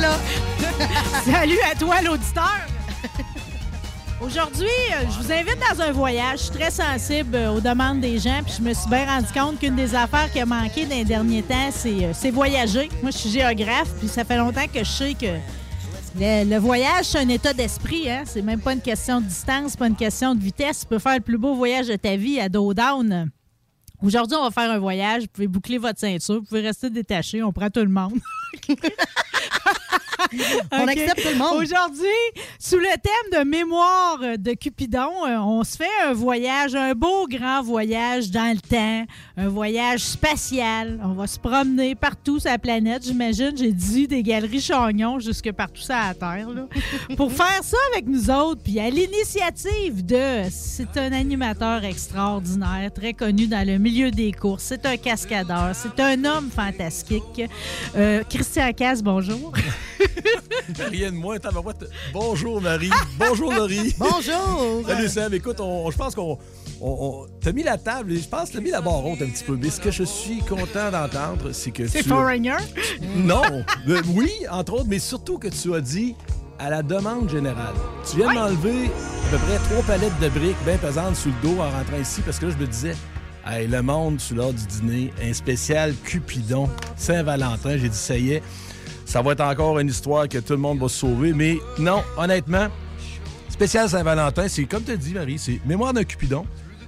T'es là. Salut à toi, l'auditeur. Aujourd'hui, euh, je vous invite dans un voyage. Je suis très sensible euh, aux demandes des gens. Puis je me suis bien rendu compte qu'une des affaires qui a manqué dans les derniers temps, c'est euh, c'est voyager. Moi, je suis géographe. Puis ça fait longtemps que je sais que le, le voyage, c'est un état d'esprit. Hein? C'est même pas une question de distance, pas une question de vitesse. Tu peux faire le plus beau voyage de ta vie à dos down. Aujourd'hui, on va faire un voyage. Vous pouvez boucler votre ceinture. Vous pouvez rester détaché. On prend tout le monde. On accepte tout le monde. Aujourd'hui, sous le thème de mémoire de Cupidon, euh, on se fait un voyage, un beau grand voyage dans le temps, un voyage spatial. On va se promener partout sur la planète, j'imagine. J'ai dit des galeries Chagnon jusque partout sur la Terre. là. Pour faire ça avec nous autres, puis à l'initiative de... C'est un animateur extraordinaire, très connu dans le milieu des courses. C'est un cascadeur. C'est un homme fantastique. Euh, Christian Casse, bonjour. Rien de moins, tabarouette. Bonjour Marie, bonjour Laurie. Bonjour. Salut Sam, écoute, on- je pense qu'on on, t'as mis la table, et je pense que t'as mis la barre haute un petit peu. Mais ce que je suis content d'entendre, c'est que C'est. Foreigner? Non, euh, oui, entre autres, mais surtout que tu as dit à la demande générale. Tu viens de m'enlever à peu près trois palettes de briques bien pesantes sous le dos en rentrant ici parce que là, je me disais, hey, le monde, sur l'heure du dîner, un spécial Cupidon, Saint-Valentin. J'ai dit, ça y est, ça va être encore une histoire que tout le monde va se sauver. Mais non, honnêtement, spécial Saint-Valentin, c'est comme tu dit, Marie, c'est Mémoire d'un Cupidon.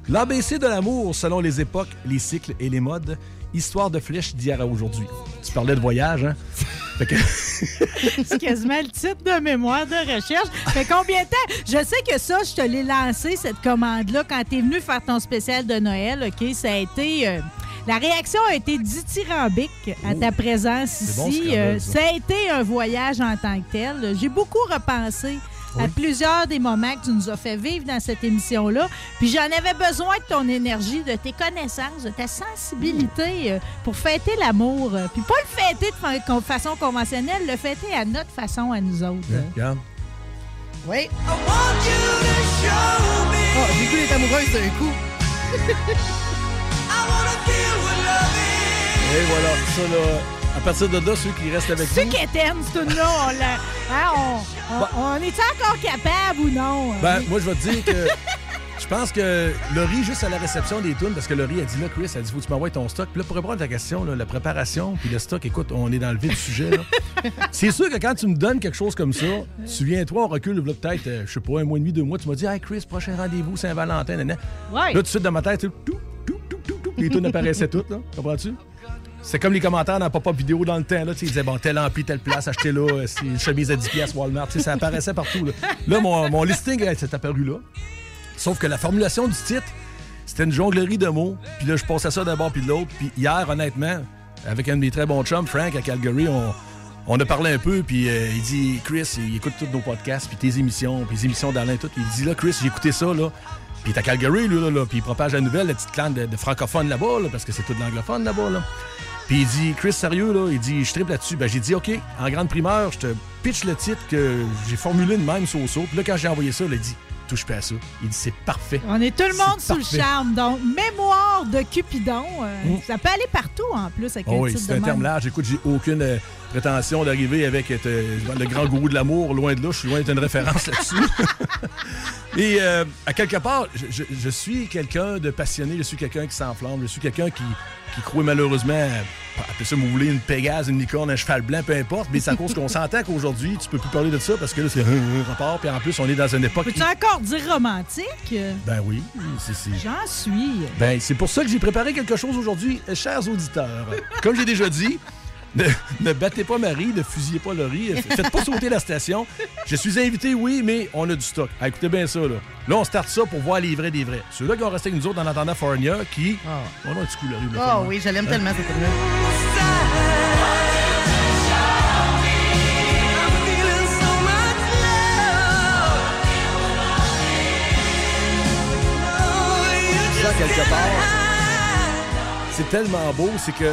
L'ABC de l'amour selon les époques, les cycles et les modes. Histoire de flèche d'hier à aujourd'hui. Tu parlais de voyage, hein? Que- C'est quasiment le titre de mémoire de recherche. Fait combien de temps? Je sais que ça, je te l'ai lancé, cette commande-là, quand tu es venu faire ton spécial de Noël. OK? Ça a été. euh, la réaction a été dithyrambique à ta présence C'est bon, ici. scandale, Euh, ça. ça a été un voyage en tant que tel. J'ai beaucoup repensé à plusieurs des moments que tu nous as fait vivre dans cette émission-là. Puis j'en avais besoin de ton énergie, de tes connaissances, de ta sensibilité euh, pour fêter l'amour. euh, Puis pas le fêter de façon conventionnelle, le fêter à notre façon, à nous autres. Regarde. Oui. Oh, j'ai amoureuse d'un coup. Et voilà, ça là. À partir de là, ceux qui restent avec nous. qu'Étienne, ce tune-là, on l'a. hein, on, on- on est encore capable ou non? Ben, moi, je vais te dire que. Je pense que Laurie, juste à la réception des tunes, parce que Laurie a dit là, Chris, elle dit faut que tu m'envoies ton stock? Puis là, pour répondre à ta question, là, la préparation puis le stock, écoute, on est dans le vif du sujet. là. C'est sûr que quand tu me donnes quelque chose comme ça, souviens-toi, on recule là, peut-être, euh, je sais pas, un mois et demi, deux mois, tu m'as dit, hey Chris, prochain rendez-vous, Saint-Valentin, nanana. Ouais. Là, tout de suite, dans ma tête, tout, tout, tout, tout, tout, les tunes apparaissaient toutes, là. Comprends-tu? C'est comme les commentaires dans Pop-Up vidéo dans le temps. Là, ils disaient, bon, tel ampli, telle place, achetez là, euh, une chemise à 10 piastres Walmart. Ça apparaissait partout. Là, Là, mon, mon listing s'est apparu là. Sauf que la formulation du titre, c'était une jonglerie de mots. Puis là, je passais ça d'un bord puis de l'autre. Puis hier, honnêtement, avec un de mes très bons chums, Frank, à Calgary, on, on a parlé un peu. Puis euh, il dit, Chris, il écoute tous nos podcasts, puis tes émissions, puis les émissions d'Alain, tout. Il dit, là, Chris, j'ai écouté ça, là. Puis à Calgary, lui, là, là, puis il propage la nouvelle, la petite clan de, de francophones là-bas, là, parce que c'est tout de l'anglophone là-bas, là. Puis il dit, Chris, sérieux, là, il dit, je triple là-dessus. Ben, j'ai dit, OK, en grande primeur, je te pitch le titre que j'ai formulé de même, so, so. Puis là, quand j'ai envoyé ça, il a dit, touche pas à ça. Il dit c'est parfait. On est tout le monde C'est sous le charme. Donc, mémoire de Cupidon, euh, Mm. ça peut aller partout en plus avec Oh un oui, titre c'est de un terme large. Écoute, j'ai aucune euh, prétention d'arriver avec euh, le grand gourou de l'amour, loin de là. Je suis loin d'être une référence là-dessus. Et euh, à quelque part, je, je- je suis quelqu'un de passionné, je suis quelqu'un qui s'enflamme, je suis quelqu'un qui, qui croit malheureusement, à- appelez ça, vous voulez, une pégase, une licorne, un cheval blanc, peu importe, mais c'est à cause qu'on s'entend qu'aujourd'hui, tu peux plus parler de ça parce que là, c'est un, rapport, puis en plus, on est dans une époque... Peux-tu encore dire romantique? Euh, Ben oui, c'est... J'en suis. ben, c'est pour ça que j'ai préparé quelque chose aujourd'hui, euh, chers auditeurs. Comme j'ai déjà dit, ne, ne battez pas Marie, ne fusillez pas Laurie, faites pas sauter la station. Je suis invité, oui, mais on a du stock. Ah, écoutez bien ça, là. Là, on starte ça pour voir les vrais des vrais. Ceux-là qui ont resté avec nous autres en attendant Foreigner, qui... Ah. On a un petit coup, Laurie. là, Oh tellement. oui, je l'aime tellement, cette Ça, quelque part, c'est tellement beau, c'est que...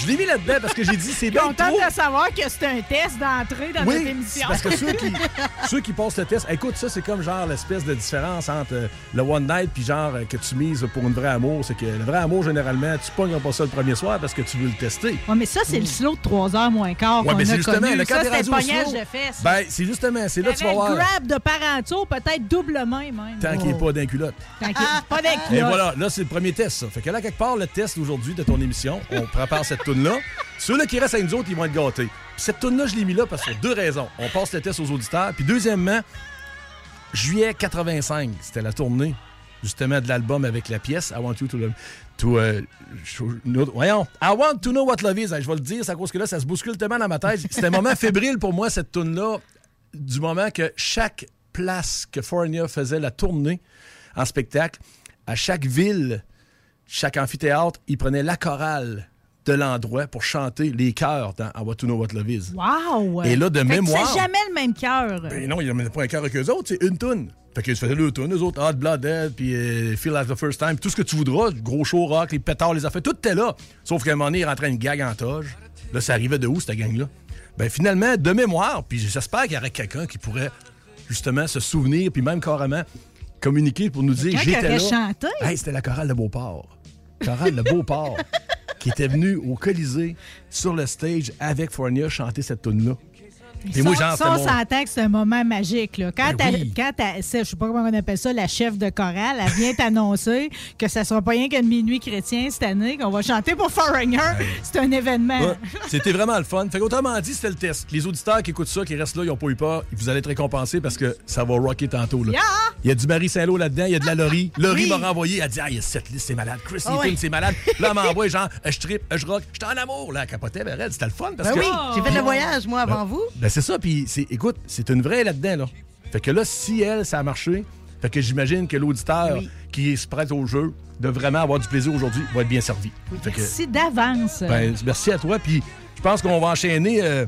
Je l'ai mis là-dedans parce que j'ai dit, c'est bien Contente trop... de savoir que c'est un test d'entrée dans notre Oui, émission. parce que ceux qui, ceux qui passent le test, écoute, ça, c'est comme genre l'espèce de différence entre euh, le one night puis genre euh, que tu mises pour une vraie amour. C'est que le vrai amour, généralement, tu pognes pas ça le premier soir parce que tu veux le tester. Ouais, mais ça, c'est le slow de 3 heures moins quart Ouais, qu'on mais c'est a justement, connu. le cas ça, c'était pognage slow, de fesses. Ben, c'est justement, c'est là que tu vas voir. grab de parentour, peut-être double main même. Tant qu'il n'est pas d'un culotte. Tant qu'il- pas avec Et voilà, là, c'est le premier test, ça. Fait que là, quelque part, le test aujourd'hui de ton émission, on prépare cette toune-là. Ceux-là qui restent avec nous autres, ils vont être gâtés. Cette toune-là, je l'ai mis là parce que deux raisons. On passe le test aux auditeurs. Puis deuxièmement, juillet 85, c'était la tournée, justement, de l'album avec la pièce I Want You to Love. To, euh, voyons, I Want to Know What Love Is. Je vais le dire, c'est à cause que là, ça se bouscule tellement dans ma tête. C'était un moment fébrile pour moi, cette toune-là, du moment que chaque place que Foreigner faisait la tournée en spectacle, à chaque ville, chaque amphithéâtre, il prenait la chorale de l'endroit pour chanter les chœurs dans I Want to Know What Love Is. Wow! Et là, de Fait mémoire- C'est jamais le même cœur. Ben non, il n'y a pas un cœur avec eux autres, c'est une toune. Fait qu'ils se faisaient deux tunes, eux autres, Hot Blooded, puis euh, Feel Like the First Time, tout ce que tu voudras, gros show rock, les pétards, les affaires, tout était là. Sauf qu'à un moment donné, il rentrait une gag en toge. Là, ça arrivait de où, cette gang-là? Ben finalement, de mémoire, puis j'espère qu'il y aurait quelqu'un qui pourrait justement se souvenir, puis même carrément communiquer pour nous dire j'étais là. Hey, c'était la chorale de Beauport. Chorale de Beauport, qui était venue au Colisée, sur le stage, avec Fournier, chanter cette tune-là. Puis moi, genre, ça, on s'entend que c'est un moment magique. Là. Quand Ben t'as- oui. quand je sais pas comment on appelle ça, la chef de chorale, elle vient t'annoncer que ça sera pas rien qu'un minuit chrétien cette année, qu'on va chanter pour Foreigner. C'est un événement. Ouais, C'était vraiment le fun. Fait qu'autrement dit, c'était le test. Les auditeurs qui écoutent ça, qui restent là, ils n'ont pas eu peur. Vous allez être récompensés parce que ça va rocker tantôt. Là. Yeah! Il y a du Marie Saint-Lô là-dedans, il y a de la Laurie. Laurie Oui. m'a renvoyé, elle dit Ah, il y a cette liste, c'est malade. Chris Ah ouais. c'est malade. Là, elle m'envoie genre Je trip, je rock, je suis en amour. Là, elle capotait, ben, elle, c'était le fun parce Ben que. oui, j'ai fait le voyage, moi, avant Ben, vous. Ben, c'est ça. Puis, c'est- écoute, c'est une vraie là-dedans. Là. Fait que là, si elle, ça a marché, fait que j'imagine que l'auditeur Oui. qui se prête au jeu de vraiment avoir du plaisir aujourd'hui va être bien servi. Fait Merci d'avance. ben, merci à toi. Puis je pense qu'on va enchaîner euh,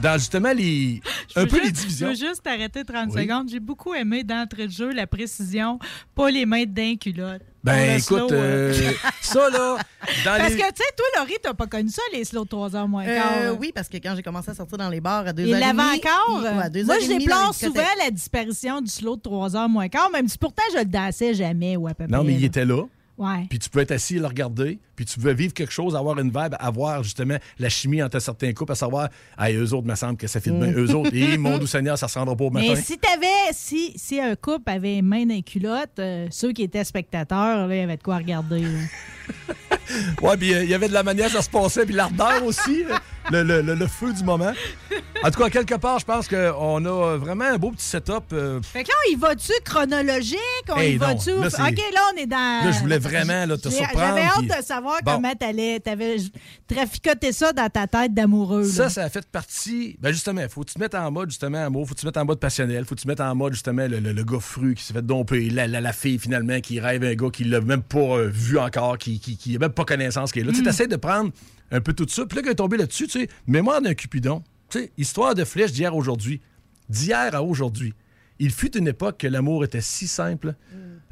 dans justement les. Je un peu les juste- divisions. Je veux juste t'arrêter 30 Oui. secondes. J'ai beaucoup aimé d'entrée de jeu la précision, pas les mains d'un culotte. Ben écoute, slow, euh. euh, ça là, dans Parce les. que, tu sais, toi, Laurie, t'as pas connu ça, les slow de 3 heures moins quart. Euh, oui, parce que quand j'ai commencé à sortir dans les bars à 2 Il h l'avait encore. Ouais, à deux Moi, je déplore souvent la disparition du slow de 3 heures moins quart, même si pourtant je le dansais jamais ou à peu Non, près, mais il était là. Ouais. Puis tu peux être assis et le regarder. Puis tu veux vivre quelque chose, avoir une vibe, avoir justement la chimie entre certains couples, à savoir, hey, eux autres, me semble que ça fait de bien. Eux autres, et mon doux Seigneur, ça se rendra pas au matin. Mm. Mais si t'avais, si, si un couple avait les mains dans les culottes, euh, ceux qui étaient spectateurs, là, il y avait de quoi regarder. Ouais, puis euh, il y avait de la manière ça se passait, puis l'ardeur aussi, euh, le, le- le- le feu du moment. En tout cas, quelque part, je pense qu'on a vraiment un beau petit setup. euh, Fait que là, il va-tu chronologique? On Hey, y va-tu? OK, là, on est dans. Là, je voulais vraiment, là, te J'ai- surprendre, J'avais hâte puis- de savoir Bon. comment t'allais. T'avais traficoté ça dans ta tête d'amoureux. Ça, là. ça a fait partie. Ben justement, faut que tu te mettre en mode justement amour, faut que tu te mettre en mode passionnel, faut que tu te mettre en mode justement le, le- le gars fru qui s'est fait domper, la, la- la fille finalement qui rêve un gars qui l'a même pas euh, vu encore, qui, qui, qui a même pas connaissance qui est là. Tu essaies de prendre un peu tout ça, puis là, quand est tombé là-dessus, tu sais, mémoire d'un Cupidon, tu sais, histoire de flèche d'hier à aujourd'hui, d'hier à aujourd'hui. Il fut une époque que l'amour était si simple.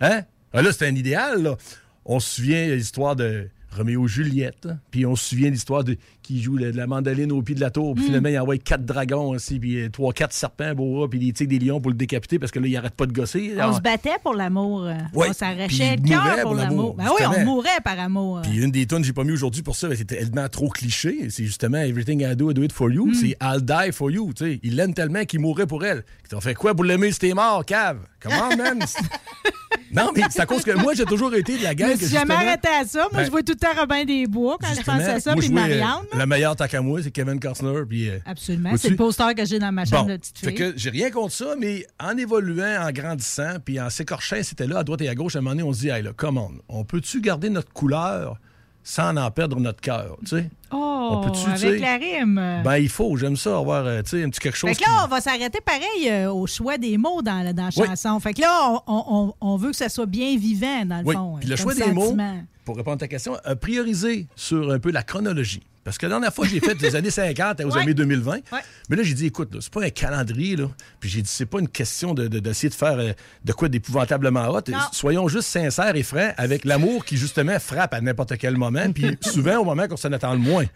Hein? Ah, là, c'était un idéal, là. On se souvient de l'histoire de Roméo Juliette. Puis on se souvient de l'histoire de qui joue de la mandoline au pied de la tour. Puis finalement, il envoie quatre dragons aussi, puis euh, trois, quatre serpents, boa, puis des tigres, des lions pour le décapiter parce que là, il arrête pas de gosser. On Alors, se battait pour l'amour. euh, Ouais, On s'arrachait le cœur pour l'amour. Ben oui, on mourait par amour. Puis une des tonnes que j'ai pas mis aujourd'hui pour ça, ben, c'était tellement trop cliché. C'est justement Everything I Do, I Do It For You. Hmm. C'est I'll Die For You. Il l'aime tellement qu'il mourrait pour elle. T'as fait quoi pour l'aimer si t'es mort, cave? Comment, man? non, mais c'est à cause que moi, j'ai toujours été de la Je gang me suis jamais arrêté à ça. Moi, Ben, je vois tout le temps Robin des Bois quand je pense à ça, puis je euh, Marianne. Le meilleur tant qu'à moi, c'est Kevin Costner. Puis, euh, Absolument. C'est le poster que j'ai dans ma chambre Bon, de petite fait fille. que j'ai rien contre ça, mais en évoluant, en grandissant, puis en s'écorchant, c'était là, à droite et à gauche, à un moment donné, on se dit, hey, là, come on, on peut-tu garder notre couleur sans en perdre notre cœur, tu sais? Oh, on sais, avec la rime. Ben, il faut, j'aime ça, avoir, euh, tu sais, un petit quelque chose Fait que là, qui- on va s'arrêter pareil euh, au choix des mots dans, la- dans la Oui. chanson. Fait que là, on, on- on veut que ça soit bien vivant, dans le Oui, fond. puis le choix des mots, pour répondre à ta question, a priorisé sur un peu la chronologie. Parce que la dernière fois, j'ai fait des années 50 aux Ouais. années 2020. Ouais. Mais là, j'ai dit, écoute, c'est pas un calendrier, là. Puis j'ai dit, c'est pas une question de- de- d'essayer de, faire euh, de quoi d'épouvantablement hot. Non. Soyons juste sincères et francs avec l'amour qui, justement, frappe à n'importe quel moment, puis souvent au moment qu'on s'en attend le moins.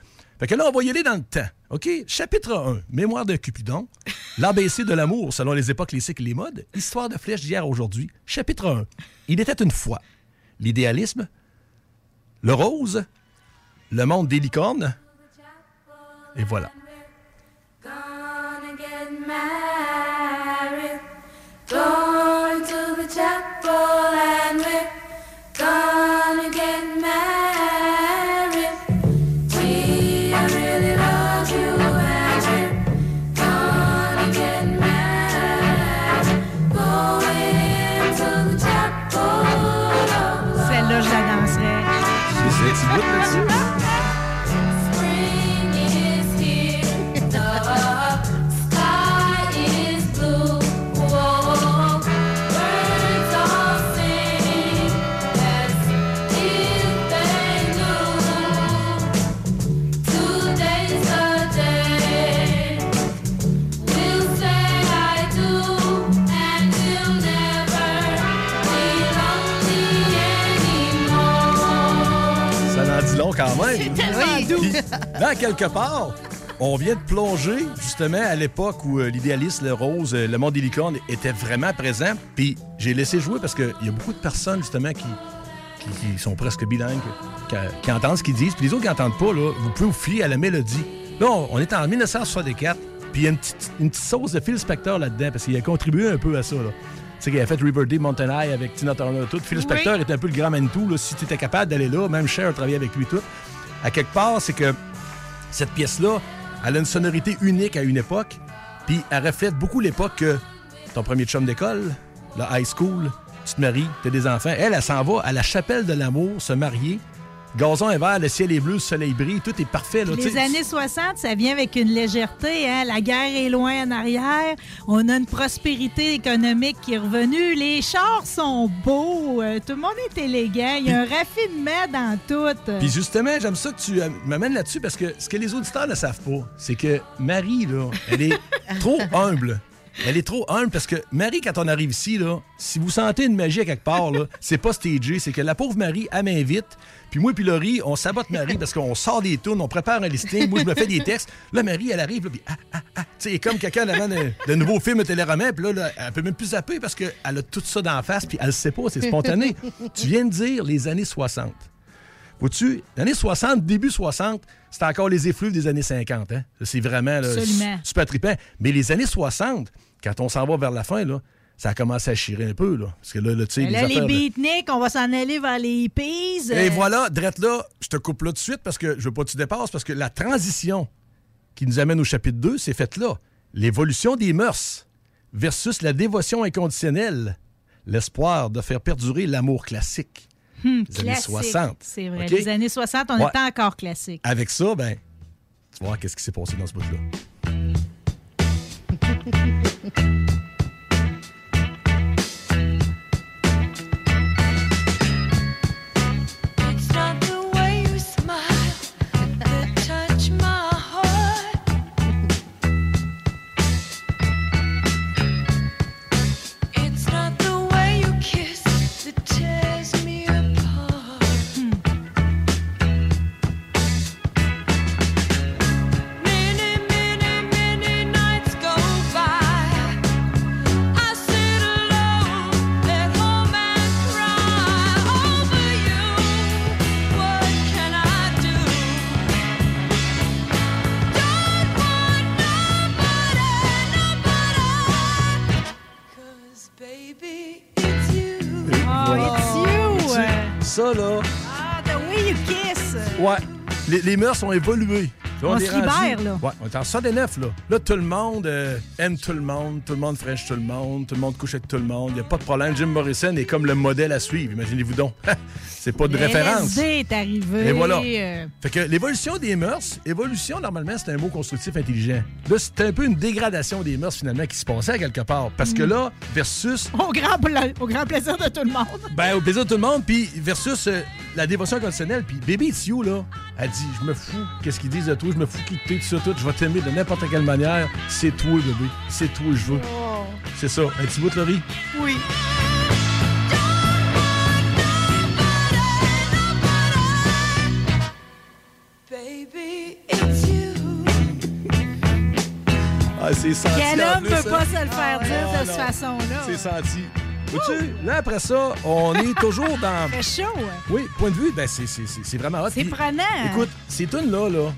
Fait que là, on va y aller dans le temps. OK? Chapitre 1. Mémoire de Cupidon. L'ABC de l'amour selon les époques, les cycles les modes. Histoire de flèche d'hier aujourd'hui. Chapitre 1. Il était une fois. L'idéalisme. Le rose. Le monde des licornes. Et voilà. Puis, là, quelque part, on vient de plonger justement à l'époque où euh, l'idéalisme, le rose, euh, le monde des licornes était vraiment présent. Puis j'ai laissé jouer parce qu'il y a beaucoup de personnes justement qui, qui, qui sont presque bilingues, qui, qui entendent ce qu'ils disent. Puis les autres qui n'entendent pas, là, vous pouvez vous fier à la mélodie. Là, on, on est en 1964, puis il y a une petite, une petite sauce de Phil Spector là-dedans parce qu'il a contribué un peu à ça. Là. Tu sais, qu'il a fait Riverdale, Mountain High avec Tina Turner, tout. Phil Spector est un peu le grand Manitou. Là, si tu étais capable d'aller là, même Cher a travaillé avec lui, tout. À quelque part, c'est que cette pièce-là, elle a une sonorité unique à une époque, puis elle reflète beaucoup l'époque que ton premier chum d'école, la high school, tu te maries, tu as des enfants. Elle, elle s'en va à la chapelle de l'amour, se marier. Gazon est vert, le ciel est bleu, le soleil brille, tout est parfait. Là, Les années 60, ça vient avec une légèreté. Hein? La guerre est loin en arrière. On a une prospérité économique qui est revenue. Les chars sont beaux. Euh, tout le monde est élégant. Il y a un raffinement dans tout. Puis justement, j'aime ça que tu euh, m'amènes là-dessus parce que ce que les auditeurs ne savent pas, c'est que Marie, là, elle est trop humble. Elle est trop humble parce que Marie, quand on arrive ici, là, si vous sentez une magie à quelque part, c'est pas stagé, c'est que la pauvre Marie, elle m'invite. Puis moi puis Laurie, on sabote Marie parce qu'on sort des tunes, on prépare un listing, moi je me fais des textes. Là, Marie, elle arrive, là, puis ah, ah, ah. Tu sais, comme quelqu'un avant de, de nouveau film de téléroman, puis là, là, elle peut même plus zapper parce qu'elle a tout ça d'en face, puis elle le sait pas, c'est spontané. tu viens de dire les années 60. Vois-tu, les années 60, début 60, c'était encore les effluves des années 50. Hein? C'est vraiment là, super trippant. Mais les années 60, quand on s'en va vers la fin, là, ça a commencé à chirer un peu. Là. Parce que là, là, tu sais, Mais là, les affaires beatniks, on va s'en aller vers les hippies. Et Euh, voilà, drette là, je te coupe là tout de suite parce que je veux pas que tu dépasses, parce que la transition qui nous amène au chapitre 2, c'est faite là. L'évolution des mœurs versus la dévotion inconditionnelle. L'espoir de faire perdurer l'amour classique. hum, les années classique. 60. C'est vrai. Les années 60, on Ouais. était encore classique. Avec ça, ben, tu voir qu'est-ce qui s'est passé dans ce bout-là. うん。Oh, it's you! Tu sais, euh, Ça, là, Ah, the way you kiss! ouais, les, les mœurs ont évolué. Là, On se libère, là. Ouais, on est en 69, là. Là, tout le monde euh, aime tout le monde, tout le monde french tout le monde, tout le monde couche avec tout le monde. Il n'y a pas de problème. Jim Morrison est comme le modèle à suivre, imaginez-vous donc. C'est pas de référence. Est arrivé. Et voilà. euh, Fait que l'évolution des mœurs, évolution, normalement, c'est un mot constructif intelligent. Là, c'était un peu une dégradation des mœurs, finalement, qui se passait à quelque part. Parce Mm. que là, versus au, grand, pla- au grand plaisir de tout le monde. Ben, au plaisir de tout le monde, puis versus euh, la dévotion conditionnelle. Puis Baby It's You, là, elle dit Je me fous, qu'est-ce qu'ils disent de toi, je me fous qui te tout ça, tout, je vais t'aimer de n'importe quelle manière. C'est toi, bébé. C'est toi, je veux. C'est ça. Un petit bout de Laurie? Oui. Baby, it's you. Ah, c'est senti. Quel homme plus, peut hein? pas se le faire dire Ah, de cette façon-là? C'est senti. Là, après ça, on est toujours dans. C'est chaud. hein? Oui, point de vue, ben, c'est- vraiment hot. C'est prenant. Écoute, ces tunes-là, là,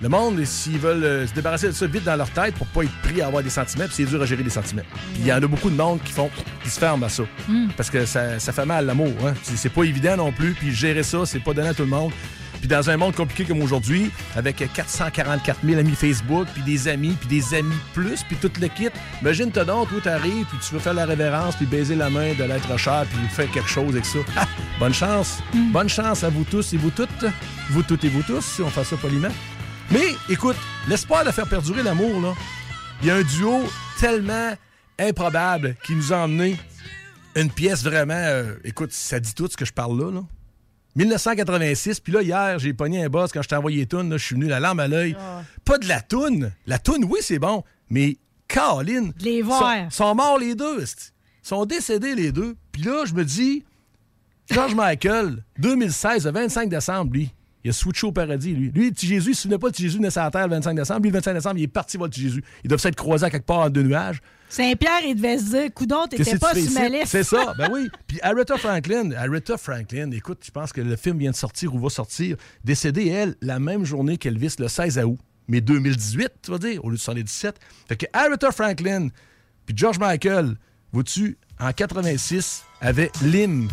le monde, s'ils veulent euh, se débarrasser de ça vite dans leur tête pour pas être pris à avoir des sentiments, puis c'est dur à gérer des sentiments. Puis il y en a beaucoup de monde qui font, qui se ferment à ça. Parce que ça, ça fait mal l'amour. Hein? C'est- C'est pas évident non plus, puis gérer ça, c'est pas donné à tout le monde. Puis dans un monde compliqué comme aujourd'hui, avec 444 000 amis Facebook, puis des amis, puis des amis plus, puis tout le kit, imagine-toi donc, toi, t'arrives, puis tu veux faire la révérence, puis baiser la main de l'être cher, puis faire quelque chose avec ça. Ah! bonne chance. Bonne chance à vous tous et vous toutes. Vous toutes et vous tous, si on fait ça poliment. Mais, écoute, l'espoir de faire perdurer l'amour, là, il y a un duo tellement improbable qui nous a emmené une pièce vraiment... euh, écoute, ça dit tout ce que je parle là, là. 1986, puis là, hier, j'ai pogné un boss quand je t'ai envoyé là, je suis venu la larme à l'œil. Pas de la toune. La toune, oui, c'est bon, mais Caroline... Les voir. Sont, sont morts les deux, sont décédés les deux. Puis là, je me dis, George Michael, 2016, le 25 décembre, lui, il a switché au paradis, lui. Lui, le petit Jésus, il se souvenait pas de petit Jésus naissait à la terre le 25 décembre. Lui, le 25 décembre, il est parti voir le petit Jésus. Ils doivent s'être croisés à quelque part en deux nuages. Saint-Pierre, il devait se dire, coudon, t'étais pas sur ma liste. C'est ça, ben oui. Puis Aretha Franklin, Aretha Franklin, écoute, je pense que le film vient de sortir ou va sortir, décédée, elle, la même journée qu'Elvis, le 16 août. Mais 2018, tu vas dire, au lieu de 77. Fait que Aretha Franklin, puis George Michael, vois-tu, en 86, avait l'hymne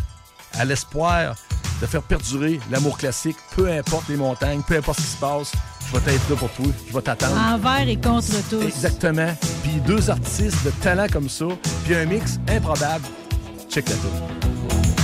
à l'espoir de faire perdurer l'amour classique, peu importe les montagnes, peu importe ce qui se passe, je vais être là pour toi, je vais t'attendre. Envers et contre tous. Exactement. Puis deux artistes de talent comme ça, puis un mix improbable. Check la tour.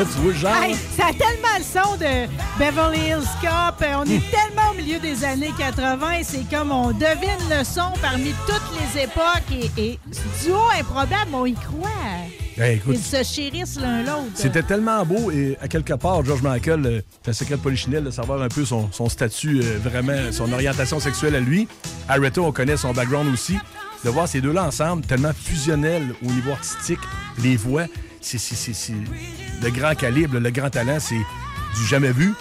Là, tu vois le genre. Hey, ça a tellement le son de Beverly Hills Cop. Euh, On est tellement au milieu des années 80. C'est comme on devine le son parmi toutes les époques. Et, et ce duo improbable, on y croit. Hey, écoute, Ils se chérissent l'un l'autre. c'était tellement beau et à quelque part, George Michael, euh, c'est un secret de polichinelle de savoir un peu son, son statut, euh, vraiment, son orientation sexuelle à lui. Aretha, on connaît son background aussi. De voir ces deux-là ensemble, tellement fusionnels au niveau artistique, les voix, c'est le grand calibre, le grand talent, c'est du jamais vu.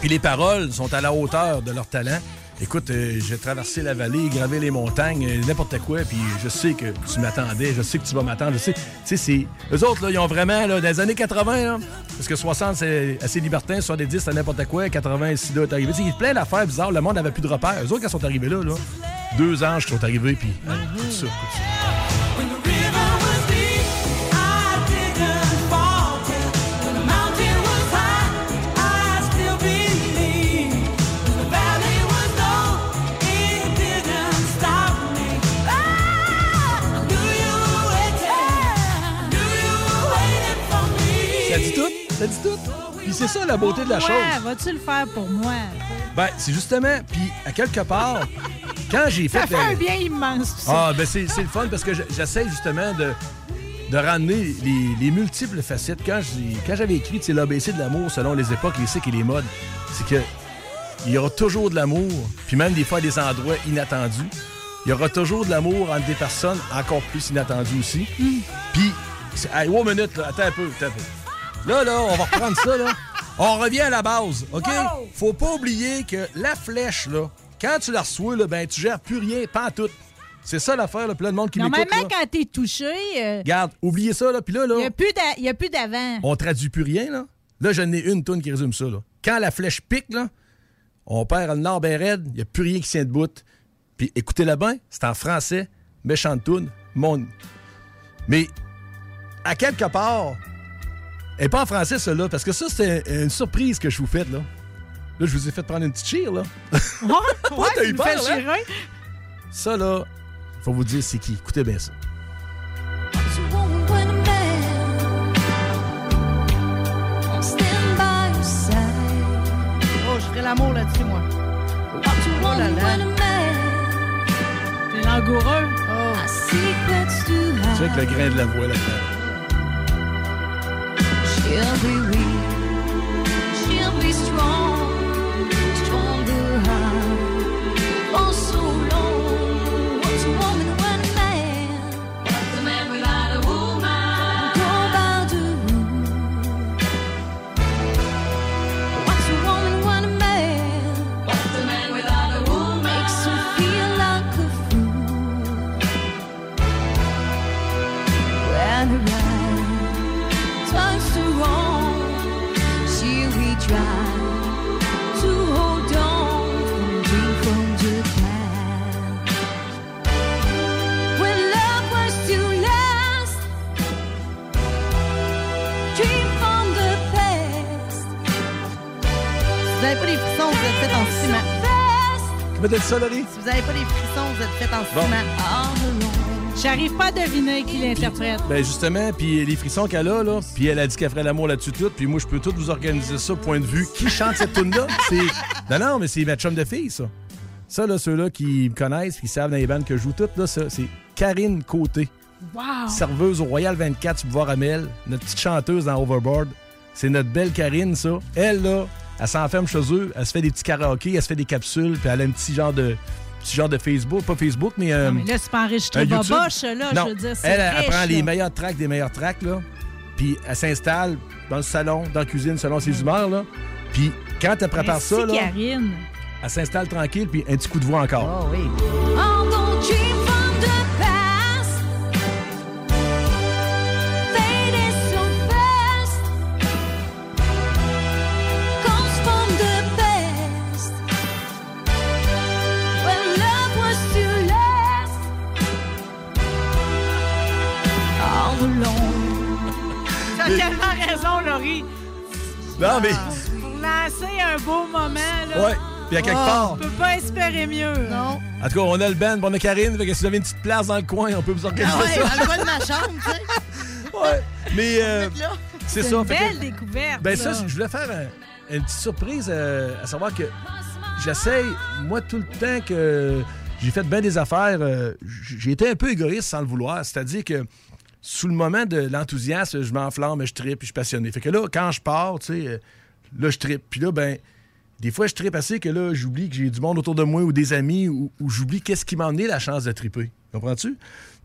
Puis les paroles sont à la hauteur de leur talent. Écoute, euh, j'ai traversé la vallée, gravé les montagnes, euh, n'importe quoi, puis je sais que tu m'attendais, je sais que tu vas m'attendre, je sais. C'est... Eux autres, là, ils ont vraiment, là, dans les années 80, là, parce que 60, c'est assez libertin, 70, c'est n'importe quoi, 80, SIDA est arrivé. Tu il y a plein d'affaires bizarres, le monde n'avait plus de repères. Eux autres, quand ils sont arrivés là, là, deux anges qui sont arrivés, puis hein, tout tout ça. Ça dit tout? Puis c'est ça la beauté de la chose. Ouais, vas-tu le faire pour moi? Ben, c'est justement, puis à quelque part, quand j'ai fait. Ça fait un le- bien immense, tout ça. Ah, ben c'est le fun parce que je- j'essaie justement de, de ramener les, les multiples facettes. Quand j'avais écrit l'ABC de l'amour selon les époques, les cycles et les modes, c'est que il y aura toujours de l'amour, puis même des fois à des endroits inattendus. Il y aura toujours de l'amour entre des personnes encore plus inattendues aussi. Puis, c'est- hey, wow, minute, là, attends un peu, attends un peu. Là, là, on va reprendre ça, là. On revient à la base, OK? Faut pas oublier que la flèche, là, quand tu la reçois, là, ben, tu gères plus rien, pas en tout. C'est ça l'affaire, là, plein de monde qui m'écoute. Normalement, là. quand t'es touché, euh, Regarde, oubliez ça, là, puis là, il là, n'y a plus d'a- il y a plus d'avant. on traduit plus rien, là. Là, j'en ai une toune qui résume ça, là. Quand la flèche pique, là, on perd le nord ben raide, il n'y a plus rien qui tient debout. Puis écoutez-le bien, c'est en français, méchante toune, mon... Mais, à quelque part, elle n'est pas en français, celle-là, parce que ça, c'est une surprise que je vous fais, là. Là, je vous ai fait prendre une petite chire, là. Ouais, ouais, t'as eu peur, fais hein? Ça, là, faut vous dire c'est qui. Écoutez bien ça. Oh, je ferai l'amour là-dessus, moi. Oh là là. T'es langoureux. Oh. Tu sais, avec le grain de la voix, là She'll be weak, she'll be strong, stronger high. For vous êtes fait en ciment. Comment t'as dit ça, Laurie? Si vous n'avez pas les frissons, vous êtes fait en Bon. ciment. J'arrive pas à deviner qui l'interprète. Ben justement, puis les frissons qu'elle a, là, puis elle a dit qu'elle ferait l'amour là-dessus tout, puis moi, je peux tout vous organiser ça, point de vue. Qui chante cette tune-là? C'est... Non, non, mais c'est ma chum de fille, ça. Ça, là, ceux-là qui me connaissent, qui savent dans les bandes que je joue toutes, là, ça, c'est Karine Côté, Wow! serveuse au Royal 24 sur Bois Ramel, notre petite chanteuse dans Overboard. C'est notre belle Karine, ça. Elle, là, elle s'enferme chez eux, elle se fait des petits karaokés, elle se fait des capsules, puis elle a un petit genre de... Petit genre de Facebook, pas Facebook, mais... euh, Non, mais là, c'est pas enregistré boboche, là. non, Je veux dire, c'est elle, elle, riche, prend les meilleurs tracks des meilleurs tracks, là. Puis elle s'installe dans le salon, dans la cuisine, selon ses humeurs, là. Puis quand elle prépare Merci, ça, là, Karine. elle s'installe tranquille, puis un petit coup de voix encore. Oh oui. Oh, Laurie. Non, mais... Pour lancer un beau moment, là. Ouais, puis à quelque On part... peut pas espérer mieux. Non. En tout cas, on a le band, on a Karine, fait que si vous avez une petite place dans le coin, on peut vous organiser Ah ouais, ça. dans le coin de ma chambre, tu sais. Ouais. Mais euh, c'est C'est ça. une fait que- belle découverte. Ben ça, je voulais faire un- une petite surprise, euh, à savoir que j'essaye, moi, tout le temps que j'ai fait bien des affaires, euh, j'ai été un peu égoïste sans le vouloir. C'est-à-dire que sous le moment de l'enthousiasme, je m'enflamme, je tripe, je suis passionné. Fait que là, quand je pars, tu sais, euh, là, je tripe. Puis là, ben, des fois, je tripe assez que là, j'oublie que j'ai du monde autour de moi ou des amis ou, ou j'oublie qu'est-ce qui m'a donné la chance de triper. Comprends-tu?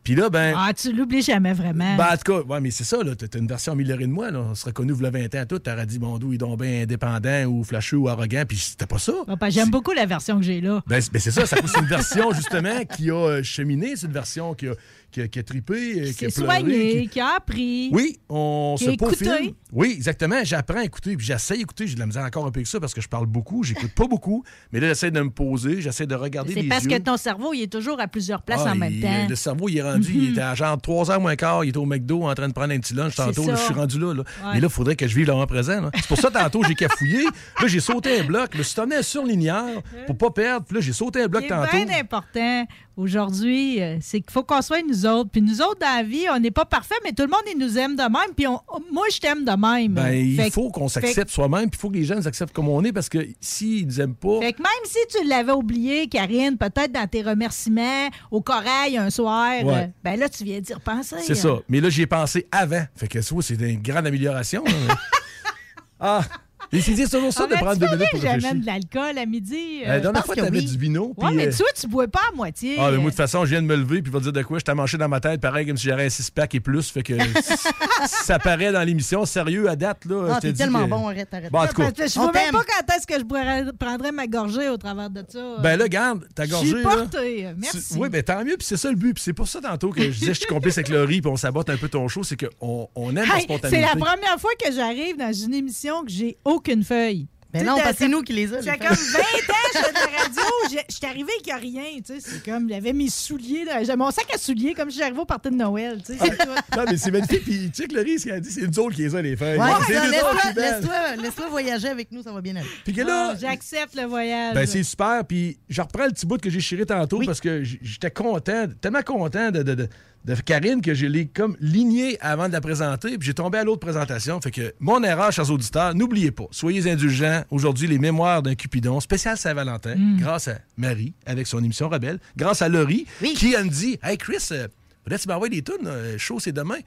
Puis là, ben. Ah, tu l'oublies jamais vraiment. Ben, en tout cas, ouais, mais c'est ça, là. T'as une version améliorée de moi, là. On serait connu, vous 20 ans, tout. T'aurais dit, bon, d'où il est donc bien indépendant ou flasheux ou arrogant, puis c'était pas ça. Ben, J'aime beaucoup la version que j'ai là. Ben, c'est ben, c'est ça, ça c'est une version, justement, qui a euh, cheminé, c'est une version qui a, qui a, qui a trippé, euh, qui C'est a pleuré. soigné, qui- qui a appris. Oui, on Qui se peaufine. Oui, exactement. J'apprends à écouter, puis j'essaie d'écouter. J'ai de la misère encore un peu que ça parce que je parle beaucoup, j'écoute pas beaucoup. Mais là, j'essaie de me poser, j'essaie de regarder C'est parce yeux. que ton cerveau, il est toujours à plusieurs places Ah, en même il- temps. Mhm. Le cerveau, il est rendu, il était à genre 3h moins quart, il était au McDo en train de prendre un petit lunch tantôt. là, je suis rendu là. là. Ouais. Mais là, il faudrait que je vive le moment présent. C'est pour ça, tantôt, j'ai cafouillé. Là, j'ai sauté un bloc. Je me suis sur linéaire pour pas perdre. Puis là, j'ai sauté un bloc C'est tantôt. bien important aujourd'hui, euh, c'est qu'il faut qu'on soit nous autres. Puis nous autres, dans la vie, on n'est pas parfaits, mais tout le monde, il nous aime de même. Puis on- moi, je t'aime de même. Ben, il faut qu'on s'accepte soi-même, puis il faut que les gens nous acceptent comme on est, parce que s'ils nous aiment pas. Fait que même si tu l'avais oublié, Karine, peut-être dans tes remerciements au corail un soir, Ouais. euh, ben là, tu viens d'y repenser. C'est ça. Mais là, j'y ai pensé avant. Fait que ça, c'est une grande amélioration. ah! Disent toujours ça de prendre deux minutes pour réfléchir. j'amène de l'alcool à midi? euh, La dernière fois, t'avais oui. du vino. Ouais, mais euh, tu vois, tu bois pas à moitié. Ah, mais moi, de Euh, toute façon, je viens de me lever, puis il va te dire de quoi? Je t'ai manché dans ma tête, pareil, comme si j'avais un six-pack et plus. Fait que ça paraît dans l'émission, sérieux, à date, là. Ah, je t'es tellement que- bon, arrête, arrête. Bon, en tout cas, je vois même pas quand est-ce que je prendrais ma gorgée au travers de ça. ben là, garde, ta je gorgée. suis là, portée. Merci. Oui, ben tant mieux, puis c'est ça le but. Puis c'est pour ça tantôt que je disais, je suis complice avec Laurie, puis on sabote un peu ton show, c'est qu'on on aime la spontanéité. c'est la première fois que j'arrive dans une émission que j'ai aucune feuille. Ben sais, non, parce que c'est nous qui les a. J'ai comme 20 ans, je fais de la radio. Je suis arrivée avec rien. Tu sais, c'est comme, j'avais mes souliers. J'ai mon sac à souliers comme si j'arrivais au party de Noël. Tu sais, c'est tout. Non, mais c'est magnifique. Puis, tu sais que Laurie, ce qu'elle a dit, c'est nous autres qui les a, les feuilles. Ouais, laisse-toi laisse-toi- laisse-toi voyager avec nous, ça va bien aller. Puis que là, Ah, J'accepte le voyage. Ben, c'est super. Puis je reprends le petit bout que j'ai chiré tantôt Oui. parce que j'étais content, tellement content de, de, de- de Karine que je l'ai comme ligné avant de la présenter. Puis j'ai tombé à l'autre présentation. Fait que mon erreur, chers auditeurs, n'oubliez pas, soyez indulgents. Aujourd'hui, les mémoires d'un Cupidon, spécial Saint-Valentin, grâce à Marie avec son émission Rebelle, grâce à Laurie Oui. qui elle me dit Hey Chris, euh, peut-être tu m'envoies des tunes, euh, chaud c'est demain?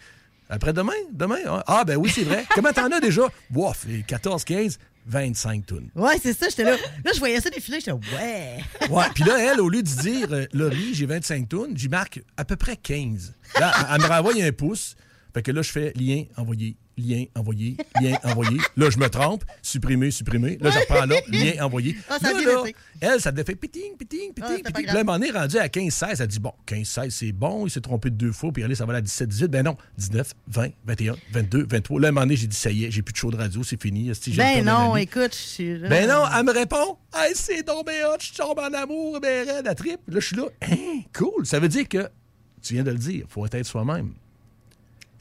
Après-demain? Demain? Ah, Ah, ben oui, c'est vrai. Comment t'en as déjà? Bof, 14, 15, 25 tunes. Ouais, c'est ça, j'étais là. Là, je voyais ça défiler, j'étais ouais. Ouais, puis là, elle, au lieu de dire euh, Laurie, j'ai 25 tonnes, j'y marque à peu près 15. Là, elle me renvoie un pouce. Fait que là, je fais lien, envoyé, lien, envoyé, lien, envoyé. Là, je me trompe, supprimer, supprimer. Là, je reprends là, lien, envoyé. Ah, ça là, là, elle, ça devait faire piting, piting, Ah, piting, pas piting. Là, un moment donné, rendu à 15-16, elle dit bon, 15-16, c'est bon, il s'est trompé de deux fois, puis allez, ça va à 17-18. Ben non, 19, 20, 21, 22, 23. Là, à un moment donné, j'ai dit ça y est, j'ai plus de show de radio, c'est fini. Ben non, écoute, je suis là. Ben non, elle me répond Hey, c'est bien hot, je tombe en amour, ben la trip. Là, je suis là, hein, cool. Ça veut dire que, tu viens de le dire, faut être soi-même.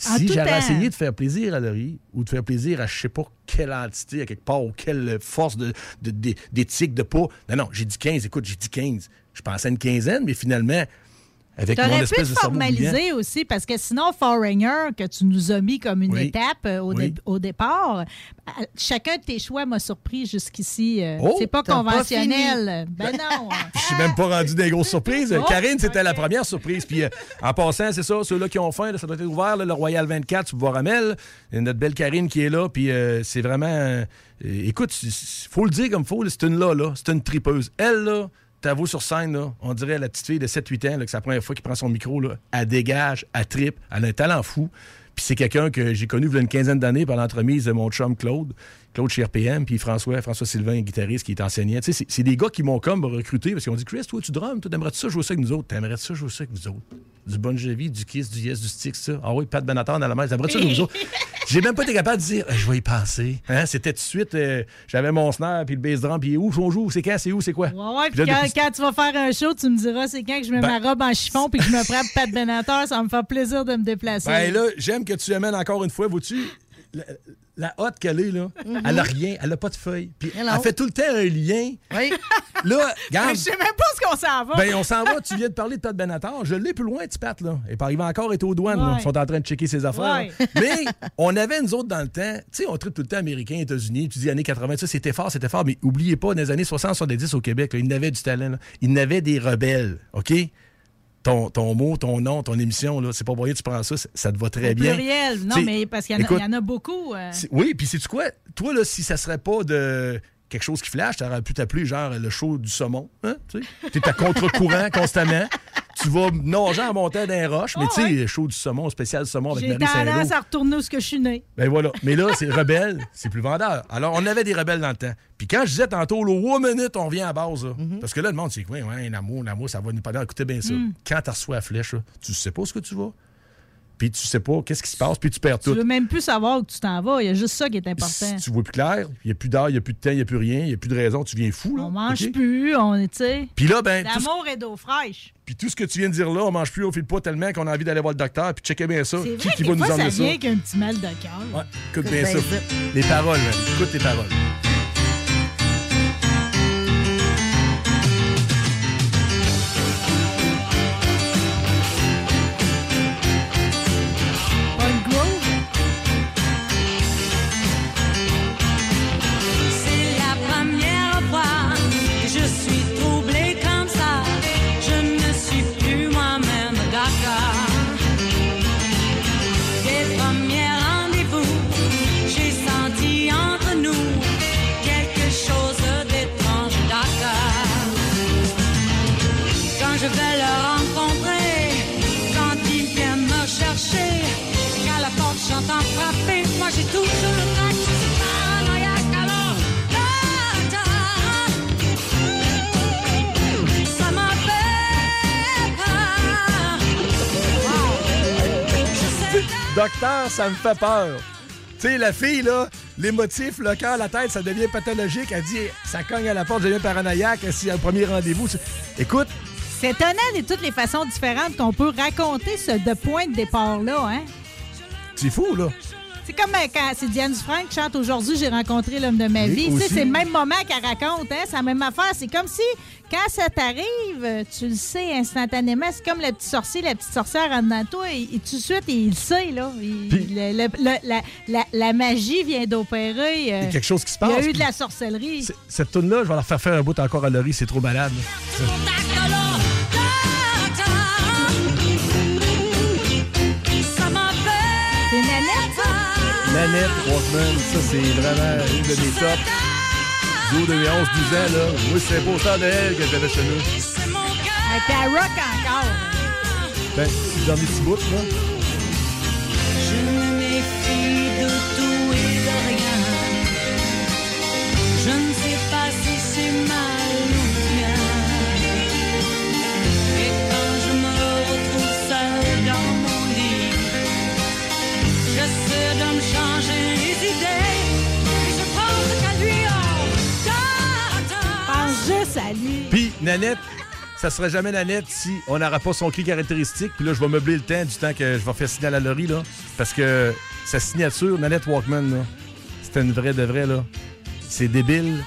En Si j'avais essayé de faire plaisir à Laurie ou de faire plaisir à je sais pas quelle entité, à quelque part, ou quelle force de- de- de- d'éthique, de, pas. Non, non, j'ai dit 15, écoute, j'ai dit 15. Je pensais à une quinzaine, mais finalement, avec mon T'aurais pu de formaliser aussi, parce que sinon, Foreigner, que tu nous as mis comme une Oui. étape euh, au, Oui. dé- au départ, euh, chacun de tes choix m'a surpris jusqu'ici. euh, Oh, c'est pas conventionnel. ben non. Je suis même pas rendu des grosses surprises. Oh, Karine, c'était la première surprise. Puis euh, en passant, c'est ça, ceux-là qui ont faim, là, ça doit être ouvert, là, le Royal 24, tu vas Ramel. Et notre belle Karine qui est là. Puis euh, c'est vraiment. euh, écoute, il faut le dire comme faut, c'est une là, là. C'est une tripeuse. Elle, là. T'avoues sur scène, on dirait la petite fille de 7-8 ans, là, que c'est la première fois qu'il prend son micro, là, elle dégage, elle tripe, elle a un talent fou. Puis c'est quelqu'un que j'ai connu il y a une quinzaine d'années par l'entremise de mon chum Claude, Claude chez RPM, puis François, François Sylvain, guitariste qui est enseignant. Tu sais, c'est- des gars qui m'ont comme recruté parce qu'ils ont dit Chris, toi, tu drums, toi, t'aimerais-tu ça jouer ça avec nous autres? T'aimerais ça jouer ça avec vous autres? Du Bon Jovi, du Kiss, du Yes, du Stick, ça. Ah oui, Pat Benatar dans la main, t'aimerais ça avec nous autres? J'ai même pas été capable de dire Euh, Je vais y penser. Hein? C'était tout de suite, euh, j'avais mon snare, puis le bass drum, puis où on joue, c'est quand, c'est où, c'est quoi? Ouais, ouais, Puis quand, depuis- quand tu vas faire un show, tu me diras c'est quand que je mets Ben- ma robe en chiffon puis que je me prends Pat Benatar, ça va me faire plaisir de me déplacer. Ben là, j'aime que tu amènes encore une fois, vois-tu, la, hotte qu'elle est, là, elle a rien, elle a pas de feuille. Puis Hello. elle fait tout le temps un lien. Oui. Là, je regarde, sais même pas ce qu'on s'en va. ben on s'en va, tu viens de parler de Pat Benatar. Je l'ai plus loin, petit Pat, là. Et par il va encore être aux douanes, là. Ils sont en train de checker ses affaires. Mais on avait, nous autres, dans le temps, tu sais, on traite tout le temps américain, États-Unis, tu dis années 80, ça, c'était fort, c'était fort, mais oubliez pas, dans les années 60, 70 au Québec, là, ils n'avaient du talent, là. Ils n'avaient des rebelles, OK? Ton, ton mot, ton nom, ton émission, là, c'est pas moyen, tu prends ça, ça- te va très bien. pluriel. Non, T'sais, mais parce qu'il y, en a- écoute, il y en a beaucoup. euh. Oui, puis c'est quoi? Toi, là, si ça serait pas de quelque chose qui flash, t'aurais pu t'appeler genre le show du saumon. Hein? Tu es à contre-courant constamment. Tu vas nager en montant d'un roche, mais Ah tu sais, ouais. le show du saumon, spécial saumon avec J'ai Marie Saint-Lô. tendance à retourner où ce que je suis né. Ben voilà. Mais là, c'est rebelle, c'est plus vendeur. Alors, on avait des rebelles dans le temps. Puis quand je disais tantôt, là, one minute, on revient à base. là. Parce que là, le monde, c'est quoi? Ouais, un amour, un amour, ça va nous parler. Écoutez bien ça. Quand tu reçois la flèche, là, tu sais pas ce que tu vas. Puis tu sais pas qu'est-ce qui se passe, puis tu perds Tu tout. veux même plus savoir où tu t'en vas. Il y a juste ça qui est important. Si tu vois plus clair, il n'y a plus d'heure, il n'y a plus de temps, il n'y a plus rien, il n'y a plus de raison, tu viens fou. Là, On mange plus, on est, tu sais. Puis là, ben, tout ce, L'amour et d'eau fraîche. puis tout ce que tu viens de dire là, on mange plus, on file pas tellement qu'on a envie d'aller voir le docteur, puis checker bien ça. C'est Qui, vrai qui que va nous fois, ça emmener ça? vient qu'un petit mal de cœur. Ouais, écoute Écoute bien bien ça. ça. Les paroles, man. Écoute tes paroles. Docteur, ça me fait peur. Tu sais, la fille, là, l'émotif, le cœur, la tête, ça devient pathologique. Elle dit, ça cogne à la porte, je deviens paranoïaque. Si un premier rendez-vous. Écoute, C'est étonnant de toutes les façons différentes qu'on peut raconter ce de point de départ-là, hein? c'est fou, là. C'est comme euh, quand c'est Diane Dufresne qui chante aujourd'hui, j'ai rencontré l'homme de ma Oui, vie. Tu sais, aussi. c'est le même moment qu'elle raconte, hein? C'est la même affaire. C'est comme si, quand ça t'arrive, euh, tu le sais instantanément. C'est comme le petit sorcier, la petite sorcière en dedans de toi. Et, et tout de suite, il le sait, là. Il- Puis- le- le- le- la, la- la magie vient d'opérer. euh, Il y a quelque chose qui se il y passe. a eu de la sorcellerie. Cette toune-là, je vais leur faire faire un bout encore à Laurie, c'est trop malade. Nanette Walkman, ça, c'est vraiment une de mes tops. Du haut de mes 11-12 ans, là. Moi, c'est un poster de elle que j'avais chez nous. c'est mon cœur. Elle était à rock encore. Ben, c'est le dernier petit bout, là. Nanette, ça serait jamais Nanette si on n'aurait pas son cri caractéristique. Puis là, je vais meubler le temps du temps que je vais faire signer à la Laurie, là. Parce que sa signature, Nanette Walkman, là, c'était une vraie de vraie, là. C'est débile,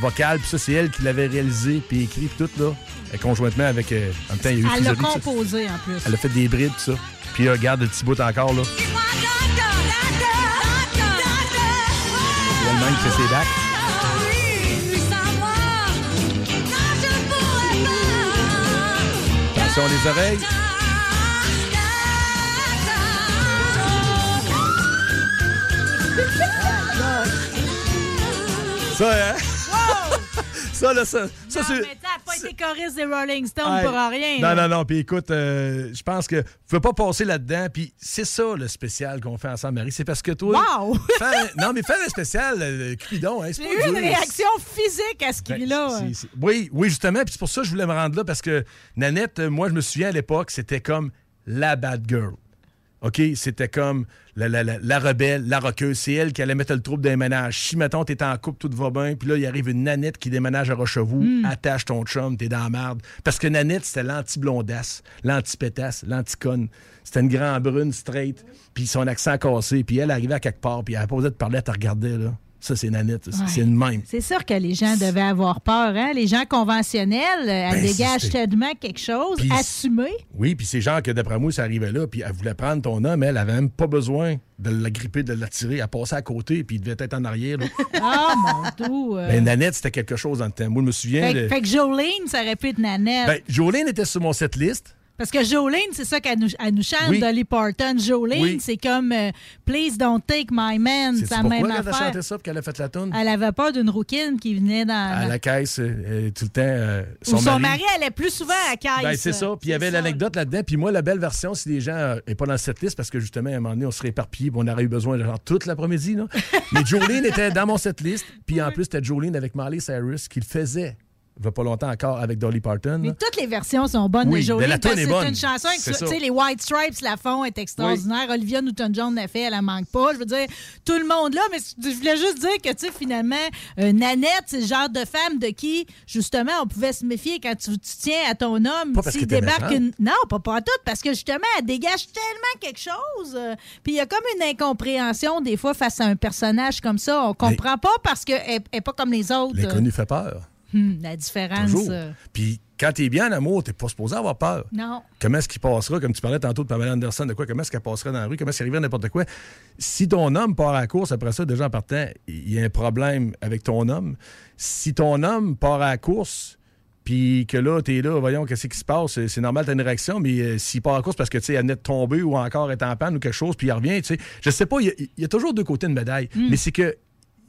vocal. Puis ça, c'est elle qui l'avait réalisé, puis écrit, puis tout, là. Et conjointement avec. euh, en même temps, il y a eu Elle l'a composé, en plus. Elle a fait des brides, tout ça. Puis, euh, regarde le petit bout encore, là. Docteur, docteur, docteur. C'est elle-même qui fait ses bacs. Attention les oreilles. Ça, hein? Ça, là, ça, ça non, c'est. mais t'as pas été choriste des Rolling Stones pour rien. Non, non, non. Puis écoute, euh, je pense que tu veux pas passer là-dedans. Puis c'est ça le spécial qu'on fait ensemble, Marie. C'est parce que toi. Wow! faire- non, mais faire un spécial, euh, Cupidon, hein, c'est pas eu une réaction physique à ce Ben, c'est- Oui, oui, justement. Puis c'est pour ça que je voulais me rendre là parce que Nanette, euh, moi, je me souviens à l'époque, c'était comme la bad girl. OK? C'était comme la, la- la- la rebelle, la roqueuse. C'est elle qui allait mettre le trouble d'un ménage. Si, mettons, t'es en couple, tout va bien, puis là, il arrive une Nanette qui déménage à Rochevaux, Hmm. attache ton chum, t'es dans la merde. Parce que Nanette, c'était l'anti-blondasse, l'anti-pétasse, l'anti-conne. C'était une grande brune, straight, puis son accent cassé, puis elle arrivait à quelque part, puis elle a posé de parler, elle te regardait, là. Ça, c'est Nanette. C'est- Ouais. C'est une même. C'est sûr que les gens devaient avoir peur. Hein? Les gens conventionnels, euh, elle Ben, dégage c'est- tellement quelque chose, assumé. Oui, puis c'est genre que d'après moi, ça arrivait là, puis elle voulait prendre ton homme, elle avait même pas besoin de la gripper, de la tirer, elle passait à côté, puis il devait être en arrière. Ah, mon doux. euh. Mais Nanette, c'était quelque chose dans le temps. Moi, je me souviens. fait, de- fait que Jolene, ça aurait pu être Nanette. Ben, Jolene était sur mon set list. Parce que Jolene, c'est ça qu'elle nous, elle nous chante, Oui. Dolly Parton. Jolene, Oui. c'est comme euh, Please don't take my man. C'est la pourquoi même elle a chanté ça, qu'elle a fait la toune? Elle avait peur d'une rouquine qui venait dans. À la caisse, euh, tout le temps. euh, Ou son mari allait plus souvent à la caisse. Ben, c'est ça. Puis il y avait l'anecdote là-dedans. Puis moi, la belle version, si les gens n'est pas dans cette liste, parce que justement, à un moment donné, on serait éparpillés, on aurait eu besoin de genre toute l'après-midi. Mais Jolene était dans mon set list. Puis en plus, c'était Jolene avec Miley Cyrus qui le faisait. Il n'y a pas longtemps encore avec Dolly Parton. Mais toutes les versions sont bonnes Oui, de mais la parce est bonne. C'est une chanson que les White Stripes la font, est extraordinaire. Olivia Newton-John l'a fait, elle la manque pas. Je veux dire, tout le monde là, mais je voulais juste dire que, tu sais, finalement, euh, Nanette, c'est le genre de femme de qui, justement, on pouvait se méfier quand tu, tu tiens à ton homme. S'il débarque une. Non, pas, pas tout, parce que justement, elle dégage tellement quelque chose. euh, Puis il y a comme une incompréhension, des fois, face à un personnage comme ça. On comprend pas parce qu'elle n'est pas comme les autres. L'inconnu fait peur. Hum, la différence. Toujours. euh, Puis quand t'es bien en amour, t'es pas supposé avoir peur. non. Comment est-ce qu'il passera, comme tu parlais tantôt de Pamela Anderson, de quoi, comment est-ce qu'elle passerait dans la rue, comment est-ce qu'il arriverait à n'importe quoi? Si ton homme part à la course, après ça, déjà en partant, il y a un problème avec ton homme. Si ton homme part à la course, puis que là, t'es là, voyons, qu'est-ce qui se passe? C'est- normal, t'as une réaction, mais euh, s'il part en course parce que, tu sais, elle venait de tomber ou encore est en panne ou quelque chose, puis il revient, tu sais, je sais pas, il y, a- il y a toujours deux côtés de médaille, mais c'est que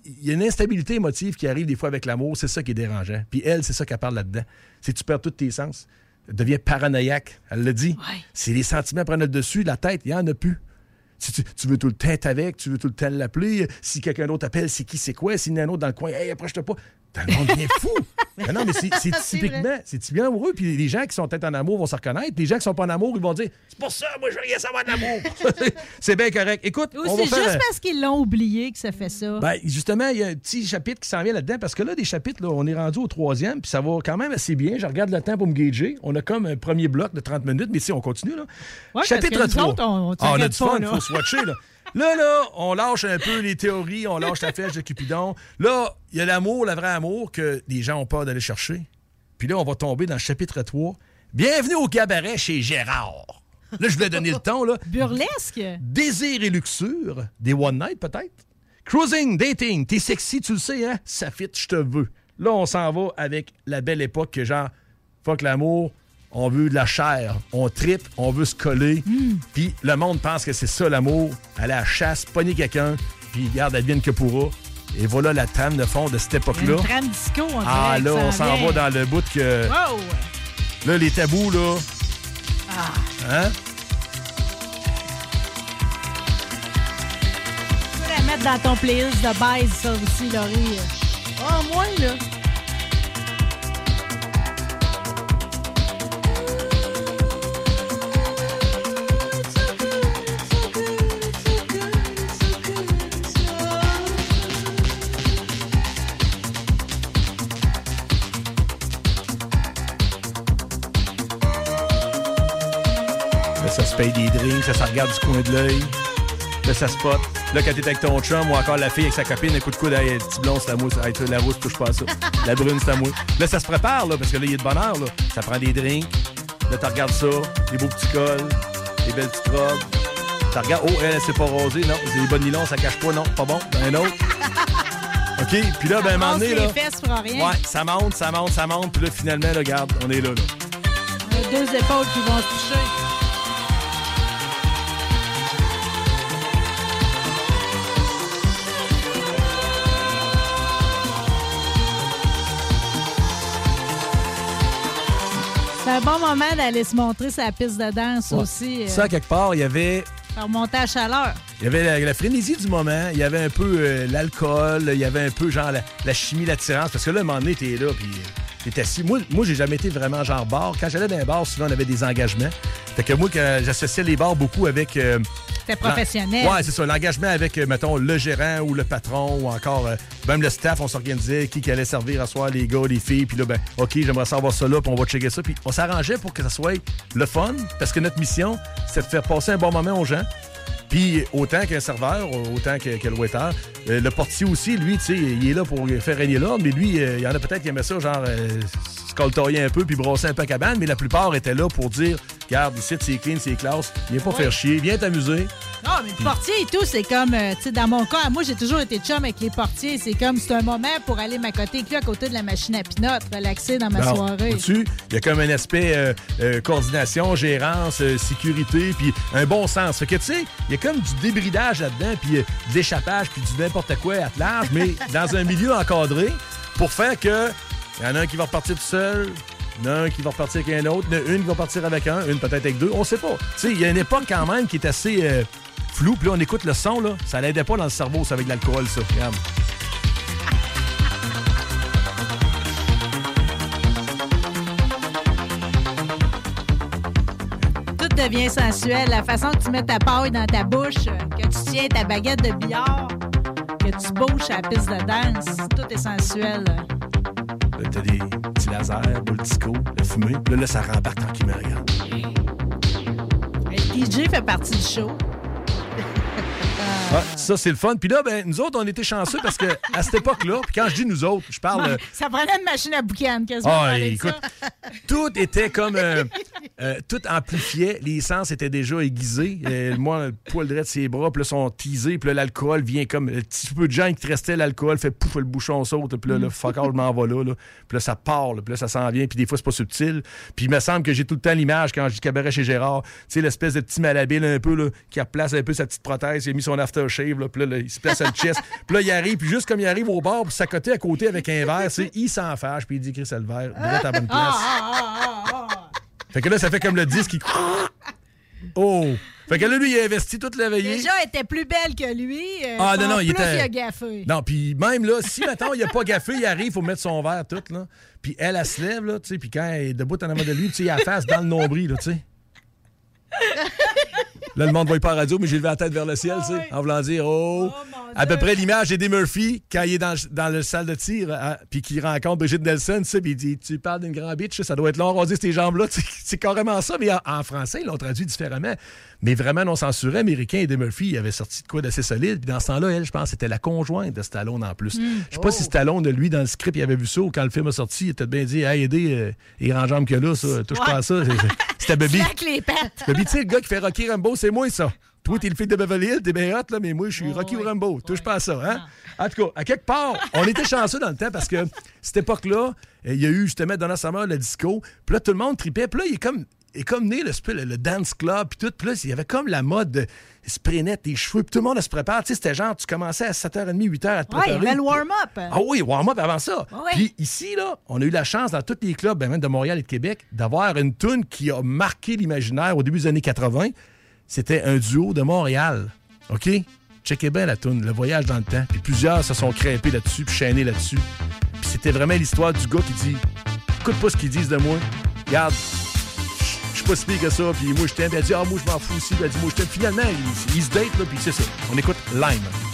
il y a une instabilité émotive qui arrive des fois avec l'amour, c'est ça qui est dérangeant. Puis elle, c'est ça qu'elle parle là-dedans. C'est que tu perds tous tes sens. Elle devient paranoïaque. Elle le dit. Ouais. Si les sentiments prennent le dessus, la tête, il n'y en a plus. Si tu, tu veux tout le temps être avec, tu veux tout le temps l'appeler. Si quelqu'un d'autre appelle, c'est qui, c'est quoi? S'il y en a un autre dans le coin, hey, approche-toi pas. Dans le monde devient fou. Mais non, mais c'est typiquement, c'est typiquement amoureux. Puis les gens qui sont peut-être en amour vont se reconnaître. Les gens qui sont pas en amour, ils vont dire C'est pour ça, moi, je veux rien savoir d'amour. c'est bien correct. Écoute, Ou c'est juste un- parce qu'ils l'ont oublié que ça fait ça. ben, justement, il y a un petit chapitre qui s'en vient là-dedans parce que là, des chapitres, là, on est rendu au troisième, puis ça va quand même assez bien. Je regarde le temps pour me gager. On a comme un premier bloc de 30 minutes, mais si on continue, là. Ouais, chapitre parce que nous 3. autres, on- on Ah, on a du fun, il faut se watcher, là. Là, là, on lâche un peu les théories, on lâche la flèche de Cupidon. Là, il y a l'amour, le vrai amour que les gens ont peur d'aller chercher. Puis là, on va tomber dans le chapitre 3. Bienvenue au cabaret chez Gérard. Là, je voulais donner le ton, là. Burlesque? Désir et luxure, des one night peut-être? Cruising, dating, t'es sexy, tu le sais, hein? Ça fit, je te veux. Là, on s'en va avec la belle époque que genre, fuck l'amour, on veut de la chair, on tripe, on veut se coller. Puis le monde pense que c'est ça l'amour, aller à la chasse, pogner quelqu'un, puis garde, advienne que pourra. Et voilà la trame de fond de cette Une époque-là. trame disco, on. Ah là, on s'en va dans le bout que. Wow! Là, les tabous, là. Hein? Tu peux la mettre dans ton playlist de base, ça aussi, Laurie. Ah, moins, là. Là, ça se paye des drinks, ça se regarde du coin de l'œil. Là, ça spot. Là, quand t'es avec ton chum ou encore la fille avec sa copine, un coup de coude, hey, petit blond, c'est la mousse. Hey, la rousse, touche pas à ça. La brune, c'est la mousse. Là, ça se prépare, là, parce que là, il y a de bonheur, là. Ça prend des drinks. Là, tu regardes ça, des beaux petits cols, des belles petites robes. Tu regardes, oh, elle, elle s'est pas rosée. Non, c'est des bonnes nylons, ça cache pas. Non, pas bon. Un autre. OK, puis là, ben, à un moment donné, là. fesses pour rien. Ouais, ça monte, ça monte, ça monte. Puis là, finalement, là, regarde, on est là, là. On a deux épaules qui vont se toucher. C'est un bon moment d'aller se montrer sa piste de danse Ouais. aussi. euh, Ça, quelque part, il y avait Faire monter à chaleur. Il y avait la, la frénésie du moment, il y avait un peu euh, l'alcool, il y avait un peu genre la, la chimie, l'attirance. Parce que là, à un moment donné, t'es là, puis euh, t'es assis. Moi, moi j'ai jamais été vraiment genre bar. Quand j'allais dans un bar, souvent, on avait des engagements. Fait que moi, j'associais les bars beaucoup avec. euh, C'était professionnel. Ouais, c'est ça. L'engagement avec, euh, mettons, le gérant ou le patron ou encore euh, même le staff, on s'organisait, qui, qui allait servir à soir, les gars, les filles. Puis là, ben, OK, j'aimerais savoir ça là, puis on va checker ça. Puis on s'arrangeait pour que ça soit le fun, parce que notre mission, c'est de faire passer un bon moment aux gens. Puis autant qu'un serveur, autant que, que le waiter, euh, le portier aussi, lui, tu sais, il est là pour faire régner l'ordre, mais lui, euh, il y en a peut-être qui aimaient ça, genre, euh, se coltoyer un peu puis brosser un peu à cabane, mais la plupart étaient là pour dire, regarde, ici, c'est clean, c'est classe, viens pas faire chier, viens t'amuser. Non, mais le portier et tout, c'est comme, euh, tu sais, dans mon cas, moi, j'ai toujours été chum avec les portiers. C'est comme, c'est un moment pour aller m'accoter là, à côté de la machine à pinotte, relaxer dans ma soirée. il y a comme un aspect euh, euh, coordination, gérance, sécurité, puis un bon sens. Fait que, tu sais, il y a comme du débridage là-dedans, puis de l'échappage, puis du n'importe quoi à large, mais dans un milieu encadré, pour faire que il y en a un qui va repartir tout seul, il y en a un qui va repartir avec un autre, il y en a une qui va partir avec un, une peut-être avec deux, on sait pas. Tu sais, il y a une époque quand même qui est assez euh, floue, puis là, on écoute le son, là, ça l'aidait pas dans le cerveau, ça, avec de l'alcool, ça. Regarde. Tout devient sensuel. La façon que tu mets ta paille dans ta bouche, euh, que tu tiens ta baguette de billard, que tu bouches à la piste de danse, tout est sensuel. Là, t'as des petits lasers, boule disco, la fumée. Là, là, ça rembarque tranquillement, regarde. Le DJ fait partie du show. Ah, ça, c'est le fun. Puis là, ben, nous autres, on était chanceux parce que à cette époque-là, puis quand je dis nous autres, je parle. euh, Ça prenait une machine à boucan, quasiment. Ah, écoute, ça. tout était comme. euh, euh, tout amplifiait. Les sens étaient déjà aiguisés. Euh, moi, le poil droit de ses bras, puis là, sont teasés. Puis là, l'alcool vient comme... Le petit peu de gens qui te restait, l'alcool fait pouf, le bouchon saute. Puis là, le fuck all, je m'en vais là, là. Puis là, ça part. là. Puis là, ça s'en vient. Puis des fois, c'est pas subtil. Puis il me semble que j'ai tout le temps l'image quand je dis cabaret chez Gérard. Tu sais, l'espèce de petit malhabile un peu, là, qui replace un peu sa petite prothèse. Il a mis son aftershave, là. Puis là, là, il se place à le chest. Puis là, il arrive. Puis juste comme il arrive au bord, pour s'accoter à côté avec un verre, sais, il s'en fâche. Puis il dit, Chris, c'est le verre. À bonne place. Fait que là, ça fait comme le disque qui. Oh! Fait que là, lui, il a investi toute la veillée. Déjà, elle était plus belle que lui. euh, Ah, non, non, il plus était- il a gaffé. Non, puis même là, si maintenant il a pas gaffé, il arrive, il faut mettre son verre tout, là. Puis elle, elle se lève, là, tu sais, puis quand elle est debout en avant de lui, tu sais, il a la face dans le nombril, là, tu sais. Là, le monde ne voit pas la radio, mais j'ai levé la tête vers le ciel, tu sais, ouais. en voulant dire, oh, à peu près l'image d'Eddie Murphy quand il est dans, dans le salle de tir, hein, puis qu'il rencontre Brigitte Nelson, tu sais, puis il dit, tu parles d'une grande bitch, ça doit être long, raser tes jambes-là, tu sais, c'est carrément ça, mais en, en français, ils l'ont traduit différemment. Mais vraiment non censuré, américain, Eddie Murphy, il avait sorti de quoi d'assez solide, puis dans ce temps-là, elle, je pense, c'était la conjointe de Stallone en plus. Je sais pas si Stallone, de lui, dans le script, il avait vu ça, ou quand le film a sorti, il était bien dit, hey, Eddie, euh, il rend jambe que là, ça, touche pas à ça. C'était Bobby. Les pattes. Bobby, tu sais, le gars qui fait Rocky Rambo, c'est moi, ça. Toi, t'es le fils de Beverly Hills, t'es bien hot, là, mais moi, je suis Rocky oui. Rambo. Touche pas à ça, hein? En tout cas, à quelque part, on était chanceux dans le temps parce que cette époque-là, il y a eu justement Donna Summer, le disco. Puis là, tout le monde tripait. Puis là, il est comme, est comme né le, le, le dance club. Puis tout. Puis là, il y avait comme la mode de spray net, tes cheveux. Puis tout le monde se prépare. Tu sais, c'était genre, tu commençais à 7h30, 8h à te Ouais, il y préparer. avait le warm-up. Ah oui, warm-up avant ça. Ouais. Puis ici, là, on a eu la chance dans tous les clubs, ben, même de Montréal et de Québec, d'avoir une tune qui a marqué l'imaginaire au début des années 80. C'était un duo de Montréal. OK? Checkez bien la tune, le voyage dans le temps. Puis plusieurs se sont crêpés là-dessus, puis chaînés là-dessus. Puis c'était vraiment l'histoire du gars qui dit Écoute pas ce qu'ils disent de moi. Regarde, pas si pire que ça, puis moi je t'aime. Elle dit Ah, moi je m'en fous aussi. Elle dit Moi je t'aime. Finalement, ils, ils se datent, c'est ça. On écoute Lime.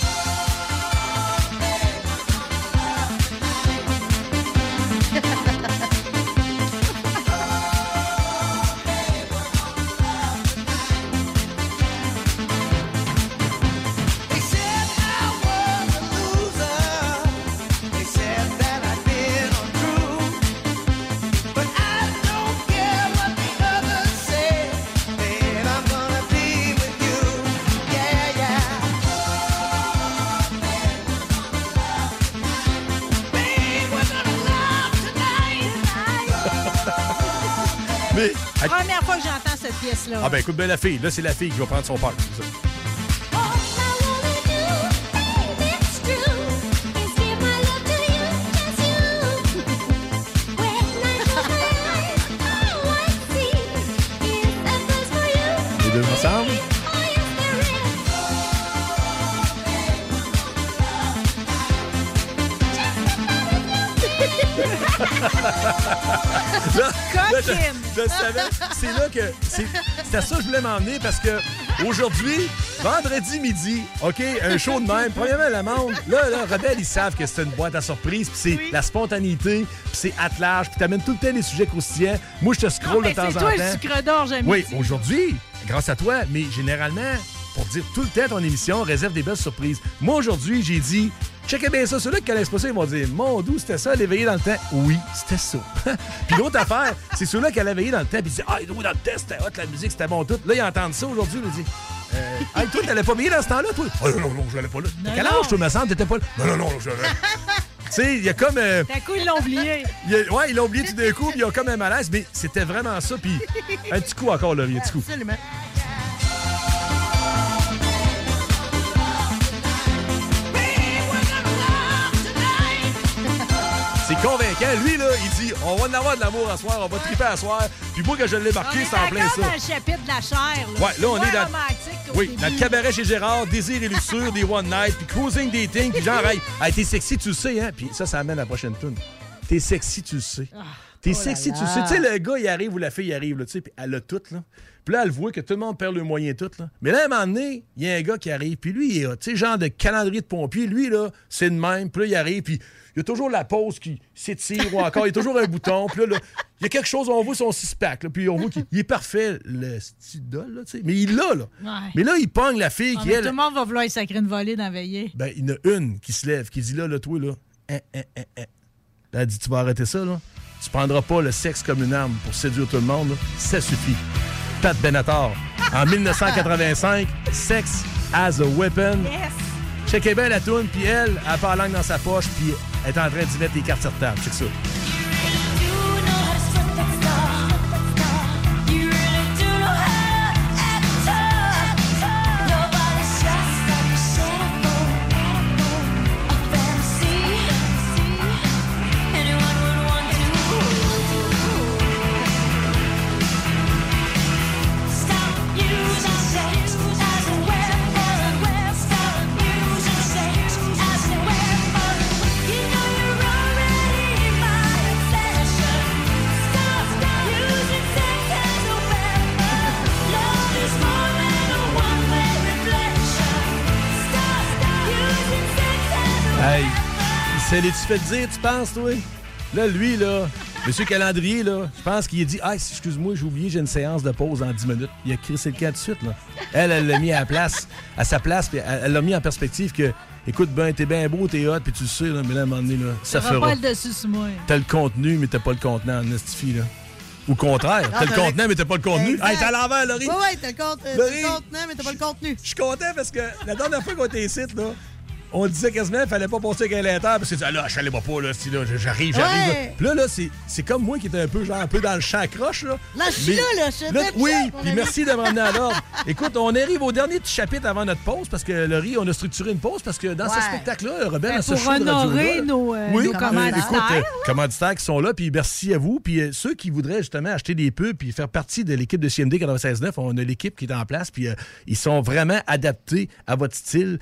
Ben écoute bien la fille. Là, c'est la fille qui va prendre son part. c'est ça. Les deux ensemble? Là, là, je, Coquine. je le savais. C'est là que. c'est- C'était ça que je voulais m'emmener parce que aujourd'hui, vendredi midi, OK, un show de même. Premièrement, le monde, là, là, Rebelle, ils savent que c'est une boîte à surprise, puis c'est Oui. la spontanéité, puis c'est at large, puis t'amènes tout le temps des sujets croustillants. Moi, je te scroll de temps en c'est temps. toi le sucre d'or, j'aime Oui, aujourd'hui, grâce à toi, mais généralement, pour dire tout le temps ton émission, réserve des belles surprises. Moi, aujourd'hui, j'ai dit, checkez bien ça. Ceux-là qui connaissent pas ça, ils vont dire, mon doux, c'était ça, l'éveiller dans le temps. Oui, c'était ça. puis l'autre affaire, c'est ceux-là qui allaient veiller dans le temps, puis ils disent, ah, oui, dans le temps, c'était hot, la musique, c'était bon tout. Là, ils entendent ça aujourd'hui, ils disent, euh, hey, toi, t'allais pas veiller dans ce temps-là, toi? Ah, non, non, non, je l'allais pas là. T'as quel non. âge, toi, me semble, t'étais pas là? Non, non, non, je l'allais. tu sais, il y a comme. euh, D'un coup, ils l'ont oublié. il y a- ouais, ils l'ont oublié tout d'un coup, puis ils ont comme un malaise, mais c'était vraiment ça. Puis un petit coup encore, là, un petit coup. Absolument. Lui, là, il dit on va en avoir de l'amour à soir, on va triper à soir. Puis moi, que je l'ai marqué, est c'est en plein ça. dans le chapitre de la chair. Là. Ouais, là, on est dans- Oui, début. dans le cabaret chez Gérard, désir et luxure, des one night, puis cruising dating, puis genre, hey, hey, t'es sexy, tu le sais, hein? Puis ça, ça amène à la prochaine tune. T'es sexy, tu le sais. Ah, T'es oh sexy, là tu le sais. là. Tu sais, le gars, il arrive ou la fille arrive, là, tu sais, puis elle a tout, là. Puis là, elle voit que tout le monde perd le moyen tout, là. Mais là, à un moment donné, il y a un gars qui arrive, puis lui, il est, tu sais, genre de calendrier de pompier. Lui, là, c'est de même. Puis là, il arrive, puis il y a toujours la pause qui s'étire ou encore, il y a toujours un bouton. Puis là, là, il y a quelque chose, on voit son six-pack, puis on voit qu'il il est parfait, le stidole, là, tu sais. Mais il l'a, là. Ouais. Mais là, il pogne la fille Ah, qui, elle, Tout le monde va vouloir sacrer une volée dans la veillée. ben, il y en a une qui se lève, qui dit là, là, toi, là, hein, hein, hein, hein. Là, Elle dit, tu vas arrêter ça, là. tu prendras pas le sexe comme une arme pour séduire tout le monde. là. Ça suffit. Pat Benatar. En 1985, Sex as a Weapon. Checkez bien la toune, puis elle, elle a pas la langue dans sa poche, puis elle est en train d'y mettre les cartes sur table. Check ça. C'est les tu fait dire, tu penses, toi? Là, lui, là, Monsieur Calendrier, là, je pense qu'il a dit Ah, excuse-moi, j'ai oublié, j'ai une séance de pause en 10 minutes. Il a crissé le cas tout de suite, là. Elle, elle l'a mis à, la place, à sa place, puis elle l'a mis en perspective que, écoute, ben, t'es bien beau, t'es hot, puis tu le sais, là, mais là, à un moment donné, là, ça fera. pas le dessus sur moi. T'as le contenu, mais t'as pas le contenant, en estifie, là. Ou contraire, t'as le t'as le- contenant, mais t'as pas le contenu. Hey, t'es à l'envers, Laurie. Oui, oui, t'as le, euh, contenant, mais t'as pas le contenu. Je suis content parce que la dernière fois qu'on était ici, là, on disait quasiment qu'il fallait pas passer avec un parce que ah, là, je savais pas, là, si là, j'arrive, j'arrive. Ouais. là. Puis là, là, c'est, comme moi qui étais un peu, genre, un peu dans le champ croche, là. Là, je suis là, là, je suis Là, oui, puis merci de me ramener à l'ordre. Écoute, on arrive au dernier petit chapitre avant notre pause parce que Laurie, on a structuré une pause parce que dans ce spectacle-là, Rebelle, Ben, dans ce pour honorer nos, euh, oui, nos euh, commanditaires, écoute, euh, commanditaires qui sont là, puis merci à vous. Puis euh, ceux qui voudraient justement acheter des pubs puis faire partie de l'équipe de CMD 96.9, on a l'équipe qui est en place, puis ils sont vraiment adaptés à votre style,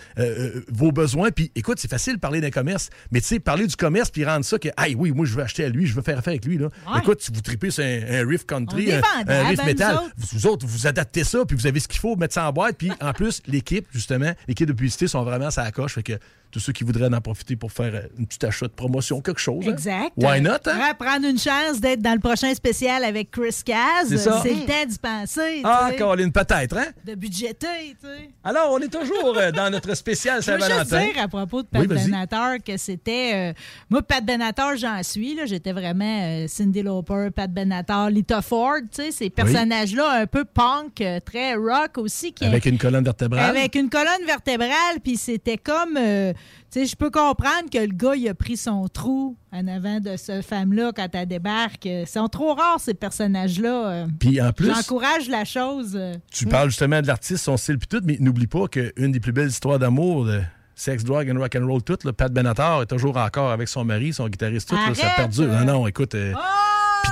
vos besoins. Puis écoute, c'est facile de parler d'un commerce, mais tu sais, parler du commerce puis rendre ça que, hey, oui, moi, je veux acheter à lui, je veux faire affaire avec lui. Là. Ouais. Écoute, si vous tripez sur un, un riff country, un, riff hein, autres. vous, vous autres, vous adaptez ça, puis vous avez ce qu'il faut, mettre ça en boîte. Puis en plus, l'équipe, justement, l'équipe de publicité sont vraiment à la coche. Fait que tous ceux qui voudraient en profiter pour faire euh, une petite achat de promotion, quelque chose. hein. Exact. Why not, hein? Prendre une chance d'être dans le prochain spécial avec Chris Caz. C'est le temps d'y penser. Ah, Caroline, peut-être, hein? De budgéter, tu sais. Alors, on est toujours euh, dans notre spécial Je veux Saint-Valentin. dire à propos de Pat Oui. Benatar que c'était. euh, moi, Pat Benatar, j'en suis. là. J'étais vraiment euh, Cindy Lauper, Pat Benatar, Lita Ford, tu sais, ces personnages-là un peu punk, très rock aussi. Qui Avec une colonne vertébrale. avec une colonne vertébrale, puis c'était comme. euh, sais, je peux comprendre que le gars, il a pris son trou en avant de cette femme-là quand elle débarque. Ils sont trop rares, ces personnages-là. Puis en plus, J'encourage la chose. tu parles justement de l'artiste, son style, puis tout, mais n'oublie pas qu'une des plus belles histoires d'amour de sex, drug and rock and roll, tout, là, Pat Benatar est toujours encore avec son mari, son guitariste, tout, là, ça perdure. Non, non, écoute. euh,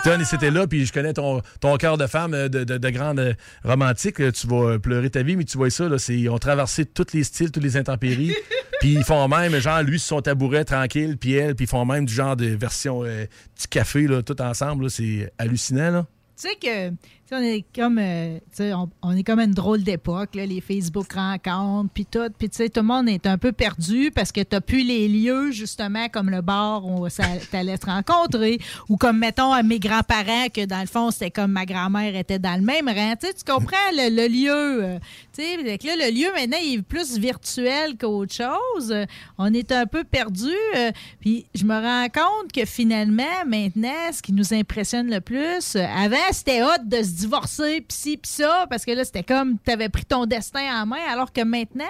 Piton, c'était là, puis je connais ton, ton cœur de femme euh, de, de, de grande euh, romantique. là, Tu vas euh, pleurer ta vie, mais tu vois ça, là, c'est, ils ont traversé tous les styles, toutes les intempéries. puis ils font même, genre, lui, son tabouret tranquille, puis elle, puis ils font même du genre de version euh, petit café, là, tout ensemble. c'est hallucinant, là. Tu sais que, on est comme, euh, on, est comme une drôle d'époque, les Facebook rencontres, puis tout. Puis, tout le monde est un peu perdu parce que tu n'as plus les lieux, justement, comme le bar où t'allais te rencontrer, ou comme, mettons, à mes grands-parents, que dans le fond, c'était comme ma grand-mère était dans le même rang. Tu comprends le, lieu. euh, le lieu, maintenant, il est plus virtuel qu'autre chose. On est un peu perdu. euh, puis, je me rends compte que finalement, maintenant, ce qui nous impressionne le plus, avant, c'était hot de se divorcer, pis ci, pis ça, parce que là, c'était comme tu avais pris ton destin en main, alors que maintenant,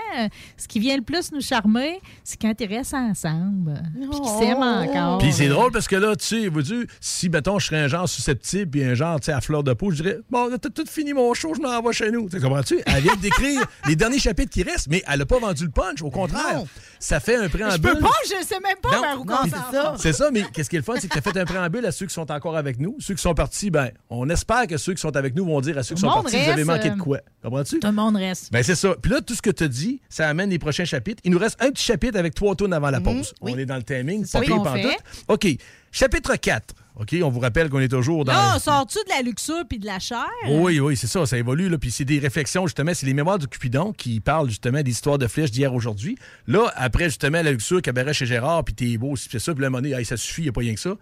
ce qui vient le plus nous charmer, c'est quand ils restent ensemble, puis qu'ils s'aiment encore. Puis c'est drôle parce que là, tu sais, vous dites, si, mettons, je serais un genre susceptible puis un genre, tu sais, à fleur de peau, je dirais, bon, t'as tout fini mon show, je m'en vais chez nous. Tu comprends-tu? Elle vient de décrire les derniers chapitres qui restent, mais elle a pas vendu le punch. Au contraire, non. ça fait un préambule. je peux pas, je sais même pas Non, vers où c'est ça. va. C'est ça, mais qu'est-ce qui est le fun, c'est que tu as fait un préambule à ceux qui sont encore avec nous. Ceux qui sont partis, ben, on espère que ceux qui sont avec nous vont dire à ceux qui sont le partis, vous avez manqué de euh, quoi? Comprends-tu? Tout le monde reste. Ben c'est ça. Puis là, tout ce que tu dit, ça amène les prochains chapitres. Il nous reste un petit chapitre avec trois tours avant la pause. oui. On est dans le timing, pas pire. OK. Chapitre 4. OK, on vous rappelle qu'on est toujours dans... Là, sors-tu de la luxure puis de la chair? Oui, oui, c'est ça, ça évolue. Là. Puis c'est des réflexions, justement, c'est les mémoires du Cupidon qui parlent justement des histoires de flèches d'hier aujourd'hui. Là, après, justement, la luxure, cabaret chez Gérard, puis t'es beau, c'est ça, puis moment donné, hey, ça suffit, il n'y a pas rien que ça.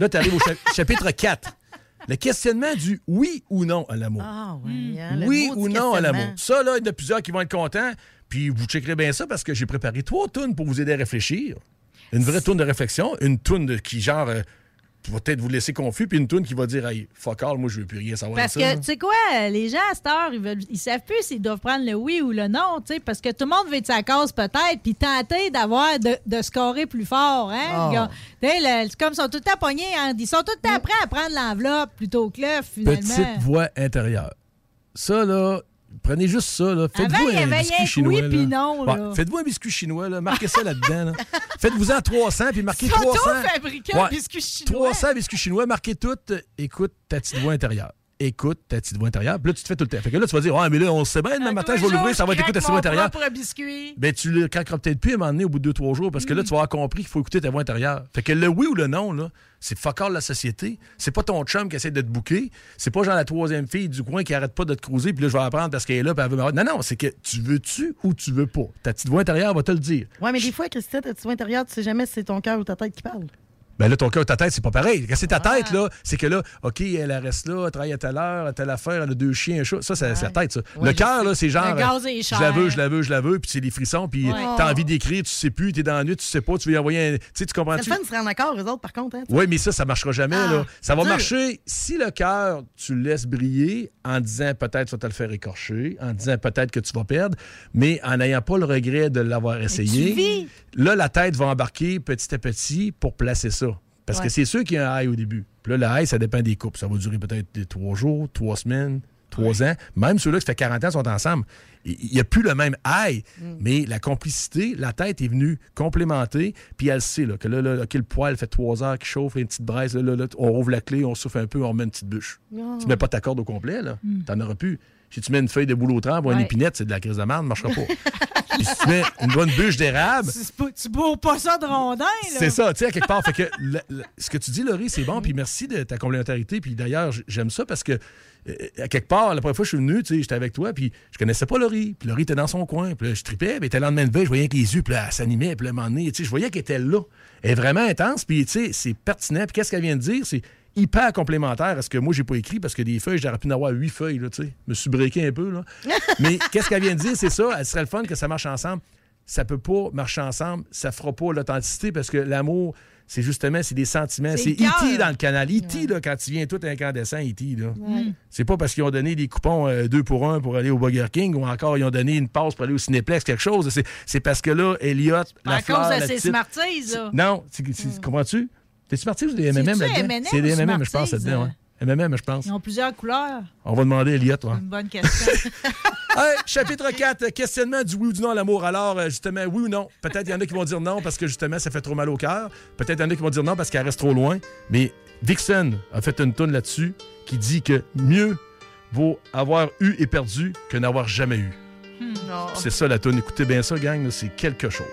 Là, tu arrives au cha- chapitre 4. Le questionnement du oui ou non à l'amour. Ah, oui. hein, le oui mot ou du non à l'amour. Ça, là, il y en a plusieurs qui vont être contents. Puis vous checkerez bien ça parce que j'ai préparé trois tunes pour vous aider à réfléchir. Une vraie tourne de réflexion, une tourne de- qui, genre, euh, tu vas peut-être vous laisser confus, puis une toune qui va dire Hey, fuck all, moi, je veux plus rien savoir Parce de ça. que, tu sais quoi, les gens à cette heure, ils, veulent, ils savent plus s'ils doivent prendre le oui ou le non, tu sais, parce que tout le monde veut être sa cause peut-être, puis tenter d'avoir, de, de scorer plus fort, hein, Oh. c'est comme ils sont tout le temps pognés, hein, ils sont tout le temps prêts à prendre l'enveloppe plutôt que l'œuf, finalement. Petite voix intérieure. Ça, là, prenez juste ça, là. Faites-vous il y un biscuit chinois. oui puis non. Ouais, Faites-vous un biscuit chinois, là. Marquez ça là-dedans, là. Faites-vous-en 300, puis marquez 300. Auto-fabriqué un Ouais. biscuit chinois. 300 biscuits chinois, marquez tout. Écoute ta petite voix intérieure. Écoute ta petite voix intérieure. Puis là, tu te fais tout le temps. Fait que là, tu vas dire, ouais, mais là, on sait bien, demain matin, je vais l'ouvrir, ça va je être écouter ta craque voix intérieure. biscuit. Ben, tu le craqueras peut-être plus à un moment donné au bout de 2-3 jours parce que là, tu vas avoir compris qu'il faut écouter ta voix intérieure. Fait que le oui ou le non, là, c'est fuck all la société. C'est pas ton chum qui essaie de te bouquer. C'est pas genre la troisième fille du coin qui arrête pas de te cruiser puis là, je vais apprendre parce qu'elle est là puis elle veut. Non, non, c'est que tu veux-tu ou tu veux pas. Ta petite voix intérieure va te le dire. Ouais, mais des fois, Christine, ta petite voix intérieure, tu sais jamais si c'est ton cœur ou ta tête qui parle. Ben là, ton cœur, ta tête, c'est pas pareil. Quand c'est ta tête, là, c'est que là, OK, elle reste là, elle travaille à telle heure, à telle affaire, elle a deux chiens, un chat. Ça, c'est la tête, ça. Le cœur, là, c'est genre. Je la veux, je la veux, je la veux, puis c'est des frissons, puis t'as envie d'écrire, tu sais plus, t'es dans la nuit, tu sais pas, tu veux y envoyer un. Tu sais, tu C'est comprends-tu? le fun de se rendre d'accord, eux autres, par contre. Hein. Oui, mais ça, ça marchera jamais. Ah, là. Ça va marcher si le cœur, tu le laisses briller en disant peut-être tu vas te le faire écorcher, en disant peut-être que tu vas perdre, mais en n'ayant pas le regret de l'avoir essayé. Là, la tête va embarquer petit à petit pour placer ça. Parce que c'est sûr qu'il y a un high au début. Puis là, le high, ça dépend des couples. Ça va durer peut-être trois jours, trois semaines, trois ans. Même ceux-là qui fait 40 ans sont ensemble. Il n'y a plus le même high, mais la complicité, la tête est venue complémenter, puis elle sait là, que là, là, le poil fait trois heures qu'il chauffe, une petite braise, là, là, là, on rouvre la clé, on souffle un peu, on remet une petite bûche. Tu mets pas ta corde au complet, là. T'en auras plus. Si tu mets une feuille de boulot trempe ou une Ouais. épinette, c'est de la crise de merde, ne marchera pas. Puis si tu mets une bonne bûche d'érable, Tu, bourres pas ça de rondin, là. c'est ça, tu sais, à quelque part. Fait que le- le- ce que tu dis, Laurie, c'est bon, puis merci de ta complémentarité. Puis d'ailleurs, j'aime ça parce que, euh, à quelque part, la première fois que je suis venu, tu sais, j'étais avec toi, puis je connaissais pas Laurie. Puis Laurie était dans son coin, puis là, je tripais, mais elle était le lendemain de veille, je voyais que les yeux, puis là, elle s'animait, puis là, un moment donné, tu sais, je voyais qu'elle était là. Elle est vraiment intense, puis tu sais, c'est pertinent. Puis qu'est-ce qu'elle vient de dire? C'est hyper complémentaire à ce que moi, j'ai pas écrit, parce que des feuilles, j'aurais pu en avoir huit feuilles, là, tu sais. Je me suis breaké un peu, là. mais qu'est-ce qu'elle vient de dire? C'est ça, elle serait le fun que ça marche ensemble ça peut pas marcher ensemble, ça fera pas l'authenticité parce que l'amour, c'est justement, c'est des sentiments. C'est. E.T. dans le canal. E.T., là, quand tu viens tout incandescent, E.T., là. C'est pas parce qu'ils ont donné des coupons euh, deux pour un pour aller au Burger King ou encore ils ont donné une passe pour aller au Cinéplex, quelque chose. C'est- C'est parce que là, Elliot, la À cause de ses petite- Smarties, là. Non, c'est- c'est- comprends-tu? T'es Smarties ou des M&M C'est-tu là-dedans? C'est des ou M&M, je pense, là-dedans, ouais. M&M, je pense. Ils ont plusieurs couleurs. On va demander à Elliot, ouais. Une bonne question. Hey, chapitre 4, questionnement du oui ou du non à l'amour. Alors, euh, justement, oui ou non? Peut-être il y en a qui vont dire non parce que, justement, ça fait trop mal au cœur. Peut-être il y en a qui vont dire non parce qu'elle reste trop loin. Mais Vixen a fait une tonne là-dessus qui dit que mieux vaut avoir eu et perdu que n'avoir jamais eu. Non. C'est ça la tonne. Écoutez bien ça, gang, c'est quelque chose.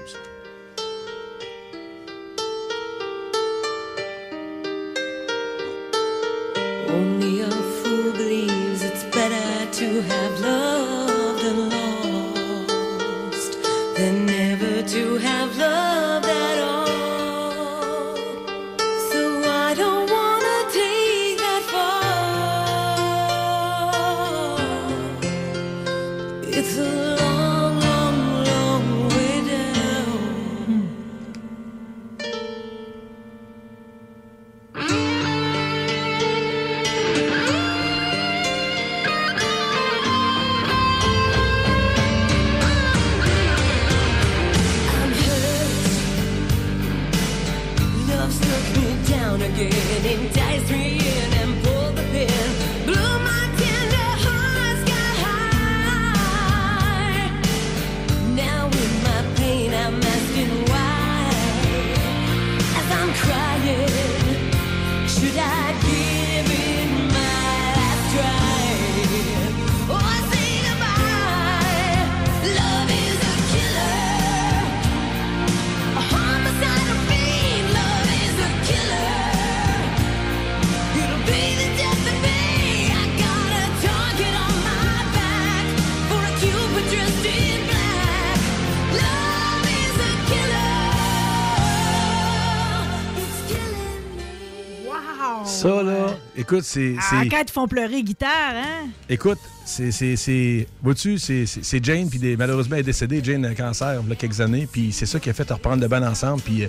Écoute, c'est. Ah, c'est- quand ils font pleurer guitare, hein? Écoute, c'est. c'est- c'est- Vois-tu, c'est c'est- c'est Jane, puis malheureusement, elle est décédée. Jane a un cancer il y a quelques années, puis c'est ça qui a fait reprendre le band ensemble. Puis euh,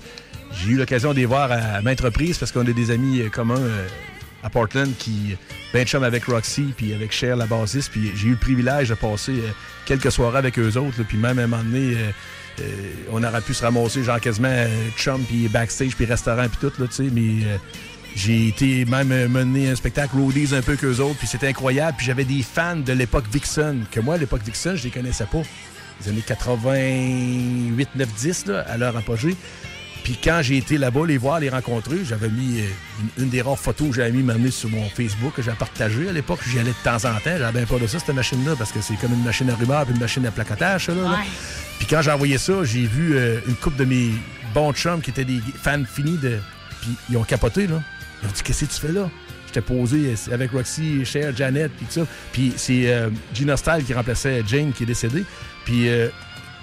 j'ai eu l'occasion de les voir à maintes reprises parce qu'on a des amis euh, communs euh, à Portland qui. Ben chum avec Roxy, puis avec Cher, la bassiste. Puis j'ai eu le privilège de passer quelques soirées avec eux autres, puis même à un moment donné. euh, on aurait pu se ramasser genre quasiment euh, chum puis backstage puis restaurant puis tout là tu sais mais euh, j'ai été même euh, mener un spectacle roadies un peu qu'eux autres, puis c'était incroyable. Puis j'avais des fans de l'époque Vixen, que moi, à l'époque Vixen, je les connaissais pas. Les années 88, 9, 10, là, à leur apogée. Puis quand j'ai été là-bas, les voir, les rencontrer, j'avais mis euh, une, une des rares photos que j'avais mis m'amener sur mon Facebook, que j'avais partagé à l'époque. J'y allais de temps en temps. J'avais bien pas de ça, cette machine-là, parce que c'est comme une machine à rumeur puis une machine à placotage, ça, là, là. Puis quand j'ai envoyé ça, j'ai vu euh, une couple de mes bons chums qui étaient des fans finis de. Puis ils ont capoté, là. Ils ont dit Qu'est-ce que tu fais là? J'étais posé avec Roxy, Cher, Janet, puis tout ça. Puis c'est euh, Gina Style qui remplaçait Jane qui est décédée. Puis euh,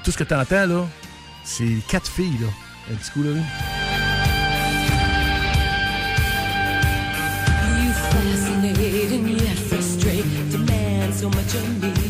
tout ce que tu entends, là, c'est quatre filles, là. Un petit coup, là. me.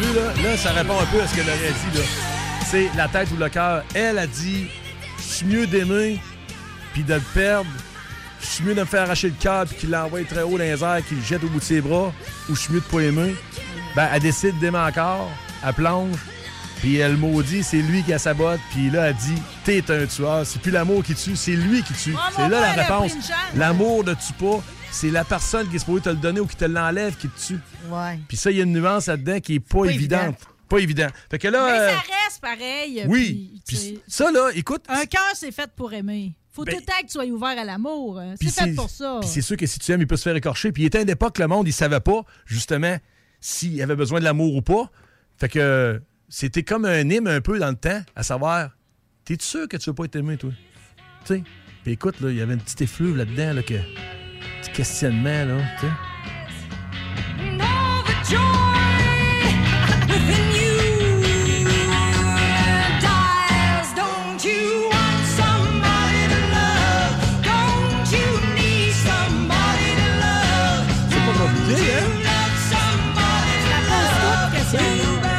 Vu, là? Là, ça répond un peu à ce qu'elle aurait dit, là. C'est la tête ou le cœur. Elle a dit Je suis mieux d'aimer puis de le perdre. Je suis mieux de me faire arracher le cœur puis qu'il l'envoie très haut dans les airs, qu'il le jette au bout de ses bras, ou je suis mieux de pas aimer. Ben, elle décide d'aimer encore. Elle plonge. Puis elle maudit, c'est lui qui a sa botte. Puis là, elle dit T'es un tueur. C'est plus l'amour qui tue, c'est lui qui tue. C'est là la réponse. L'amour ne tue pas. C'est la personne qui est supposée te le donner ou qui te l'enlève qui te tue. Ouais. Puis ça, il y a une nuance là-dedans qui est pas, Pas évidente. évident. Pas évident. Fait que là. Mais euh, ça reste pareil. oui. puis, ça, là, écoute. Un cœur, c'est fait pour aimer. Faut Ben- tout le temps que tu sois ouvert à l'amour. euh, puis C'est fait pour ça. Puis c'est sûr que si tu aimes, il peut se faire écorcher. Puis il était à une époque, le monde, il savait pas, justement, s'il avait besoin de l'amour ou pas. Fait que c'était comme un hymne un peu dans le temps, à savoir, t'es sûr que tu veux pas être aimé, toi? Tu sais? Puis écoute, là, il y avait une petite effluve là-dedans, là, que. Questionnement, là, tu sais. Hein?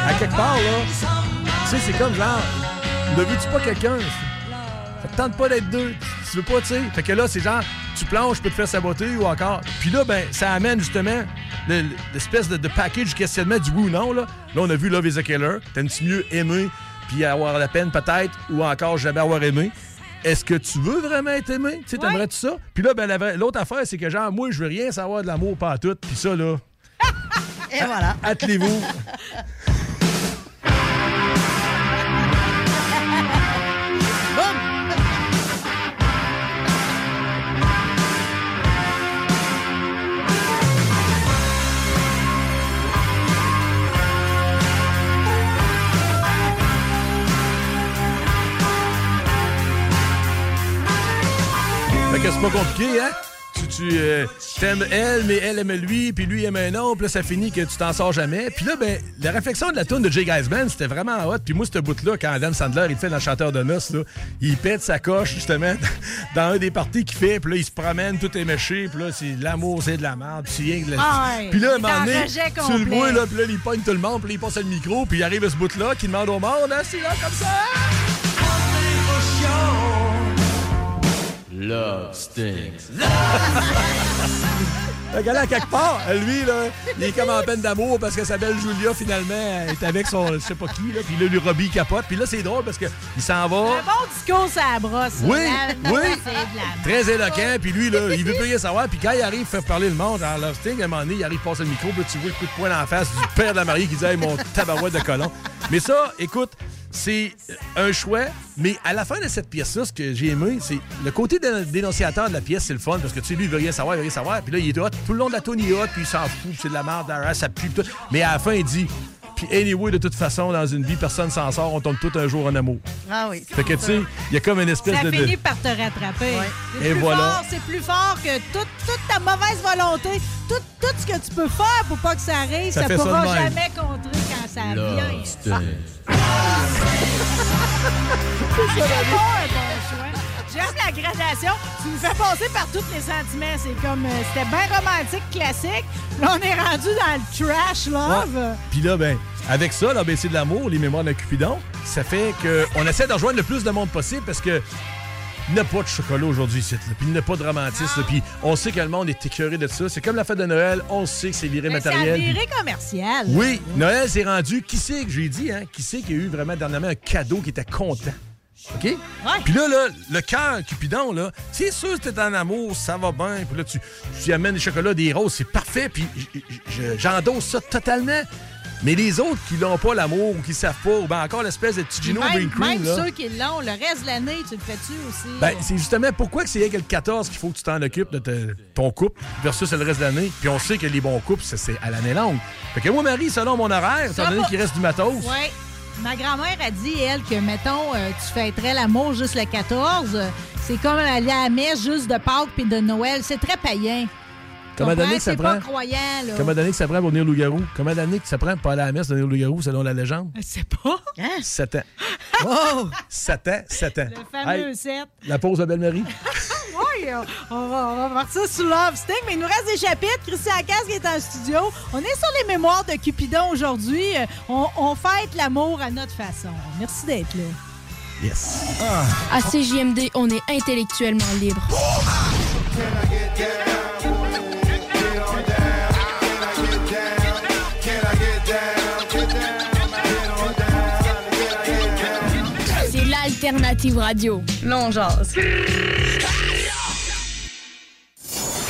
À quelque part, là, tu sais, c'est comme genre, ne veux-tu pas quelqu'un? Ça te tente pas d'être deux. Tu veux pas, tu sais. Fait que là, c'est genre, tu plonges, je peux te faire saboter ou encore. Puis là, ben, ça amène justement le- l'espèce de, de package questionnement du oui ou non. Là, là on a vu Love is a Killer. T'aimes-tu mieux aimer puis avoir la peine peut-être ou encore jamais avoir aimé? Est-ce que tu veux vraiment être aimé? Tu sais, t'aimerais-tu ça? Puis là, ben, la l'autre affaire, c'est que genre, moi, je veux rien savoir de l'amour, pas à tout. Puis ça, là, Et voilà. attelez-vous. que c'est pas compliqué, hein? Tu, tu euh, t'aimes elle, mais elle aime lui, puis lui aime un autre, puis là, ça finit que tu t'en sors jamais. Puis là, ben, la réflexion de la tune de Jay Geisman, c'était vraiment hot. Puis moi, ce bout-là, quand Adam Sandler, il fait dans le chanteur de noces, là, il pète sa coche, justement, dans un des parties qu'il fait, puis là, il se promène, tout est méché, puis là, c'est l'amour, c'est de la merde, puis c'est rien que de la... Ah Puis là, à un moment en donné, tu le vois, là, puis là, il pogne tout le monde, puis là, il passe le micro, puis il arrive à ce bout-là, qui demande au monde, ah, c'est là, comme ça, Love stinks. Le gars là, quelque part, lui, là, il est comme en peine d'amour parce que sa belle Julia, finalement, est avec son, je sais pas qui, là, puis là, le Robbie capote. Puis là, c'est drôle parce qu'il s'en va. Un bon discours, ça brosse. Oui, La- oui. Très éloquent, puis lui, là, il veut plus rien savoir. Puis quand il arrive, faire parler le monde, genre Love Sting, à un moment donné, il arrive, passer le micro, puis là, tu vois le coup de poing dans la face du père de la mariée qui dit Hey, mon tabarouette de colon. Mais ça, écoute, c'est un choix, mais à la fin de cette pièce-là, ce que j'ai aimé, c'est le côté dé- dénonciateur de la pièce, c'est le fun, parce que tu sais, lui, il veut rien savoir, il veut rien savoir. Puis là, il est hot. Tout le long de la tune, il est hot, puis il s'en fout, puis c'est de la merde, derrière, ça pue, tout. Mais à la fin, il dit, puis anyway, de toute façon, dans une vie, personne s'en sort, on tombe tout un jour en amour. Ah oui. Fait que, tu sais, il y a comme une espèce Ça de... de- finit par te rattraper. Et plus voilà. c'est plus fort que toute, toute ta mauvaise volonté, tout, tout ce que tu peux faire pour pas que ça arrive, Ça ça, ça pourra jamais contrer ça vient. C'est. J'aime la gradation. Tu nous fais passer par tous les sentiments. C'est comme, euh, c'était bien romantique, classique. Là, on est rendu dans le trash love. Ouais. Puis là, ben, avec ça, l'ABC de l'amour, les mémoires d'un Cupidon, ça fait qu'on essaie de rejoindre le plus de monde possible parce que il n'y a pas de chocolat aujourd'hui ici, là, puis il n'y a pas de romantisme, puis on sait que le monde est écœuré de ça. C'est comme la fête de Noël, on sait que c'est viré Mais c'est matériel. puis- virée commercial. Oui, Noël s'est rendu. Qui c'est que j'ai dit, hein? Qui c'est qui a eu vraiment dernièrement un cadeau qui était content? OK? Puis là, là, le cœur Cupidon, là, c'est sûr que t'es en amour, ça va bien. Puis là, tu, tu y amènes des chocolats, des roses, c'est parfait. Puis j'endosse ça totalement. Mais les autres qui l'ont pas, l'amour, ou qui savent pas, ou ben encore l'espèce de petit Gino Green Cream, même là. ceux qui l'ont, le reste de l'année, tu le fais-tu aussi? Ben, c'est justement pourquoi c'est avec le 14 qu'il faut que tu t'en occupes de te- ton couple versus le reste de l'année. Puis on sait que les bons couples, c'est à l'année longue. Fait que moi, Marie, selon mon horaire, étant donné qu'il reste du matos, Oui. Ma grand-mère a dit, elle, que, mettons, euh, tu fêterais l'amour juste le 14. euh, c'est comme aller à la messe juste de Pâques puis de Noël. C'est très païen. Comment donné que ça C'est prend? pas croyant, là. Combien d'années que ça prend pour venir au loup-garou? Combien d'années que ça prend pour aller à la messe de venir au loup-garou, selon la légende? Je sais pas. Sept ans. Oh! Sept ans, sept ans. Le fameux Hey, 7. la pause de Belle-Marie. Oui, on, on va, on va partir sur Love Sting, mais il nous reste des chapitres. Christian Casse qui est en studio. On est sur les mémoires de Cupidon aujourd'hui. Euh, On, on fête l'amour à notre façon. Merci d'être là. Yes. À CJMD, on est intellectuellement libre. C'est l'alternative radio. Non.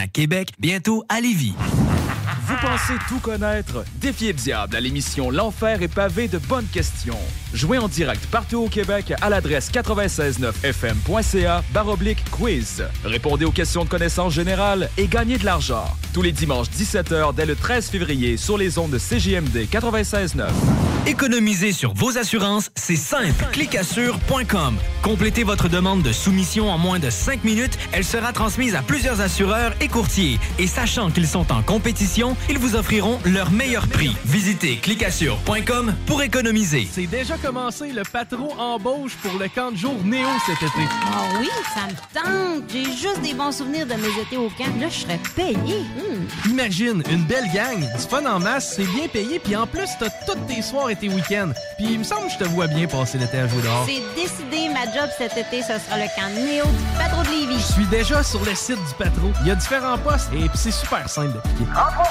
à Québec, bientôt à Lévis. Vous pensez tout connaître? Défiez le diable à l'émission L'Enfer est pavé de bonnes questions. Jouez en direct partout au Québec à l'adresse 969fm.ca baroblique quiz. Répondez aux questions de connaissance générale et gagnez de l'argent. Tous les dimanches 17h dès le 13 février sur les ondes de CJMD 96.9. Économiser sur vos assurances, c'est simple. Clicassure.com. Complétez votre demande de soumission en moins de 5 minutes. Elle sera transmise à plusieurs assureurs et courtiers. Et sachant qu'ils sont en compétition, ils vous offriront leur meilleur prix. Visitez clicassure.com pour économiser. C'est déjà commencé, le patron embauche pour le camp de jour Néo cet été. Ah oui, ça me tente. J'ai juste des bons souvenirs de mes étés au camp. Là, je serais payé. Imagine, une belle gang, du fun en masse, c'est bien payé, puis en plus, t'as toutes tes soirs et tes week-ends. Puis il me semble que je te vois bien passer l'été à jouer dehors. C'est décidé, ma job cet été, ce sera le camp Néo du patron de Lévis. Je suis déjà sur le site du patron. Il y a différents postes et puis c'est super simple d'appliquer.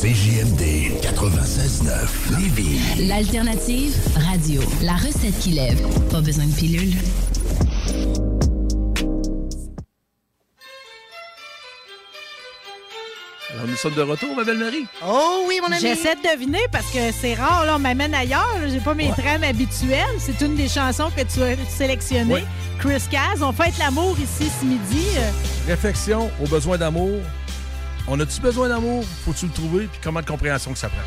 CJMD 96.9 Lévis. L'alternative radio. La recette qui lève. Pas besoin de pilule. Alors, nous sommes de retour, ma belle Marie. Oh oui, mon ami. J'essaie de deviner parce que c'est rare, là, on m'amène ailleurs. J'ai pas mes trames habituelles. C'est une des chansons que tu as sélectionnées. Ouais. Chris Caz, on fête l'amour ici ce midi. Réflexion aux besoins d'amour. On a-tu besoin d'amour? Faut-tu le trouver? Puis comment de compréhension que ça prend?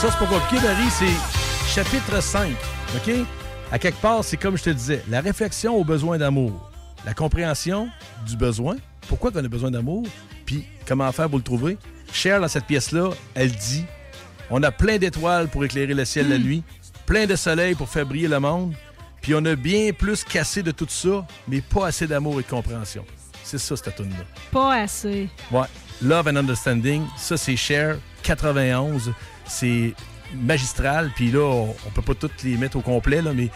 Ça, c'est pas compliqué, Marie. C'est chapitre 5. OK? À quelque part, c'est comme je te disais, la réflexion aux besoins d'amour. La compréhension du besoin. Pourquoi qu'on a besoin d'amour? Puis comment faire pour le trouver? Cher, dans cette pièce-là, elle dit on a plein d'étoiles pour éclairer le ciel la nuit, plein de soleil pour faire briller le monde, puis on a bien plus cassé de tout ça, mais pas assez d'amour et de compréhension. C'est ça, cette tune là pas assez. Ouais. Love and Understanding, ça c'est Cher, 91. C'est magistral. Puis là, on, on peut pas toutes les mettre au complet, là, mais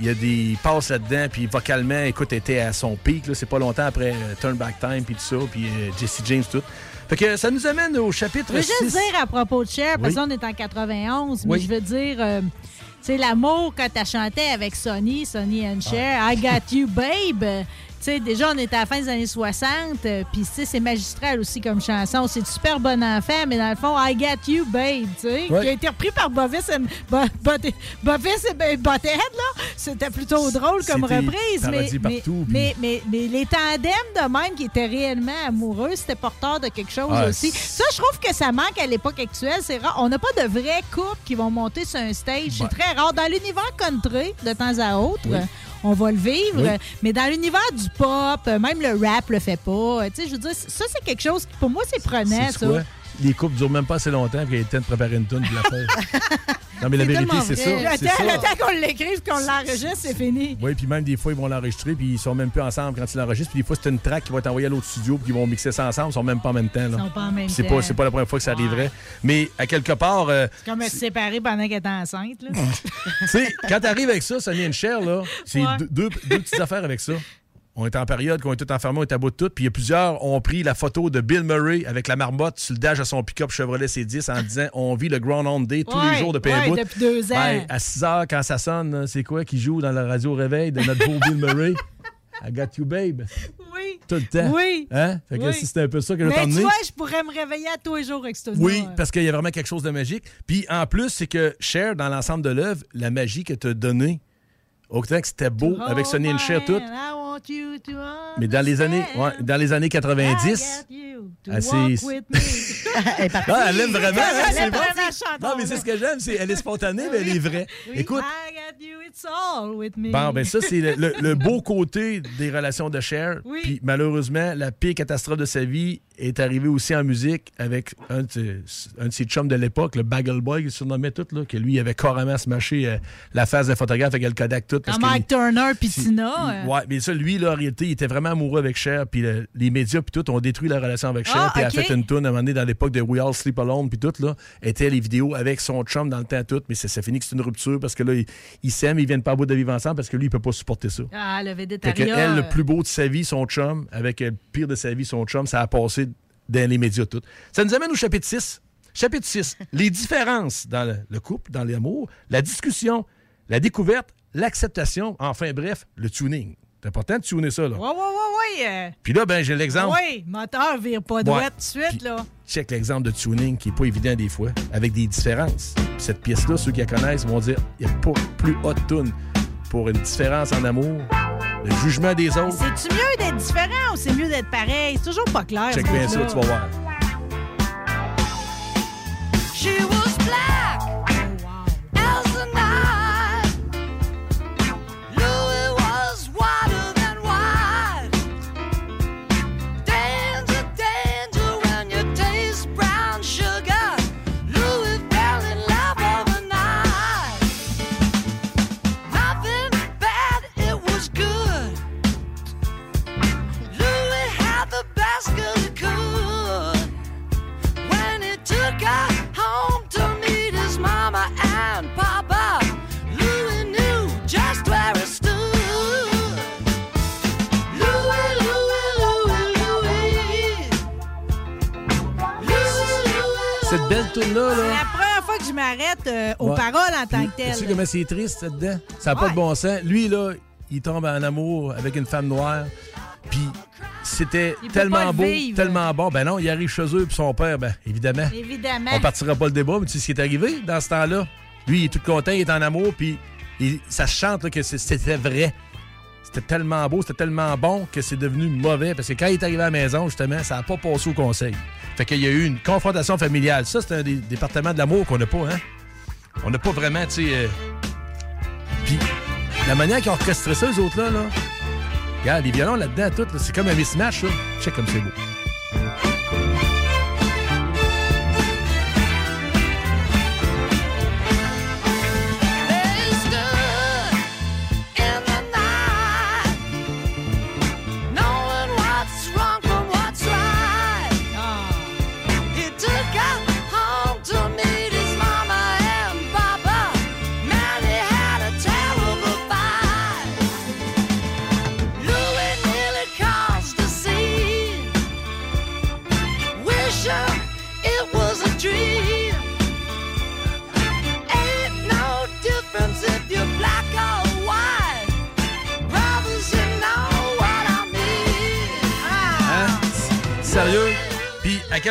il y a des passes là-dedans. Puis vocalement, écoute, elle était à son pic. là. C'est pas longtemps après euh, Turn Back Time, puis tout ça. Puis euh, Jesse James, tout. Fait que ça nous amène au chapitre Je veux juste 6. dire à propos de Cher, parce Oui. qu'on est en 91, mais Oui. je veux dire, euh, tu sais, l'amour quand t'as chanté avec Sonny, Sonny and Cher, I Got You Babe. Tu sais, déjà, on était à la fin des années 60, euh, puis tu sais, c'est magistral aussi comme chanson. C'est super bon enfant, mais dans le fond, I Got You Babe, tu sais, Ouais. qui a été repris par Bovis et, Bo- Bot- Bovis et B- Butthead, là. C'était plutôt drôle comme reprise. Mais, partout, mais, mais, mais les tandems de même qui étaient réellement amoureux, c'était porteur de quelque chose Ah, aussi. Ça, je trouve que ça manque à l'époque actuelle. C'est rare. On n'a pas de vrais couples qui vont monter sur un stage. C'est très rare. Dans l'univers country, de temps à autre, Oui. On va le vivre. Oui. Mais dans l'univers du pop, euh, même le rap le fait pas. Tu sais, je veux dire, ça, c'est quelque chose qui, pour moi, c'est prenant, ça. quoi? Les couples durent même pas assez longtemps, puis il y a le temps de préparer une tune de la faire. non, mais la vérité, c'est ça. Le temps, ça. le temps qu'on l'écrive, qu'on l'enregistre, c'est fini. Oui, puis même des fois, ils vont l'enregistrer, puis ils sont même plus ensemble quand ils l'enregistrent. Puis des fois, c'est une track qui va être envoyée à l'autre studio, puis ils vont mixer ça ensemble. Ils sont même pas en même temps. Là. Ils sont pas en même Puis c'est temps. pas, c'est pas la première fois que ça arriverait. Mais à quelque part, euh, C'est comme se séparer pendant qu'elle est enceinte. Tu sais, quand t'arrives avec ça, Sonny and Cher, là, c'est Ouais. deux, deux- deux petites affaires avec ça. On était en période qu'on était tous enfermés, on était à bout de tout. Puis il y a plusieurs ont pris la photo de Bill Murray avec la marmotte sur le dash de son pick-up Chevrolet C10 en disant on vit le Groundhog Day tous les jours depuis un ouais, depuis deux ans. Ouais, à 6 heures, quand ça sonne, c'est quoi qui joue dans la radio au réveil de notre beau Bill Murray? I got you, babe. Oui. Tout le temps. Oui. Hein? Fait que Oui. si c'était un peu ça que je vais Mais vois, je pourrais me réveiller à tous les jours avec ce Oui, parce qu'il y a vraiment quelque chose de magique. Puis en plus, c'est que Cher, dans l'ensemble de l'œuvre, la magie que tu as donnée, autant que c'était beau avec Sonny and Cher tout, you to mais dans les années, ouais, dans les années 90, to Ah, me. Elle est. Ah, elle vraiment, hein, Elle c'est aime bon. vraiment chanter. Non, mais c'est ce que j'aime, c'est elle est spontanée, mais elle est vraie. Écoute. Bon, ben ça, c'est le, le- le beau côté des relations de Cher. Oui. Puis malheureusement, la pire catastrophe de sa vie est arrivée aussi en musique avec un de ses, un de ses chums de l'époque, le Bagel Boy, qu'il surnommait tout, là, que lui avait carrément smashé euh, la face d'un photographe avec le Kodak tout. parce Mike Turner puis Tina. Ouais, mais ça, lui, là, en réalité, il était vraiment amoureux avec Cher, puis le- les médias, puis tout, ont détruit la relation avec Cher, Ah, puis elle a fait une tune à un moment donné dans l'époque de We All Sleep Alone, puis tout, là, étaient les vidéos avec son chum dans le temps, tout, mais ça, finit que c'est une rupture parce que là, ils ils s'aiment, ils viennent pas à bout de vivre ensemble parce que lui, il peut pas supporter ça. Ah, le elle, le plus beau de sa vie, son chum, avec le pire de sa vie, son chum, ça a passé dans les médias tout. Ça nous amène au chapitre 6. Chapitre 6. les différences dans le, le couple, dans l'amour, la discussion, la découverte, l'acceptation, enfin bref, le tuning. C'est important de tuner ça, là. Ouais, ouais, ouais, ouais. euh. Puis là, ben, j'ai l'exemple. Oui, moteur vire pas droit Ouais. tout de suite, là. Check l'exemple de tuning qui est pas évident des fois, avec des différences. Puis cette pièce-là, ceux qui la connaissent vont dire il n'y a pas plus haute tune pour une différence en amour, le jugement des autres. C'est-tu mieux d'être différent ou c'est mieux d'être pareil? C'est toujours pas clair. Check bien ça, tu vas voir. She was tune-là, C'est là. la première fois que je m'arrête euh, aux Ouais. paroles en tant que Tu sais comment c'est triste, ça dedans? Ça n'a pas de bon sens. Lui, là, il tombe en amour avec une femme noire. Puis c'était tellement le beau, vivre. tellement bon. Ben non, il arrive chez eux, puis son père, ben évidemment. Évidemment. On partira pas le débat, mais tu sais ce qui est arrivé dans ce temps-là? Lui, il est tout content, il est en amour, puis il- ça se chante là, que c'était vrai. C'était tellement beau, c'était tellement bon que c'est devenu mauvais. Parce que quand il est arrivé à la maison, justement, ça n'a pas passé au conseil. Fait qu'il y a eu une confrontation familiale. Ça, c'est un des départements de l'amour qu'on n'a pas, hein? On n'a pas vraiment, tu sais. euh, Puis la manière qu'ils ont orchestré ça, les autres-là, là. Regarde, les violons là-dedans, tout, là, c'est comme un mismatch, ça. Check comme c'est beau.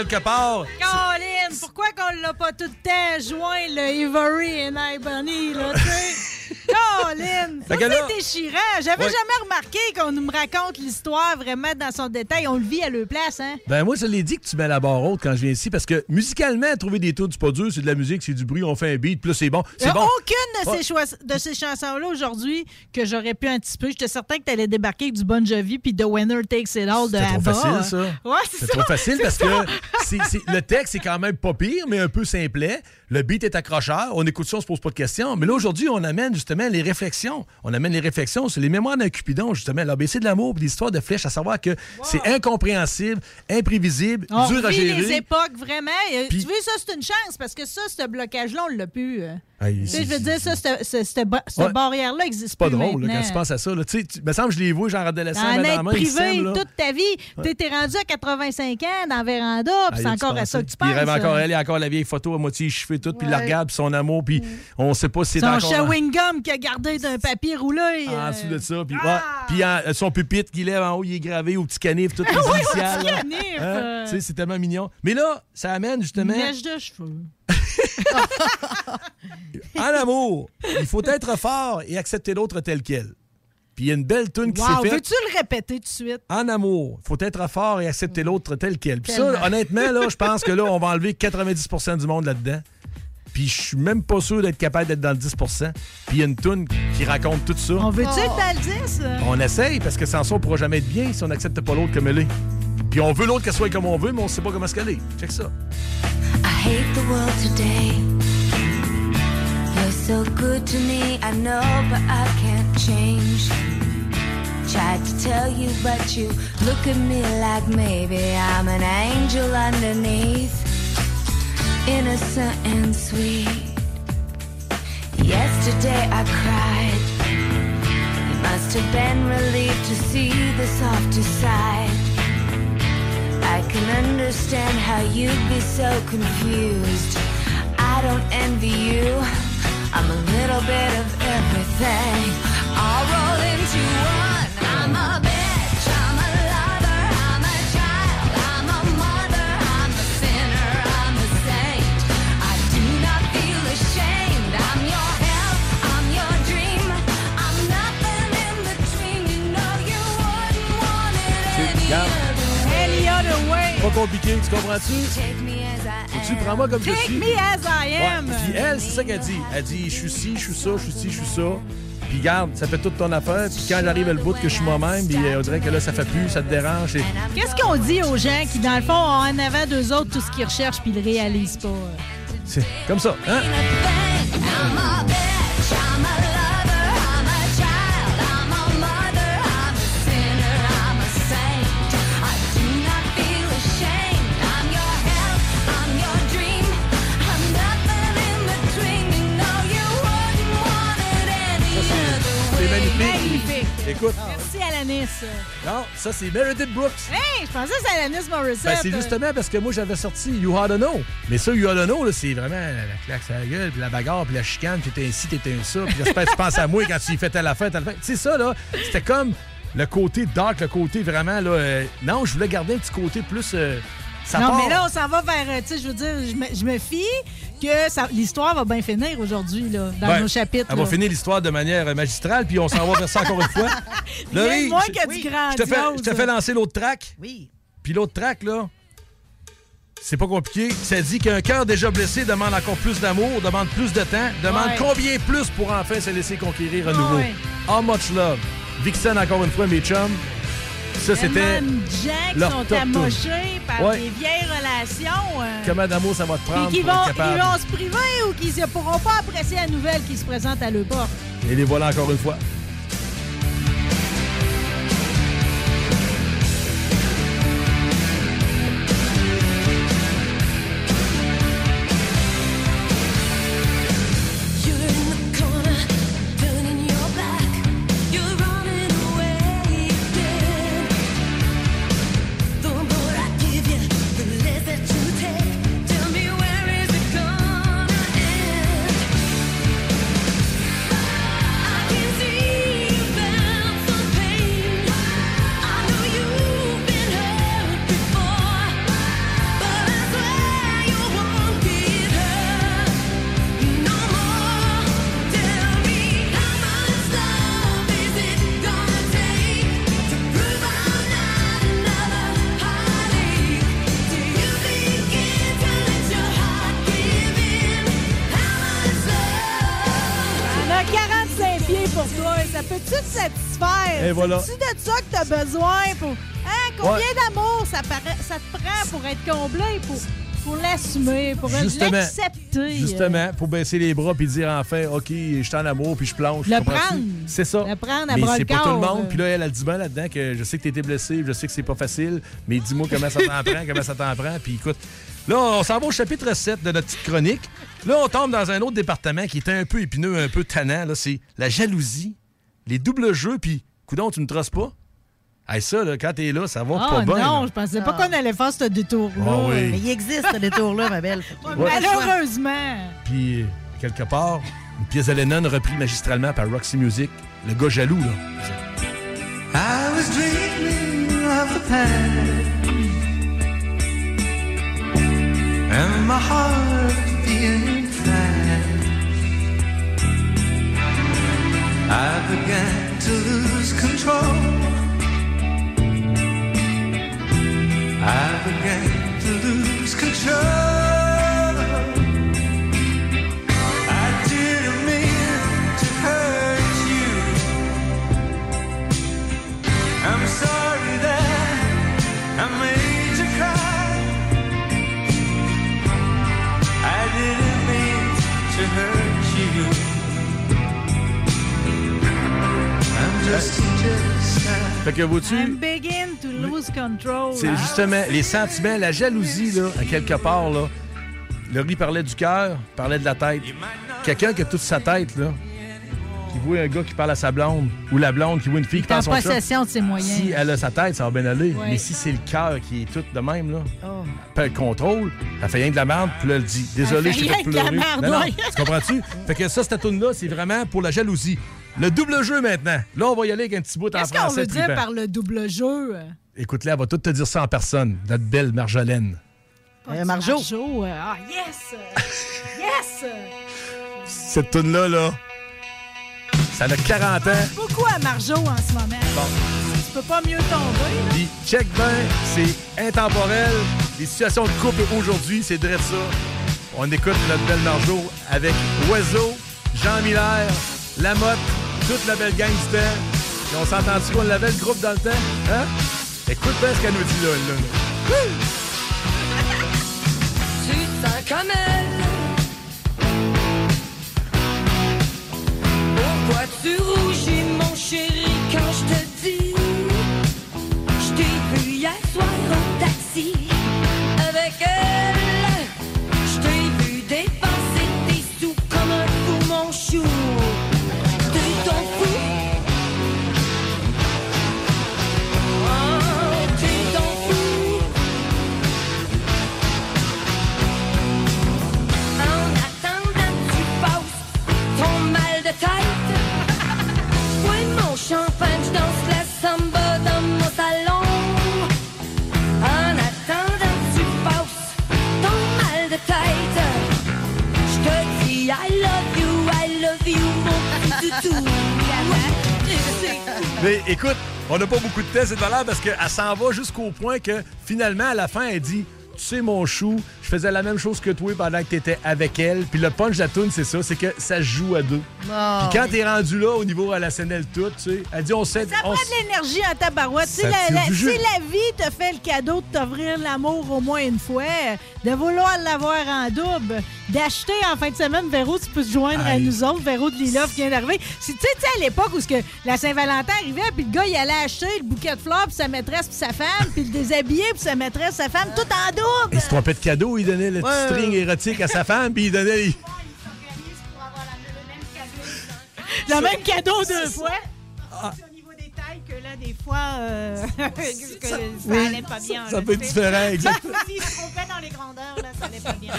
Quelque part, Colin, pourquoi qu'on l'a pas tout le temps joint le Ivory et Ibony, là, tu sais? Colin, ça là- c'est déchirant. J'avais Ouais. jamais remarqué qu'on nous me raconte l'histoire vraiment dans son détail. On le vit à leur place, hein? Ben moi, je l'ai dit que tu mets la barre haute quand je viens ici parce que musicalement, trouver des tunes, c'est pas dur, c'est de la musique, c'est du bruit, on fait un beat, puis là, c'est bon. Il C'est n'y a bon. aucune de ces, choix- de ces chansons-là aujourd'hui que j'aurais pu anticiper. J'étais certain que tu allais débarquer avec du Bon Jovi puis The Winner Takes It All de C'est trop facile, ça. Ouais, c'est trop facile parce ça. que le texte est quand même pas pire, mais un peu simplet. Le beat est accrocheur. On écoute ça, on se pose pas de questions. Mais là, aujourd'hui, on amène justement les réflexions. On amène les réflexions sur les mémoires d'un Cupidon, justement. L'ABC de l'amour puis l'histoire de flèche, à savoir que c'est incompréhensible, imprévisible, On dur à gérer. les époques vraiment. Et, Puis- Tu vois, ça, c'est une chance parce que ça, ce blocage-là, on l'a pu. Euh. Hey, Tu sais, c'est- je veux dire, ça, cette, cette, cette ba- cette Ouais. barrière-là existe C'est pas plus drôle là, quand tu penses à ça. Là. Tu sais, tu- me semble que je les vois, genre adolescent, En avec dans privé sèment, là. toute ta vie. Ouais. Tu T'es rendu à 85 ans dans la véranda, puis c'est Ah, encore à ça que tu penses. il rêve encore, là. elle, il a encore la vieille photo à moitié cheveux tout, puis il la regarde, puis son amour, puis on sait pas si c'est Son encore... chewing gum qu'il a gardé d'un papier roulé. En euh. dessous de ça, puis ouais. Puis en- son pupitre qu'il lève en haut, il est gravé au petit canif, toutes les initiales. Hein? euh. C'est tellement mignon. Mais là, ça amène justement... Mèche de cheveux. En amour, il faut être fort et accepter l'autre tel quel. Puis il y a une belle tune qui Wow, s'est faite. veux-tu le répéter tout de suite? En amour, faut être fort et accepter l'autre tel quel. Puis ça, honnêtement, là, je pense que là, on va enlever 90% du monde là-dedans. Puis je suis même pas sûr d'être capable d'être dans le 10% Puis il y a une tune qui raconte tout ça. On veut-tu Oh. être dans le 10? On essaye, parce que sans ça, on pourra jamais être bien si on n'accepte pas l'autre comme elle est. Puis on veut l'autre qu'elle soit comme on veut, mais on sait pas comment qu'elle est. Check ça. I hate the world today. You're so good to me, I know, but I can't change. Tried to tell you, but you look at me like maybe I'm an angel underneath, innocent and sweet. Yesterday I cried. You must have been relieved to see the softer side. I can understand how you'd be so confused. I don't envy you. I'm a little bit of everything. All rolled into one. Compliqué, tu comprends-tu? Tu prends-moi comme je suis. me as I am. Ouais. Puis elle, c'est ça qu'elle dit. Elle dit Je suis ci, je suis ça, je suis ci, je suis ça. Puis garde, ça fait toute ton affaire. Puis quand j'arrive à le bout que je suis moi-même, puis euh, on dirait que là, ça fait plus, ça te dérange. et- Qu'est-ce qu'on dit aux gens qui, dans le fond, ont en avant d'eux autres tout ce qu'ils recherchent puis ils le réalisent pas? C'est comme ça, hein? Écoute, Merci, Alanis. non, ça, c'est Meredith Brooks. Hey, je pensais que c'était Alanis Morissette. Ben, c'est justement parce que moi, j'avais sorti You Oughta Know. Mais ça, You Oughta Know, c'est vraiment la claque sur la gueule, puis la bagarre, puis la chicane, puis t'es un ci, t'es un ça, puis j'espère que tu penses à moi quand tu y fais telle affaire, telle affaire. Tu sais, ça, là, c'était comme le côté dark, le côté vraiment, là... euh, non, je voulais garder un petit côté plus... euh, ça non, part. mais là, on s'en va vers. euh, Tu sais, je veux dire, je me, je me fie que l'histoire va bien finir aujourd'hui, là, dans Ben, nos chapitres. Elle va finir l'histoire de manière euh, magistrale, puis on s'en va vers ça encore une fois. De moins je- que du je te fais, je te fais lancer l'autre track. Oui. Puis l'autre track, là, c'est pas compliqué. Ça dit qu'un cœur déjà blessé demande encore plus d'amour, demande plus de temps, demande Ouais. combien plus pour enfin se laisser conquérir à nouveau. Ouais. How much love? Vixen, encore une fois, mes chums. Ça, c'était. Leur sont top amochés par Ouais. des vieilles relations. euh, d'amour ça va te prendre puis qui vont, ils vont se priver ou qui ne pourront pas apprécier la nouvelle qui se présente à leur porte. Et les voilà encore une fois. Voilà. C'est-tu de ça que tu as besoin pour. Hein? Combien d'amour ça, te prend pour être comblé? Pour... Pour l'assumer, pour l'accepter. Justement, pour baisser les bras puis dire enfin, OK, je suis en amour puis je planche. Le prendre. C'est ça. Le prendre à mais c'est pas tout le monde. Puis là, elle, elle dit bien là-dedans que je sais que tu été blessé, je sais que c'est pas facile, mais dis-moi comment ça t'en prend, comment ça t'en prend. Puis écoute, là, on s'en va au chapitre 7 de notre petite chronique. Là, on tombe dans un autre département qui est un peu épineux, un peu tannant. Là, c'est la jalousie, les doubles jeux, puis, coudon, tu ne trosses pas? Hey, ça, là, quand t'es là, ça va Ah pas bien. non, là. je pensais pas qu'on allait faire ce détour-là. Ah oui. Mais il existe, ce détour-là, ma belle. Ouais. Malheureusement. Puis, quelque part, une pièce de Lennon reprise magistralement par Roxy Music. Le gars jaloux, là. I was dreaming of the past and my heart being I began to lose control. I began to lose control. Fait que, vois-tu, I'm begin to lose control. c'est justement les sentiments, la jalousie, là, à quelque part, là. Le riz parlait du cœur, parlait de la tête. Quelqu'un qui a toute sa tête, là, qui voit un gars qui parle à sa blonde, ou la blonde qui voit une fille qui parle à son possession de ses moyens. Si elle a sa tête, ça va bien aller. Ouais. Mais si c'est le cœur qui est tout de même, là, Oh. pas le contrôle, elle fait rien de la merde, puis là, elle dit Désolé, je fait rien de la pleurer. merde, Non, tu comprends-tu? Fait que ça, cette tune-là, c'est vraiment pour la jalousie. Le double jeu maintenant. Là, on va y aller avec un petit bout en Qu'est-ce qu'on français. veut dire par le double jeu? Écoute-la, elle va tout te dire ça en personne, notre belle Marjolaine. Pas Marjo. euh, Ah, yes! yes! Cette tune-là, là, ça a 40 ans. Beaucoup à Marjo en ce moment. Tu peux pas mieux tomber, là. Puis check bien, c'est intemporel. Les situations de couple aujourd'hui, c'est direct ça. On écoute notre belle Marjo avec Oiseau, Jean Miller, Lamotte, toute la belle gang du. Puis on s'entend-tu qu'on l'avait le groupe dans le temps? Hein? Écoute bien ce qu'elle nous dit là. là. Tu sens elle. Mais écoute, on n'a pas beaucoup de temps cette valeur parce qu'elle s'en va jusqu'au point que finalement, à la fin, elle dit Tu sais, mon chou, faisais la même chose que toi pendant que tu étais avec elle. Puis le punch de la toune, c'est ça c'est que ça se joue à deux. Oh. Puis quand t'es rendu là, au niveau relationnel tout, tu sais, elle dit On sait. Ça on prend de l'énergie en tabarouette. Si la, si la vie te fait le cadeau de t'offrir l'amour au moins une fois, de vouloir l'avoir en double, d'acheter en fin de semaine, Véro, tu peux te joindre à nous autres. Véro de Lila qui vient d'arriver. Tu sais, à l'époque où que la Saint-Valentin arrivait, puis le gars, il allait acheter le bouquet de fleurs pour sa maîtresse puis sa femme, puis le déshabiller pour sa maîtresse, sa femme, tout en double. Il se trompait de cadeau, il donnait le petit string érotique à sa femme, puis il donnait. Le même cadeau deux fois. Ah. C'est au niveau des tailles que là, des fois, euh, que ça, allait pas bien. ça là, peut être différent, exactement. Se trompait dans les grandeurs, là, ça allait pas bien.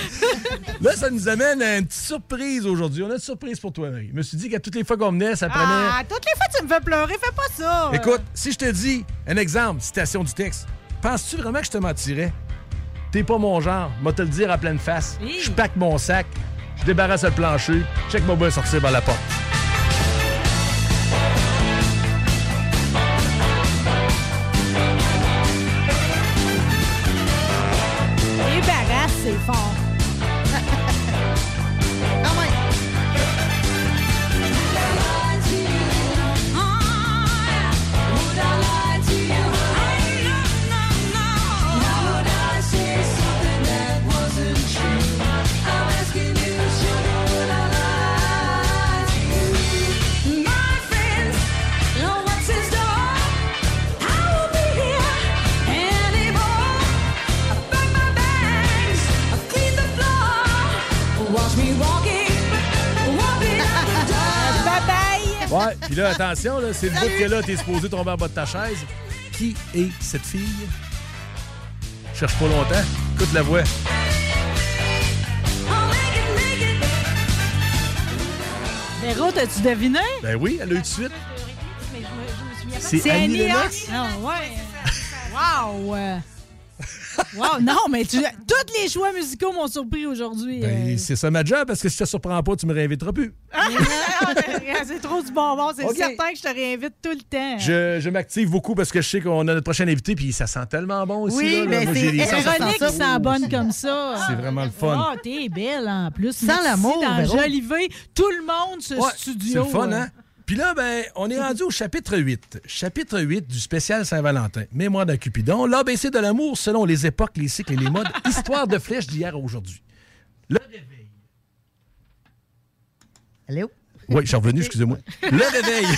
Là, ça nous amène à une petite surprise aujourd'hui. On a une surprise pour toi, Marie. Je me suis dit qu'à toutes les fois qu'on venait, ça prenait. Ah, toutes les fois que tu me fais pleurer, fais pas ça. Écoute, si je te dis un exemple, citation du texte, penses-tu vraiment que je te mentirais? T'es pas mon genre, moi te le dire à pleine face. Je pack mon sac, je débarrasse le plancher, check mon bois sortir par la porte. Puis là, attention, là, c'est le bout que là, t'es supposé tomber en bas de ta chaise. Qui est cette fille? Cherche pas longtemps. Écoute la voix. Véro, t'as-tu deviné? Ben oui, elle a eu de suite. C'est C'est Annie Annie Lennox? Ah, ouais. Wow! Wow, non, mais tu... tous les choix musicaux m'ont surpris aujourd'hui. Ben, euh. c'est ça ma job, parce que si ça te surprend pas, tu me réinviteras plus. C'est trop du bonbon. C'est certain que je te réinvite tout le temps. Je, je m'active beaucoup parce que je sais qu'on a notre prochain invité, puis ça sent tellement bon aussi. Oui, là, mais c'est sortir. qui sent bonne comme ça. C'est vraiment le fun. Oh, t'es belle en plus. Sans l'amour, d'enjoliver tout le monde, ce Ouais, studio. C'est le fun, euh. hein? Puis là, ben, on est rendu au chapitre 8. Chapitre 8 du spécial Saint-Valentin. Mémoire d'un Cupidon. L'ABC de l'amour selon les époques, les cycles et les modes. Histoire de flèche d'hier à aujourd'hui. Le réveil. Allô? Oui, je suis revenu, excusez-moi. Le réveil.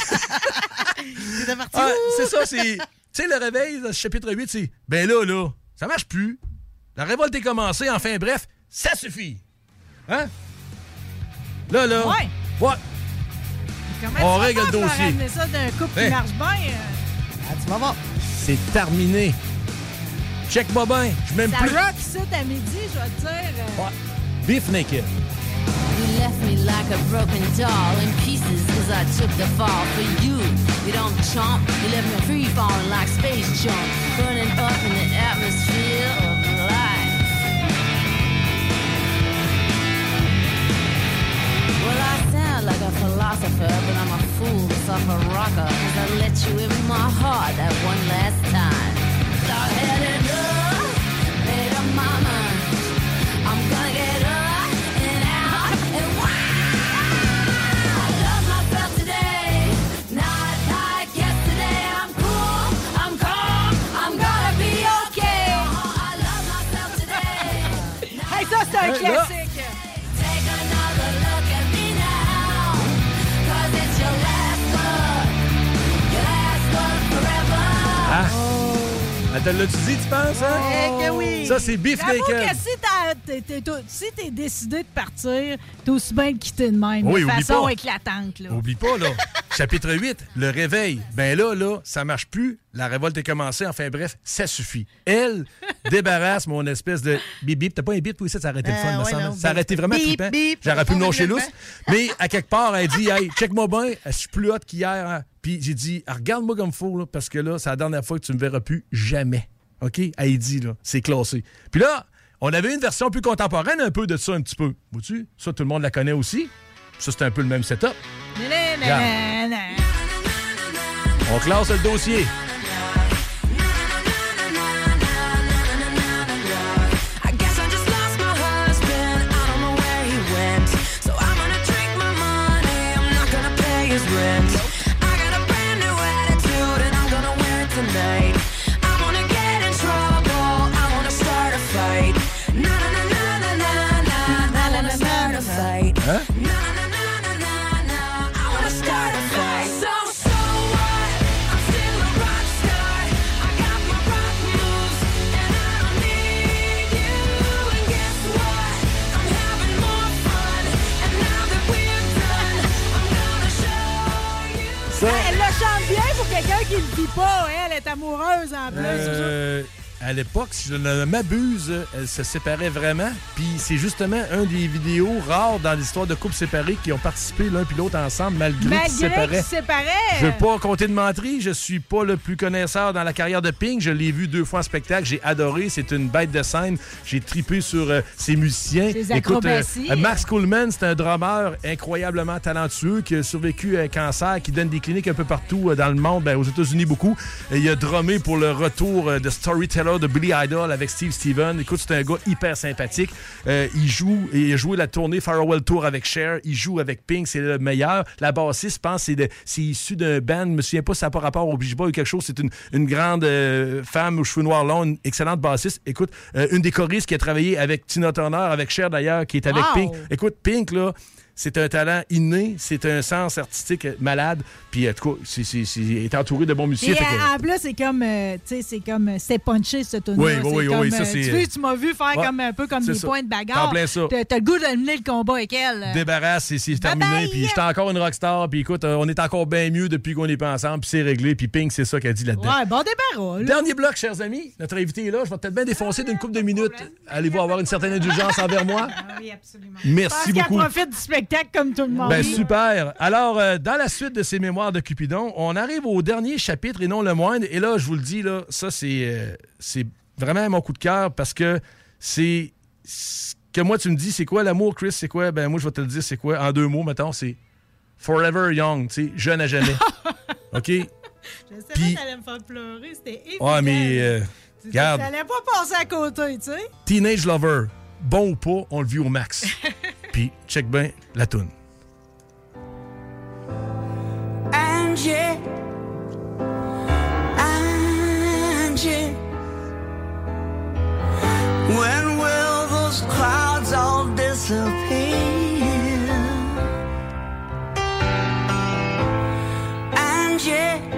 C'est parti. Ah, c'est ça, c'est. Tu sais, le réveil, dans ce chapitre 8, c'est. Ben là, là, ça marche plus. La révolte est commencée, enfin, bref, ça suffit. Hein? Là, là. Ouais. Ouais. On règle le dossier. ramener ça d'un couple Hey. qui marche bien? euh? Ah, tu vas voir. C'est terminé. Check-moi bien. Je m'aime Ça plus. rock à midi, je vais te dire. euh. Beef naked. You left me like a broken doll in pieces cause I took the fall for you. You don't chomp, you left me free falling like space junk, burning up in the atmosphere of life. Well, I sound like a philosopher, but I'm a fool, suffer rocker, cause I let you in my heart that one last time. Love, uh, made up my mind. I'm gonna get up and out and wild. I love myself today, not like yesterday. I'm cool, I'm calm, I'm gonna be okay. I love myself today. Hey, te l'a-tu dit, tu penses, hein? Eh que oui. Ça, c'est Beef naked. que si t'es- si décidé de partir, t'es aussi bien de quitter de même, Oui, de oublie façon pas. éclatante. Là. Oublie pas, là. Chapitre 8, le réveil. Ben là, là, ça marche plus. La révolte est commencée. Enfin, bref, ça suffit. Elle débarrasse mon espèce de bip bip. T'as pas un bip pour ça a arrêté le Euh, fun, ouais, non, Ça a bip, arrêté vraiment bip, trippant. J'aurais pu me lâcher lousse. Mais à quelque part, elle dit, hey, check-moi bien. Je suis plus haute qu'hier. hein? Puis j'ai dit, regarde-moi comme faut, là, parce que là, c'est la dernière fois que tu me verras plus jamais. OK? Elle dit, là, c'est classé. Puis là, on avait une version plus contemporaine un peu de ça, un petit peu. Vois-tu? Ça, tout le monde la connaît aussi. Ça, c'est un peu le même setup. On classe le dossier. Amoureuse en plus. Euh, à l'époque, si je ne m'abuse, elle se séparait vraiment. Puis c'est justement un des vidéos rares dans l'histoire de couples séparés qui ont participé l'un puis l'autre ensemble malgré, qu'ils se Malgré séparaient. se séparaient. Je veux pas compter de menterie, je suis pas le plus connaisseur dans la carrière de Pink. Je l'ai vu deux fois en spectacle, j'ai adoré. C'est une bête de scène. J'ai tripé sur euh, ses musiciens. Ses Écoute, euh, Max Coleman, c'est un drummer incroyablement talentueux qui a survécu à un cancer, qui donne des cliniques un peu partout euh, dans le monde, ben, aux États-Unis beaucoup. Et il a drummé pour le retour euh, de Storyteller de Billy Idol avec Steve Steven. Écoute, c'est un gars hyper sympathique. Euh, il joue il a joué la tournée Farewell Tour avec Cher. Il joue avec Pink, c'est le meilleur. La bassiste, je pense, c'est issu d'un band. Je me souviens pas si ça n'a pas rapport au Beach Boy ou quelque chose. C'est une, une grande euh, femme aux cheveux noirs longs, une excellente bassiste. Écoute, euh, une des choristes qui a travaillé avec Tina Turner, avec Cher d'ailleurs, qui est avec Wow! Pink. Écoute, Pink, là, c'est un talent inné, c'est un sens artistique malade. Puis, en tout cas, c'est, c'est- c'est- il est entouré de bons musiciens. Et fait que- euh, en plus, c'est comme, euh, tu sais, c'est comme, euh, c'est punché, ce tune Oui, oui, oui, oui, ça, c'est- Tu, m'as vu faire Ouais, comme un peu comme des ça. points de bagarre. T'en plein ça. T'as t'as le goût de mener le combat avec elle. euh. débarrasse, c'est, c'est terminé. Puis j'étais encore une rockstar. Puis écoute, euh, on est encore bien mieux depuis qu'on n'est pas ensemble. Puis c'est réglé. Puis Pink, c'est ça qu'elle dit là-dedans. Ouais, bon débarras. Dernier bloc, chers amis. Notre invité est là. Je vais peut-être bien défoncer d'une couple de minutes. Allez-vous avoir une certaine indulgence envers moi? Oui, absolument. Merci beaucoup. qu'elle profite du spectacle comme tout le monde. Ben super. Alors, euh, dans la suite de ces mémoires de Cupidon, on arrive au dernier chapitre et non le moindre. Et là, je vous le dis, là, ça, c'est euh, c'est vraiment mon coup de cœur parce que c'est ce que moi, tu me dis, c'est quoi l'amour, Chris? C'est quoi? Ben, moi, je vais te le dire, c'est quoi? En deux mots, mettons, c'est forever young, tu sais, jeune à jamais. OK? Je savais Puis- que t'allais me faire pleurer, c'était évident. Ouais, mais, euh, Tu regarde, T'allais pas passer à côté, tu sais. Teenage Lover, bon ou pas, on le vit au max. Puis, check bien la toune. Angie, Angie, when will those clouds all disappear? Angie, Angie,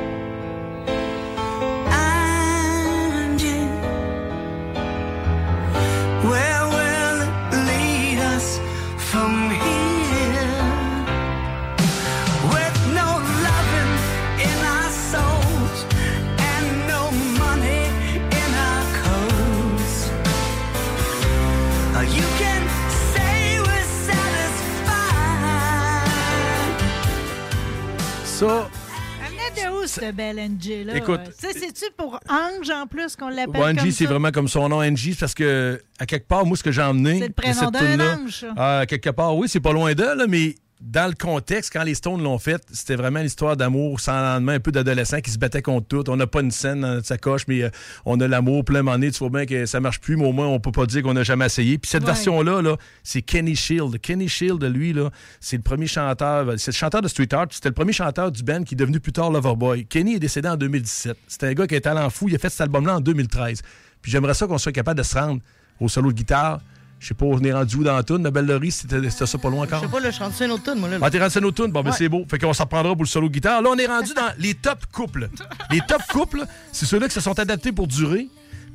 Ça, venait de où, cette belle Angie, là? Écoute- Tu sais, c'est-tu pour Ange, en plus, qu'on l'appelle Ouais, Angie, c'est ça? vraiment comme son nom, Angie, parce que, à quelque part, moi, ce que j'ai emmené. C'est le prénom d'un ange, ça. ah, quelque part, oui, c'est pas loin d'eux, là, mais dans le contexte, quand les Stones l'ont fait, c'était vraiment l'histoire d'amour sans lendemain, un peu d'adolescents qui se battaient contre tout. On n'a pas une scène dans notre sacoche, mais euh, on a l'amour plein moment donné. Tu vois bien que ça marche plus, mais au moins, on peut pas dire qu'on n'a jamais essayé. Puis cette Ouais. version-là, là, c'est Kenny Shield. Kenny Shield, lui, là, c'est le premier chanteur, c'est le chanteur de Street Art. C'était le premier chanteur du band qui est devenu plus tard Loverboy. Kenny est décédé en 2017. C'était un gars qui un talent fou. Il a fait cet album-là en 2013. Puis j'aimerais ça qu'on soit capable de se rendre au solo de guitare. Je sais pas, on est rendu où dans la tune. La belle Laurie, c'était c'était ça pas loin Je encore. sais pas, là, je suis rendu sur une autre tune, moi, là. Ah, t'es rendu sur une autre? Bon, ben Ouais. c'est beau. Fait qu'on s'en reprendra pour le solo guitare. Là, on est rendu dans les top couples. Les top couples, c'est ceux-là qui se sont adaptés pour durer.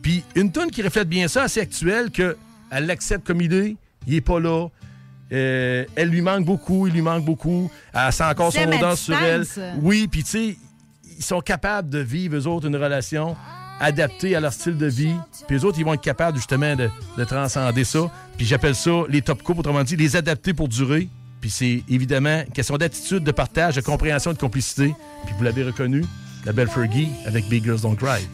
Puis une tune qui reflète bien ça, assez actuelle, que elle l'accepte comme est, il est pas là. Euh, elle lui manque beaucoup, il lui manque beaucoup. Elle sent encore son odeur sur elle. Oui, puis tu sais, ils sont capables de vivre, eux autres, une relation adaptée à leur style de vie. Puis eux autres, ils vont être capables, justement, de, de transcender ça. Puis j'appelle ça les top couples, autrement dit, les adapter pour durer. Puis c'est évidemment question d'attitude, de partage, de compréhension de complicité. Puis vous l'avez reconnu, la belle Fergie avec Big Girls Don't Cry.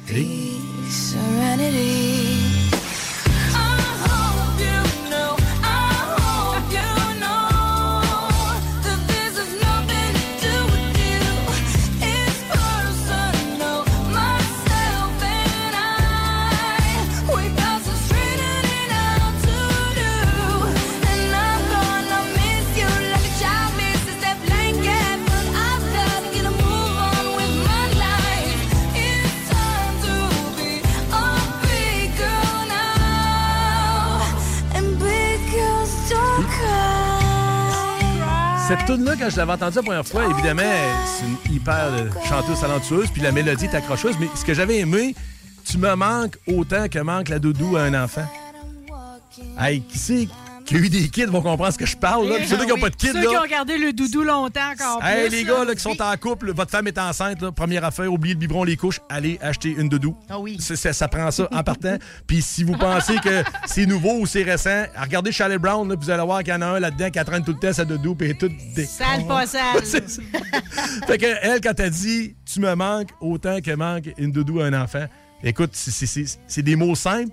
Tune-là, quand je l'avais entendue la première fois, évidemment, c'est une hyper euh, chanteuse talentueuse, puis la mélodie est accrocheuse, mais ce que j'avais aimé, tu me manques autant que manque la doudou à un enfant. Hey, qui c'est qui a eu des kids vont comprendre ce que je parle, là. Puis ceux qui n'ont pas de kids, Ceux qui ont gardé le doudou longtemps encore Hey, plus, les gars là, qui sont en couple, votre femme est enceinte, là, première affaire, oubliez le biberon, les couches, allez acheter une doudou. Ah oui. Ça prend ça en partant. Puis si vous pensez que c'est nouveau ou c'est récent, regardez Charlie Brown, là, puis vous allez voir qu'il y en a un là-dedans qui traîne tout le temps sa doudou, puis toute des. Sale pas sale. Fait que elle, quand elle dit tu me manques autant que manque une doudou à un enfant, écoute, c'est des mots simples.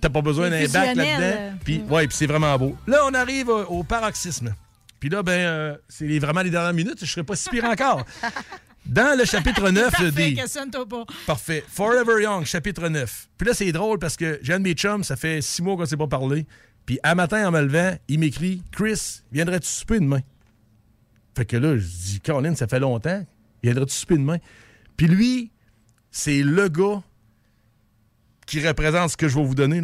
T'as pas besoin d'un bac là-dedans. Puis ouais, puis c'est vraiment beau. Là, on arrive euh, au paroxysme. Puis là, ben, euh, c'est les- vraiment les dernières minutes. Je serais pas si pire encore. Dans le chapitre 9 Parfait, des. pas. Parfait. Forever Young, chapitre 9. Puis là, c'est drôle parce que j'ai un de mes chums, ça fait six mois qu'on ne s'est pas parlé. Puis un matin, en me levant, il m'écrit Chris, viendrais-tu souper demain? Fait que là, je dis Caroline, ça fait longtemps. Viendrais-tu souper demain? Puis lui, c'est le gars qui représente ce que je vais vous donner.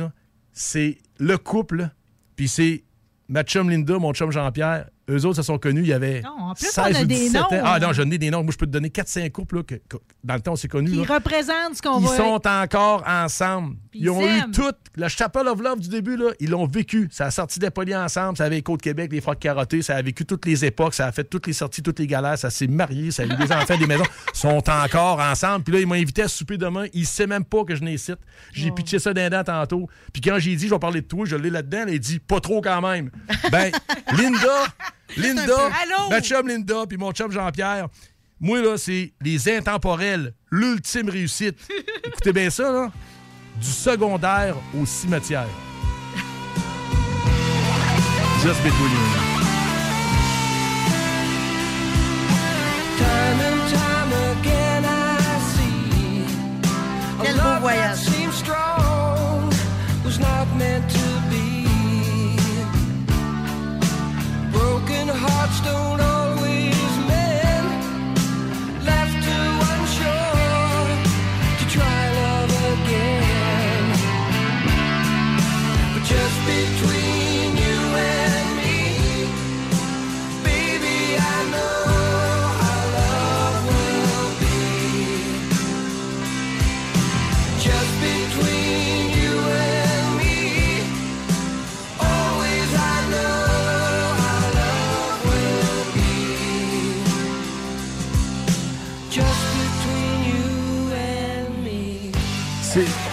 C'est le couple, puis c'est ma chum Linda, mon chum Jean-Pierre. Eux autres se sont connus, il y avait Non, en plus, 16 on a ou des 17 noms, ans. Ah non, j'en ai des noms. Moi, je peux te donner 4-5 couples là, que, que- dans le temps, on s'est connus. Qui là. représente ce qu'on Ils va... sont encore ensemble. Puis Ils ont ils eu tout. La Chapel of Love du début, là, ils l'ont vécu. Ça a sorti des polis ensemble. Ça avait les Côte-Québec, les Frères Carottés. Ça a vécu toutes les époques. Ça a fait toutes les sorties, toutes les galères. Ça s'est marié. Ça a eu des enfants, des maisons. Ils sont encore ensemble. Puis là, ils m'ont invité à souper demain. Ils ne savent même pas que je n'ai cite. J'ai pitché ça d'un dent tantôt. Puis quand j'ai dit, je vais parler de toi, je l'ai là-dedans. Elle a dit, pas trop quand même. Ben, Linda, Linda, Allô? ma chum Linda, puis mon chum Jean-Pierre. Moi, là, c'est les intemporels, l'ultime réussite. Écoutez bien ça, là. Du secondaire au cimetière. Just between you. Time and time again I see a Quel beau love that voyage. seems strong was not meant to hearts don't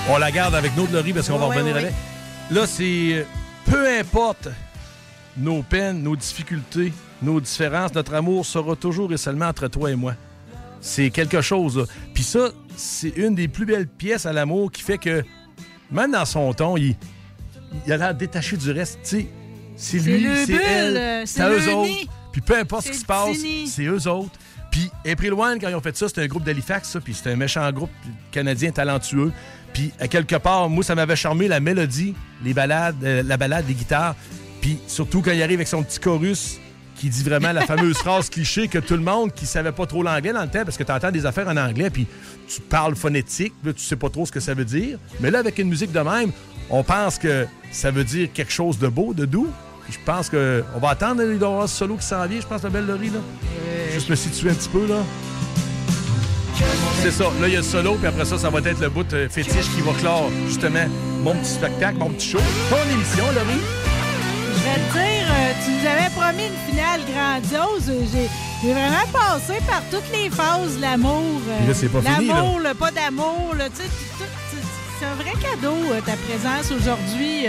On la garde avec nous de Laurie parce qu'on va Ouais, revenir avec. Là, c'est euh, peu importe nos peines, nos difficultés, nos différences, notre amour sera toujours et seulement entre toi et moi. C'est quelque chose. là. Puis ça, c'est une des plus belles pièces à l'amour qui fait que, même dans son ton, il, il a l'air détaché du reste. Tu sais, c'est lui, c'est elle, euh, c'est eux autres. Puis peu importe ce qui se passe, c'est eux autres. Puis April quand ils ont fait ça, c'était un groupe d'Halifax, puis c'était un méchant groupe canadien talentueux. Puis à quelque part, moi, ça m'avait charmé la mélodie, les balades, euh, la balade, les guitares. Puis surtout quand il arrive avec son petit chorus qui dit vraiment la fameuse phrase cliché que tout le monde qui savait pas trop l'anglais dans le temps, parce que tu entends des affaires en anglais, puis tu parles phonétique, là, tu sais pas trop ce que ça veut dire. Mais là, avec une musique de même, on pense que ça veut dire quelque chose de beau, de doux. Je pense que on va attendre, il doit y avoir ce solo qui s'en vient, je pense, la belle Laurie, là. Juste me situer un petit peu, là. C'est ça. Là, il y a le solo, puis après ça, ça va être le bout euh, fétiche qui va clore, justement, mon petit spectacle, mon petit show. Ton émission, Laurie? Je vais te dire, euh, tu nous avais promis une finale grandiose. Euh, J'ai vraiment passé par toutes les phases de l'amour. euh, c'est pas fini. L'amour, le pas d'amour. tu sais, C'est un vrai cadeau, euh, ta présence aujourd'hui.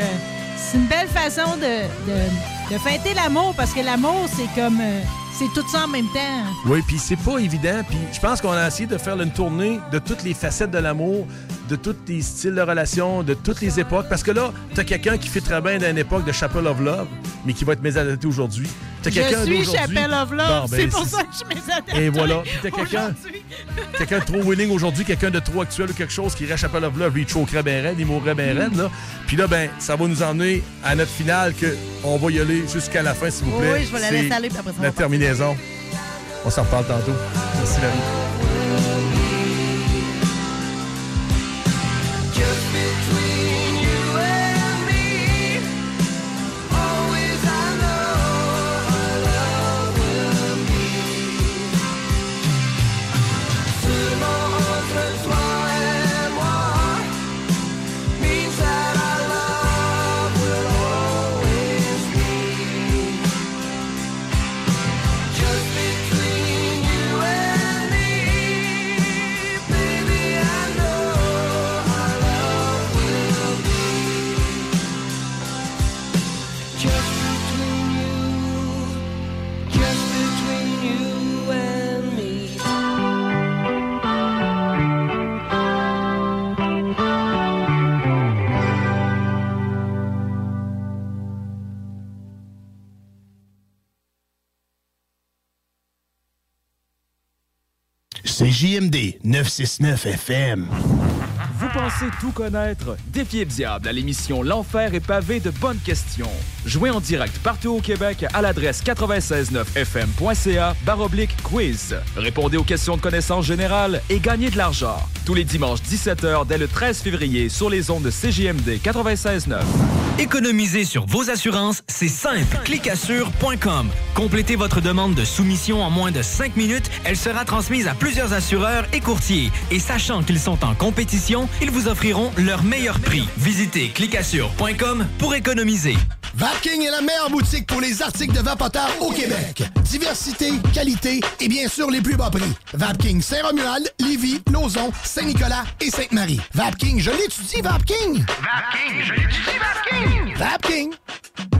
C'est une belle façon de fêter l'amour parce que l'amour, c'est comme. euh, c'est tout ça en même temps. Oui, puis c'est pas évident. Puis je pense qu'on a essayé de faire une tournée de toutes les facettes de l'amour, de tous les styles de relation, de toutes les époques. Parce que là, t'as quelqu'un qui fait très bien d'une époque de Chapel of Love, mais qui va être mésadapté aujourd'hui. T'as Je quelqu'un suis d'aujourd'hui- Chapelle of Love. Ben, c'est pour ça que je mets ça Et voilà. T'as quelqu'un quelqu'un de trop winning aujourd'hui, quelqu'un de trop actuel ou quelque chose qui irait à Chapel of Love, il choquerait bien raide, il mourrait bien raide, là. Puis là, ben, ça va nous emmener à notre finale que on va y aller jusqu'à la fin, s'il vous plaît. oui, je vais la laisser aller, puis après ça, La terminaison. On s'en reparle tantôt. Merci, Laurie. Just between JMD 969 FM. Vous pensez tout connaître? Défiez le diable à l'émission L'Enfer est pavé de bonnes questions. Jouez en direct partout au Québec à l'adresse 969fm.ca baroblique quiz. Répondez aux questions de connaissances générales et gagnez de l'argent. Tous les dimanches 17h dès le 13 février sur les ondes de CJMD 96.9. Économiser sur vos assurances, c'est simple. Clicassure.com. Complétez votre demande de soumission en moins de 5 minutes. Elle sera transmise à plusieurs assureurs et courtiers. Et sachant qu'ils sont en compétition, ils vous offriront leur meilleur prix. Visitez clicassure.com pour économiser. Vapking est la meilleure boutique pour les articles de vapoteurs au Québec. Diversité, qualité et bien sûr les plus bas prix. Vapking Saint-Romuald, Lévis, Lauson, Saint-Nicolas et Sainte-Marie. Vapking, je l'étudie, Vapking! Vapking, je l'étudie, Vapking! Vapking!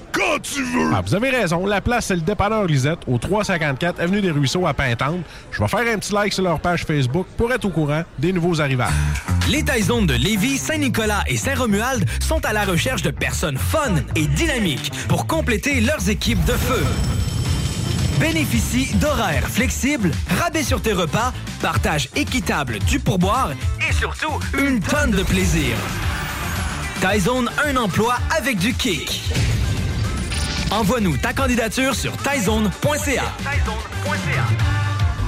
quand tu veux! Ah, vous avez raison. La place, c'est le dépanneur Lisette, au 354 Avenue des Ruisseaux à Pintante. Je vais faire un petit like sur leur page Facebook pour être au courant des nouveaux arrivages. Les Taizones de Lévis, Saint-Nicolas et Saint-Romuald sont à la recherche de personnes fun et dynamiques pour compléter leurs équipes de feu. Bénéficie d'horaires flexibles, rabais sur tes repas, partage équitable du pourboire et surtout une tonne de plaisir. Taizone, un emploi avec du kick. Envoie-nous ta candidature sur taizone.ca.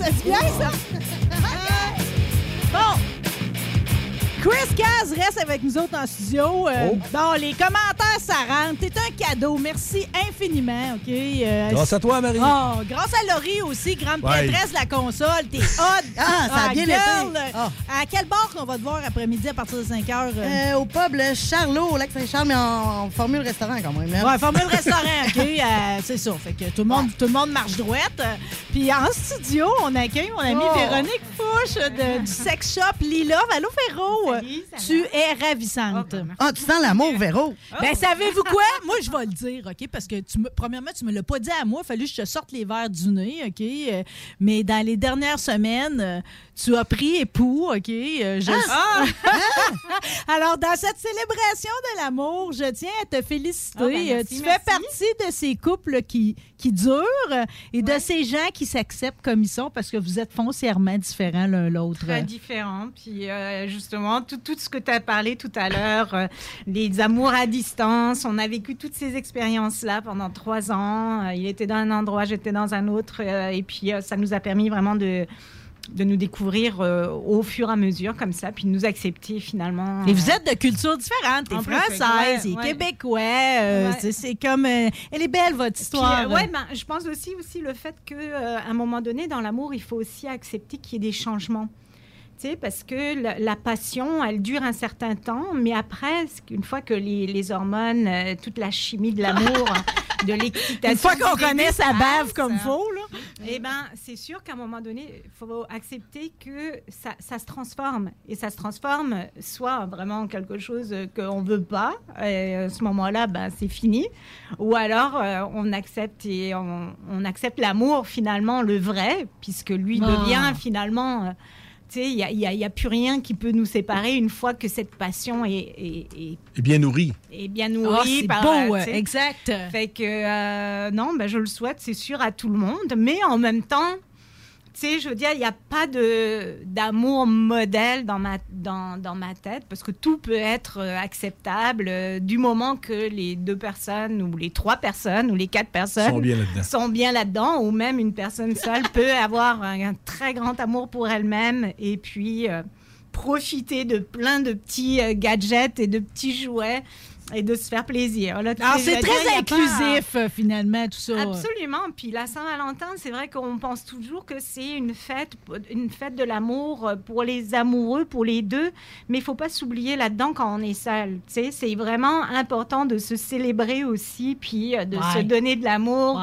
ça se ça! Bon! Chris Caz reste avec nous autres en studio. Euh, Bon, les commentaires, ça rentre. T'es un cadeau. Merci infiniment, OK? Euh, Grâce à toi, Marie. Oh, grâce à Laurie aussi, grande Ouais. prêtresse de la console. T'es hot. Ah, ça a bien été. Ah. À quel bar qu'on va te voir après-midi à partir de 5 heures? Euh, au pub le Charlot, au lac Saint-Charles, mais en, en formule restaurant quand même. là. Ouais, formule restaurant, OK? Euh, c'est ça. Fait que tout le monde, tout le monde marche droite. Puis en studio, on accueille mon amie Oh. Véronique Fouche de- du sex shop Lila. Allô, Véro? Tu es ravissante. Ah, tu sens l'amour, Véro? Ben, savez-vous quoi? Moi, je vais le dire, OK? Parce que, tu me, premièrement, tu me l'as pas dit à moi. Il fallu que je te sorte les verres du nez, OK? Euh, mais dans les dernières semaines, euh, tu as pris époux, OK? Euh, je- Ah! Alors, dans cette célébration de l'amour, je tiens à te féliciter. Ah, ben, merci, Euh, tu merci. fais partie de ces couples qui, qui durent euh, et de ces gens qui s'acceptent comme ils sont parce que vous êtes foncièrement différents l'un l'autre. Très différent. Puis euh, justement, tout, tout ce que tu as parlé tout à l'heure, euh, les amours à distance, on a vécu toutes ces expériences-là pendant trois ans. Euh, il était dans un endroit, j'étais dans un autre. euh, et puis, ça nous a permis vraiment de de nous découvrir euh, au fur et à mesure comme ça, puis de nous accepter finalement. Et vous êtes de cultures différentes. T'es française, ouais, ouais. québécois. euh, Ouais. c'est- comme... euh, elle est belle, votre histoire. ouais, ben, je pense aussi, aussi le fait qu'à un moment donné, dans l'amour, il faut aussi accepter qu'il y ait des changements. Parce que la, la passion, elle dure un certain temps, mais après, une fois que les, les hormones, euh, toute la chimie de l'amour, de l'excitation... Une fois qu'on connaît sa bave comme faut, là. eh ben, c'est sûr qu'à un moment donné, il faut accepter que ça, ça se transforme. Et ça se transforme soit vraiment en quelque chose qu'on ne veut pas, et à ce moment-là, ben, c'est fini. Ou alors, euh, on accepte et on, on accepte l'amour, finalement, le vrai, puisque lui Ah. devient finalement... euh, il n'y a, y a- il y a plus rien qui peut nous séparer une fois que cette passion est, est- est- Et bien est bien Ah, nourrie. c'est par, beau, exact. Fait que, euh, non, ben, je le souhaite, c'est sûr, à tout le monde. Mais en même temps, tu sais, je veux dire, il n'y a pas de d'amour modèle dans ma, dans, dans ma tête parce que tout peut être euh, acceptable euh, du moment que les deux personnes ou les trois personnes ou les quatre personnes Sont bien là-dedans. sont bien là-dedans ou même une personne seule peut avoir un, un très grand amour pour elle-même et puis euh, profiter de plein de petits gadgets et de petits jouets et de se faire plaisir. Là, Alors, je c'est dire, très pas- inclusif, euh, finalement, tout ça. Absolument. Puis la Saint-Valentin, c'est vrai qu'on pense toujours que c'est une fête, une fête de l'amour euh, pour les amoureux, pour les deux. Mais il faut pas s'oublier là-dedans quand on est seul. C'est vraiment important de se célébrer aussi, puis euh, de Ouais. se donner de l'amour.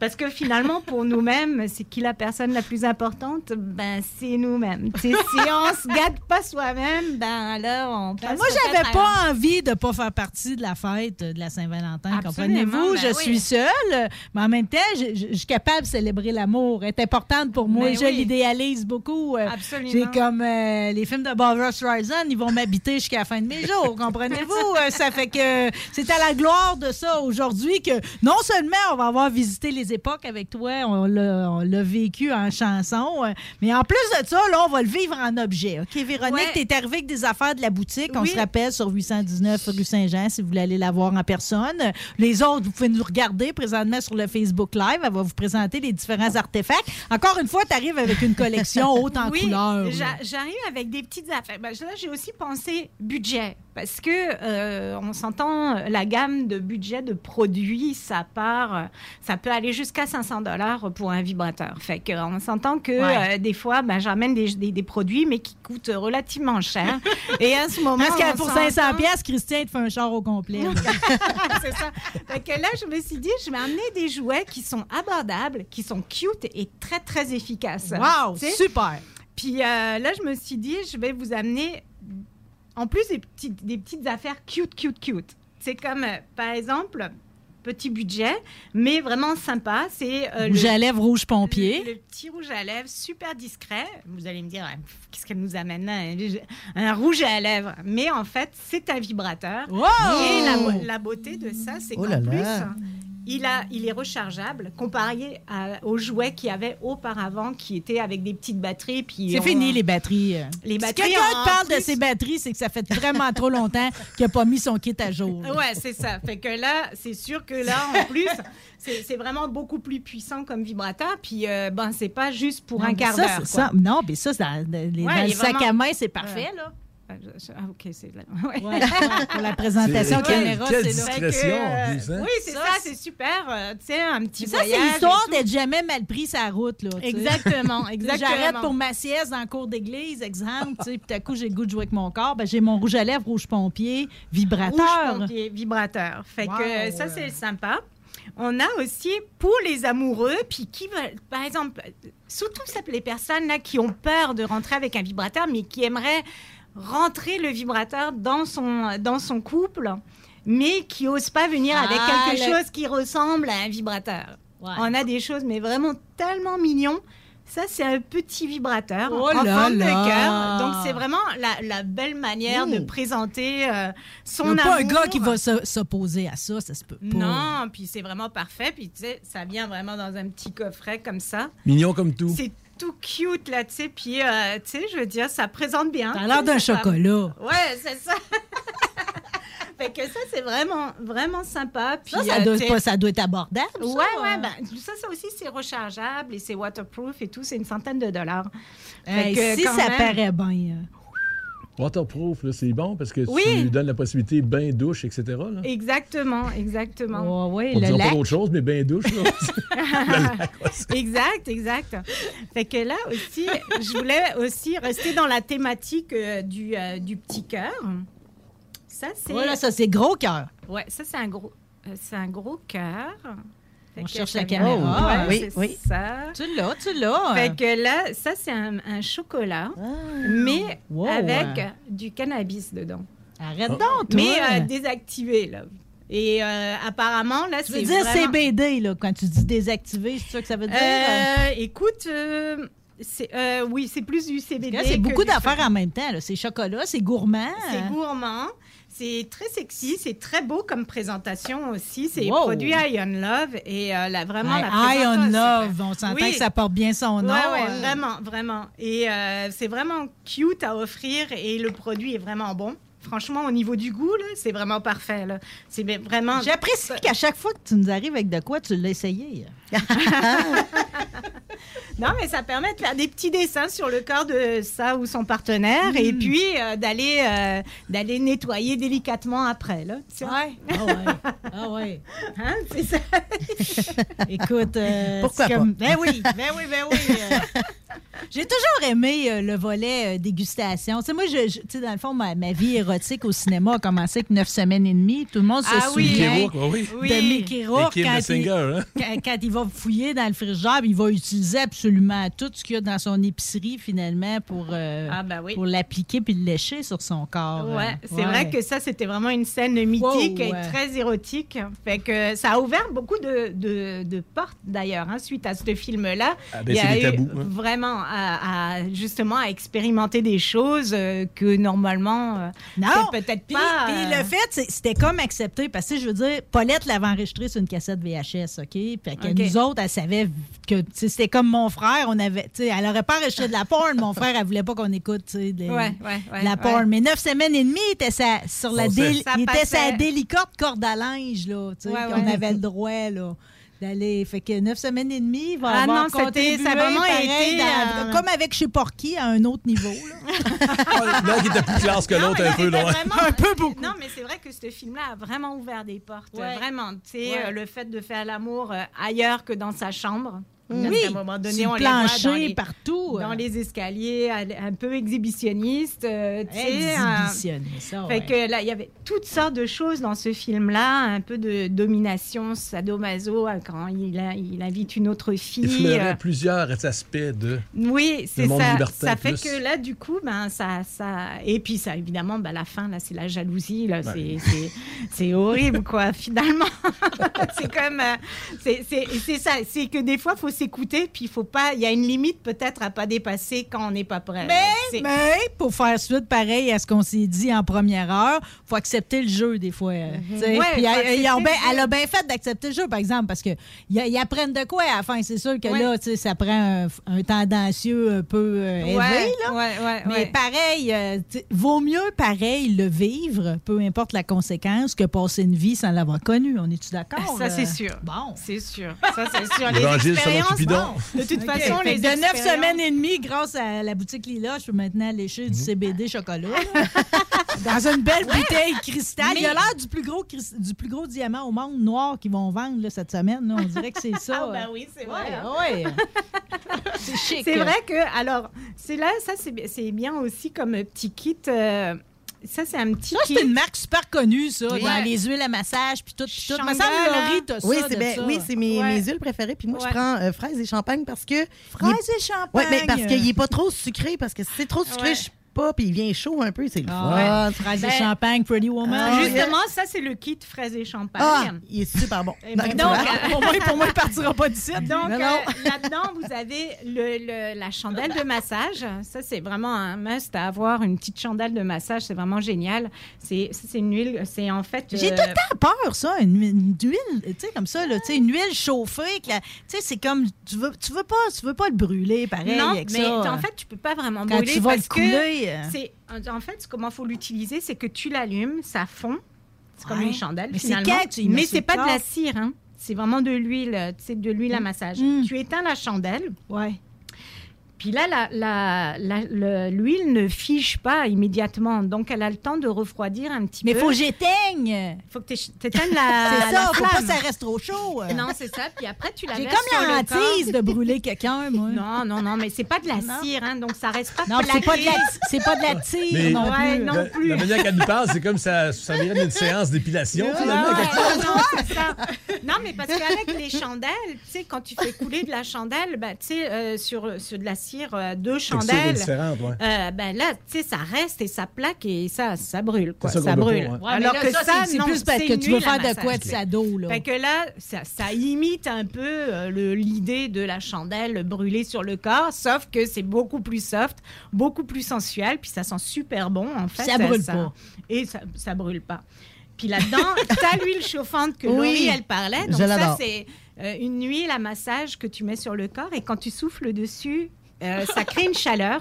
Parce que finalement, pour nous-mêmes, c'est qui la personne la plus importante? Ben, c'est nous-mêmes. Si on se gâte pas soi-même, ben là, on passe Ben, moi, j'avais pas envie de pas faire partie de la fête de la Saint-Valentin, comprenez-vous? ben je oui. suis seule, mais en même temps, je, je- je suis capable de célébrer l'amour. Elle est importante pour moi. Ben je oui. l'idéalise beaucoup. Euh, Absolument. J'ai comme euh, les films de Barbara Streisand, ils vont m'habiter jusqu'à la fin de mes jours, comprenez-vous? Euh, ça fait que c'est à la gloire de ça aujourd'hui que non seulement on va avoir visité les époques avec toi, on l'a vécu en chanson, mais en plus de ça, là, on va le vivre en objet. OK, Véronique, Ouais. t'es arrivée avec des affaires de la boutique. On se rappelle sur 819 rue Saint-Jean si vous voulez aller la voir en personne. Les autres, vous pouvez nous regarder présentement sur le Facebook Live. Elle va vous présenter les différents artefacts. Encore une fois, tu arrives avec une collection haute en oui, couleurs. J'arrive avec des petites affaires. Ben, là, j'ai aussi pensé budget. Parce que euh, on s'entend, la gamme de budget de produits, ça part, euh, ça peut aller jusqu'à 500 dollars pour un vibrateur. Fait que, on s'entend que Ouais. euh, des fois, ben, j'amène des, des- des produits, mais qui coûtent relativement cher. Et à ce moment, Parce que pour s'entend- 500 pièces, Christian te fait un char au complet. c'est ça. Fait que là, je me suis dit, je vais amener des jouets qui sont abordables, qui sont cute et très, très efficaces. Wow, Tu sais? super. Puis euh, là, je me suis dit, je vais vous amener, en plus, des petites, des petites affaires cute, cute, cute. C'est comme, euh, par exemple, petit budget, mais vraiment sympa. C'est euh, Rouge le- à lèvres, rouge pompier. le, le petit rouge à lèvres, super discret. Vous allez me dire, ah, pff, qu'est-ce qu'elle nous amène là Un rouge à lèvres. Mais en fait, c'est un vibrateur. Wow! Et la, la beauté de ça, c'est Oh qu'en plus, là. Il, a, il est rechargeable comparé à- aux jouets qu'il y avait auparavant qui étaient avec des petites batteries. puis C'est on- fini, les batteries. Les Si batteries, quelqu'un en te parle de ses batteries, c'est que ça fait vraiment trop longtemps qu'il n'a pas mis son kit à jour. Ouais, c'est ça. Fait que là, c'est sûr que là, en plus, c'est vraiment beaucoup plus puissant comme vibrateur. Puis, euh, ben, c'est pas juste pour Non, un quart ça, d'heure. ça. Non, mais ça, dans les- Ouais, dans le sac à main, c'est parfait, Ouais. là. Ah, OK, c'est là. Ouais. Pour la présentation C'est- caméra, quelle c'est là. discrétion, que, hein? Oui, c'est ça, c'est super. euh, tu sais, un petit Mais ça, voyage. c'est l'histoire d'être jamais mal pris sa route. Là. Exactement, exactement. J'arrête pour ma sieste dans le cours d'église, exemple, tu sais, puis tout à coup, j'ai le goût de jouer avec mon corps. Ben, j'ai mon rouge à lèvres, rouge pompier, vibrateur. Rouge pompier, vibrateur. Fait Wow, que ça, c'est sympa. On a aussi pour les amoureux, puis qui veulent, par exemple, surtout les personnes là qui ont peur de rentrer avec un vibrateur, mais qui aimeraient rentrer le vibrateur dans son, dans son couple, mais qui n'osent pas venir avec Ah, quelque le- chose qui ressemble à un vibrateur. On a des choses, mais vraiment tellement mignons. Ça, c'est un petit vibrateur Oh en forme de cœur. Donc, c'est vraiment la, la belle manière de Ouh. présenter euh, Il son n'y a pas un amour. gars qui va se- s'opposer à ça, ça se peut pas. Non, puis c'est vraiment parfait. Puis tu sais, ça vient vraiment dans un petit coffret comme ça. Mignon comme tout. C'est tout cute là, tu sais. Puis euh, tu sais, je veux dire, ça présente bien. Ça a l'air d'un chocolat. Ouais, c'est ça. fait que ça, c'est vraiment, vraiment sympa. Puis, Ça, ça euh, doit, pas- ça doit être abordable. ça. Ouais, ouais, ben, ça, ça aussi, c'est rechargeable et c'est waterproof et tout. C'est une centaine de dollars. Fait que si ça même- paraît bien. Waterproof, là, c'est bon parce que Oui. tu lui donnes la possibilité bain, douche, etc. Là. Exactement, exactement. Oh, ouais, On le dira pas lac. d'autre chose, mais bain, douche. Là. exact, exact. Fait que là aussi, je voulais aussi rester dans la thématique euh, du, euh, du petit cœur. Ça, c'est. Voilà, ça, c'est gros cœur. Ouais, ça, c'est un gros, euh, c'est un gros cœur. Fait On cherche la caméra. Ouais, Oui, c'est oui. ça. Tu l'as, tu l'as. Fait que là, ça, c'est un, un chocolat, mais Ah. Wow. avec du cannabis dedans. Arrête donc, toi. Mais euh, désactivé, là. Et euh, apparemment, là, Tu c'est veux dire vraiment... CBD, là, quand tu dis désactiver, c'est ça que ça veut dire? Euh, écoute, euh, C'est, euh, oui, c'est plus du CBD. Là, C'est beaucoup d'affaires en même temps. là. C'est chocolat, c'est gourmand. C'est gourmand. C'est très sexy, c'est très beau comme présentation aussi. C'est Wow. produit Ion Love et euh, la, vraiment Ouais, la Ion Love, on s'entend Oui. que ça porte bien son nom. Ouais, euh. vraiment, vraiment. Et euh, c'est vraiment cute à offrir et le produit est vraiment bon. Franchement, au niveau du goût, c'est vraiment parfait. C'est vraiment. J'apprécie qu'à chaque fois que tu nous arrives avec de quoi, tu l'as essayé. Non, mais ça permet de faire des petits dessins sur le corps de ça ou son partenaire et Mm. puis euh, d'aller euh, d'aller nettoyer délicatement après. Là. Ouais. Ah ouais. Ah ouais. Hein, c'est ça. Écoute, euh, Pourquoi pas? comme- Ben oui, ben oui, ben oui. J'ai toujours aimé euh, le volet euh, dégustation. Tu sais, moi, je, je- tu sais, dans le fond, ma, ma vie érotique au cinéma a commencé avec neuf semaines et demie. Tout le monde se Ah oui, souvient Mickey Rourke, oui. Oui. de Mickey Rourke quand, hein? quand, quand il va fouiller dans le frigidaire, il va utiliser absolument tout ce qu'il y a dans son épicerie, finalement, pour, euh, Ah, ben oui. pour l'appliquer puis le lécher sur son corps. Ouais, Euh, c'est ouais. vrai que ça, c'était vraiment une scène mythique Wow, et ouais. très érotique. Fait que ça a ouvert beaucoup de, de- de portes, d'ailleurs, hein, suite à ce film-là. À Il y a eu tabous, hein. vraiment à, à, justement à expérimenter des choses euh, que normalement, euh, Non, c'est peut-être Puis, pas. puis euh, le fait, c'était comme accepté. Parce que, je veux dire, Paulette l'avait enregistré sur une cassette VHS, OK? Fait que OK. nous autres, elle savait que c'était comme mon frère. On avait, tu sais, elle aurait pas enregistré de la porn. mon frère, elle voulait pas qu'on écoute tu sais, de, Ouais, ouais, ouais, de la ouais. porn. Mais neuf semaines et demie, il était sa, sur la, On il était sa délicate corde à linge, là. Tu sais, Ouais, qu'on ouais. avait le droit, là. D'aller. Fait que neuf semaines et demie, il va Ah avoir non, contribué ça a vraiment pareil été, dans- euh, Comme avec chez Porky, à un autre niveau. Là. L'un qui était plus classe que l'autre, un peu, là. ouais. Vraiment, un peu beaucoup. Non, mais c'est vrai que ce film-là a vraiment ouvert des portes. Ouais. Vraiment. Tu sais, Ouais. euh, le fait de faire l'amour euh, ailleurs que dans sa chambre. Oui, qu'à un moment donné, sur on le les voit plancher, dans les, partout. dans les escaliers, un peu exhibitionniste. euh, Exhibitionniste, ça, euh, ouais. Fait que là, il y avait toutes sortes de choses dans ce film-là, un peu de domination sadomaso euh, quand il, a- il invite une autre fille. Effleurait euh, plusieurs aspects de. oui, c'est ça. Ça fait plus. que là, du coup, ben, ça, ça... Et puis, ça, évidemment, ben, la fin, là, c'est la jalousie. Là, Ouais. c'est, horrible, quoi, finalement. c'est comme... euh, c'est, c'est, c'est ça. C'est que des fois, il faut s'écouter, puis il faut pas... Il y a une limite, peut-être, à pas dépasser quand on n'est pas prêt. Mais, mais pour faire suite pareil à ce qu'on s'est dit en première heure, faut accepter le jeu des fois. euh. Ouais, Puis elle, ben- elle a bien fait d'accepter le jeu, par exemple, parce que ils apprennent de quoi à la fin. C'est sûr que Ouais. là, ça prend un, un tendancieux un peu euh, élevé. Ouais, là. ouais, ouais, Mais ouais. pareil, euh, vaut mieux pareil le vivre, peu importe la conséquence, que passer une vie sans l'avoir connu. On est-tu d'accord? Ça, c'est euh? sûr. Bon. C'est sûr. Ça, c'est sûr. Les expériences, Cupidon. De toute façon, les de neuf expériences- semaines et demie, grâce à la boutique Lila, je peux maintenant lécher du CBD chocolat. Dans une belle bouteille cristal. Il a Mais- l'air du plus gros du plus gros diamant au monde noir qu'ils vont vendre là, cette semaine. là. On dirait que c'est ça. Ah, ben oui, c'est vrai. Ouais, hein. ouais. c'est chic. C'est vrai que, alors, c'est là, ça, c'est bi- c'est bien aussi comme euh, petit kit. euh, ça, c'est un petit Ça, c'est une marque super connue, ça, Oui. dans Ouais. les huiles à massage puis tout. puis tout. Me Chandelle, semble, Oui, ça, c'est ben- oui, c'est mes, Ouais. mes huiles préférées. Puis moi, Ouais. je prends euh, fraises et champagne parce que. Fraises est- et champagne. Oui, mais parce qu'il n'est pas trop sucré. Parce que si c'est trop sucré, Ouais. je pas. Puis il vient chaud un peu. C'est le Ah, fun. ouais. Fraises et Ben, champagne, Pretty Woman. Ah, Justement, ça, c'est le kit fraises et champagne. Ah, il est super bon. Eh ben, Donc, vois. euh, pour, moi, pour moi, il partira pas d'ici. Donc, euh, là-dedans, vous avez le, le- la chandelle de massage. Ça, c'est vraiment un must à avoir. Une petite chandelle de massage, c'est vraiment génial. C'est ça, c'est une huile, c'est en fait... J'ai euh, tout le temps peur, ça, une, une huile, tu sais, comme ça, là, tu sais, une huile chauffée, tu sais, c'est comme, tu veux, tu veux pas, tu veux pas le brûler, pareil, non, avec mais ça. en fait, tu peux pas vraiment Quand brûler tu vas parce le couler, que. C'est en fait comment faut l'utiliser, c'est que tu l'allumes, ça fond, c'est comme une chandelle Mais c'est finalement. mais pas de la cire, hein. C'est vraiment de l'huile, c'est de l'huile à massage. Mm. Tu éteins la chandelle. Ouais. Puis là, la- la- la- le- l'huile ne fige pas immédiatement, donc elle a le temps de refroidir un petit Mais peu. faut que j'éteigne. faut que tu éteignes la. C'est la ça, faut pas que ça reste trop chaud. Non, c'est ça. Puis après, tu la J'ai comme la hantise de brûler quelqu'un, moi. Non, non, non, mais c'est pas de la cire, hein, donc ça reste pas Non, c'est pas de la, c'est pas de la tire Mais- non Ouais, plus. non La, plus. la manière qu'elle nous parle, c'est comme ça, ça virait d'une séance d'épilation, ouais, non, c'est ça. Non, mais parce qu'avec les chandelles, tu sais, quand tu fais couler de la chandelle, ben, tu sais, euh, sur, sur de la euh, deux chandelles, ouais. euh, ben là, tu sais, ça reste et ça plaque et ça, ça brûle, quoi. Ça brûle. ouais. Alors là, que ça, ça, c'est- plus parce que tu veux faire de quoi de sa dos, là. Fait que là, ça, ça imite un peu euh, l'idée de la chandelle brûlée sur le corps, sauf que c'est beaucoup plus soft, beaucoup plus sensuel, puis ça sent super bon, en fait. Ça brûle pas. Et ça, ça brûle pas. Puis là-dedans, t'as l'huile chauffante que Oui. Laurie, elle parlait. Je Donc ça, c'est euh, une huile à massage que tu mets sur le corps et quand tu souffles dessus, ça crée une chaleur.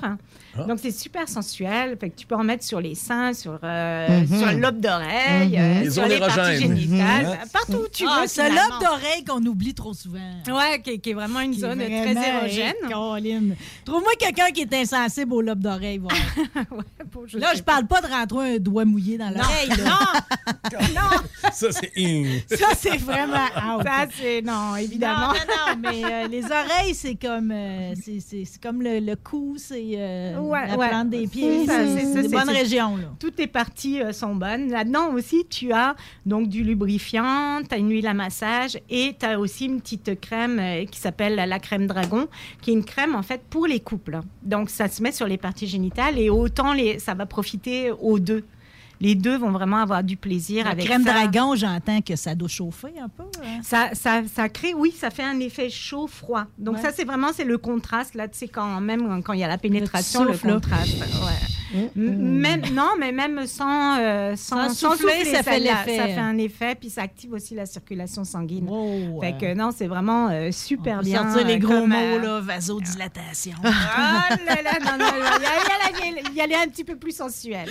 Ah. Donc c'est super sensuel. Fait que tu peux en mettre sur les seins, sur, euh, Mhm. sur le lobe d'oreille, Mhm. euh, sur les parties génitales, Mhm. euh, partout où tu ah, veux. ce finalement. lobe d'oreille qu'on oublie trop souvent. Ouais, qui, qui est vraiment une Qui zone vraiment, très érogène. Caroline. Trouve-moi quelqu'un qui est insensible au lobe d'oreille. voir. là, je parle pas de rentrer un doigt mouillé dans l'oreille. là. Ça, c'est. Ça, c'est vraiment out. Ça, c'est. Non, évidemment. Non, non, non, mais euh, les oreilles, c'est comme, euh, c'est- comme le, le cou, c'est euh, Ouais, la ouais. plante des pieds. C'est des bonnes régions. Là. Toutes les parties euh, sont bonnes. Là-dedans aussi, tu as donc du lubrifiant, tu as une huile à massage et tu as aussi une petite crème euh, qui s'appelle la crème dragon, qui est une crème en fait pour les couples. Donc ça se met sur les parties génitales et autant les, ça va profiter aux deux. Les deux vont vraiment avoir du plaisir La avec crème ça. dragon, j'entends que ça doit chauffer un peu. hein. Ça, ça, ça crée, oui, ça fait un effet chaud-froid. Donc Ouais. ça, c'est vraiment, c'est le contraste, là, tu sais, quand même, quand il y a la pénétration, le, souffle, contraste. Ouais. Même, non, mais même sans, euh, sans, Sans souffler, ça fait. Ça fait un effet, puis ça active aussi la circulation sanguine. Wow, fait euh, que non, c'est vraiment euh, super on peut bien. sortir les euh, gros comme, mots, euh, là, vasodilatation. Ah là là, non, non, il y, a- il y a la- il y a les un petit peu plus sensuel.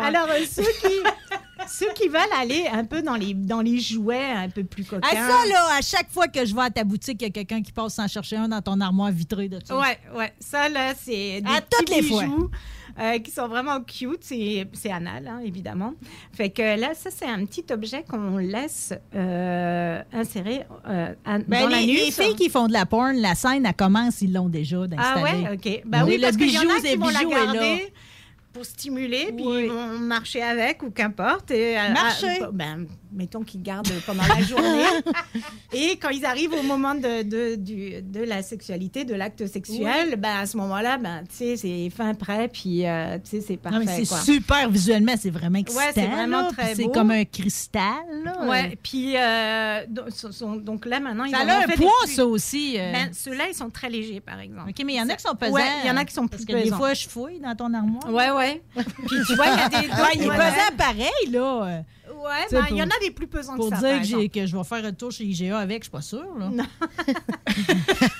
Alors, euh, ceux qui, ceux qui veulent aller un peu dans les, dans les jouets un peu plus coquins. Ah, ça, là, à chaque fois que je vais à ta boutique, il y a quelqu'un qui passe sans chercher un dans ton armoire vitrée de ça. Ouais, ouais. Ça, là, c'est À toutes les fois. Euh, qui sont vraiment cute. C'est c'est anal, hein, évidemment. Fait que là, ça, c'est un petit objet qu'on laisse euh, insérer euh, à- Ben, dans les, la les filles qui font de la porn, la scène, elle commence, ils l'ont déjà Ah ouais, OK. Ben Oui, oui, le parce qu'il y en bijou, a qui vont la bijou garder pour stimuler, puis ils vont marcher avec ou qu'importe. Marcher. ben, mettons qu'ils gardent pendant la journée. et quand ils arrivent au moment de, de, du- de la sexualité, de l'acte sexuel, Oui. ben, à ce moment-là, ben, c'est fin prêt, puis euh, tu sais, c'est parfait. C'est super visuellement, c'est vraiment excitant. Ouais, c'est vraiment là, très C'est comme un cristal. Là. Ouais, puis euh, donc, là maintenant ils Ça ont a un fait poids, ça aussi. euh. Ben, ceux-là ils sont très légers par exemple. OK, mais il y en a qui sont pesants. Il y en a qui sont Parce plus que des pesants. fois, je fouille dans ton armoire. Ouais, ouais. Puis tu vois, il y a des. Ouais, il est pesant pareil, là. Ouais, ben, il y pour- en a des plus pesants Pour que ça. dire par que, je vais faire un tour chez IGA avec, je suis pas sûre. Là.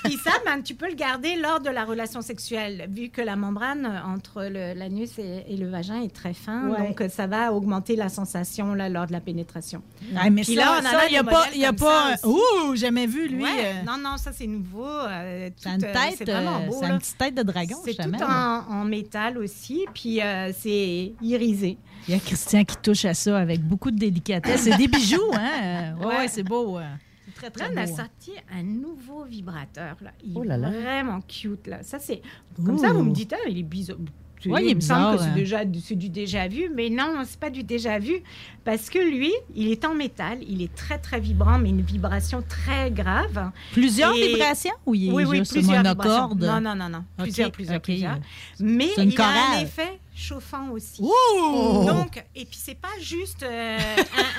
Puis ça, ben, tu peux le garder lors de la relation sexuelle, vu que la membrane euh, entre l'anus et, et le vagin est très fin. Ouais. Donc, euh, ça va augmenter la sensation là, lors de la pénétration. Ah, mais Puis ça, là, il n'y a pas. y a pas ça ouh, jamais vu, lui. Ouais, euh, Non, non, ça, c'est nouveau. euh, a tout, une euh, tête, c'est vraiment euh, beau. une petite tête de dragon, C'est tout en, en métal aussi, puis euh, c'est irisé. Il y a Christian qui touche à ça avec beaucoup de délicatesse. C'est des bijoux, hein? Ouais, ouais, c'est beau. C'est très, très Là, on a hein. sorti un nouveau vibrateur. Là. Il Oh est là là. vraiment cute. Là. Ça, c'est... Comme ça, vous me dites, ah, il est bizarre. Ouais, il est me semble bizarre, que c'est, hein. déjà, c'est du déjà vu, mais non, c'est pas du déjà vu, parce que lui, il est en métal, il est très, très vibrant, mais une vibration très grave. Plusieurs Et- vibrations ou il est oui, oui, juste plusieurs monocorde? vibrations. Non, non, non, non. Plusieurs, plusieurs, plusieurs. Mais C'est une il a un effet chauffant aussi. Ouh! Donc, et puis c'est pas juste euh,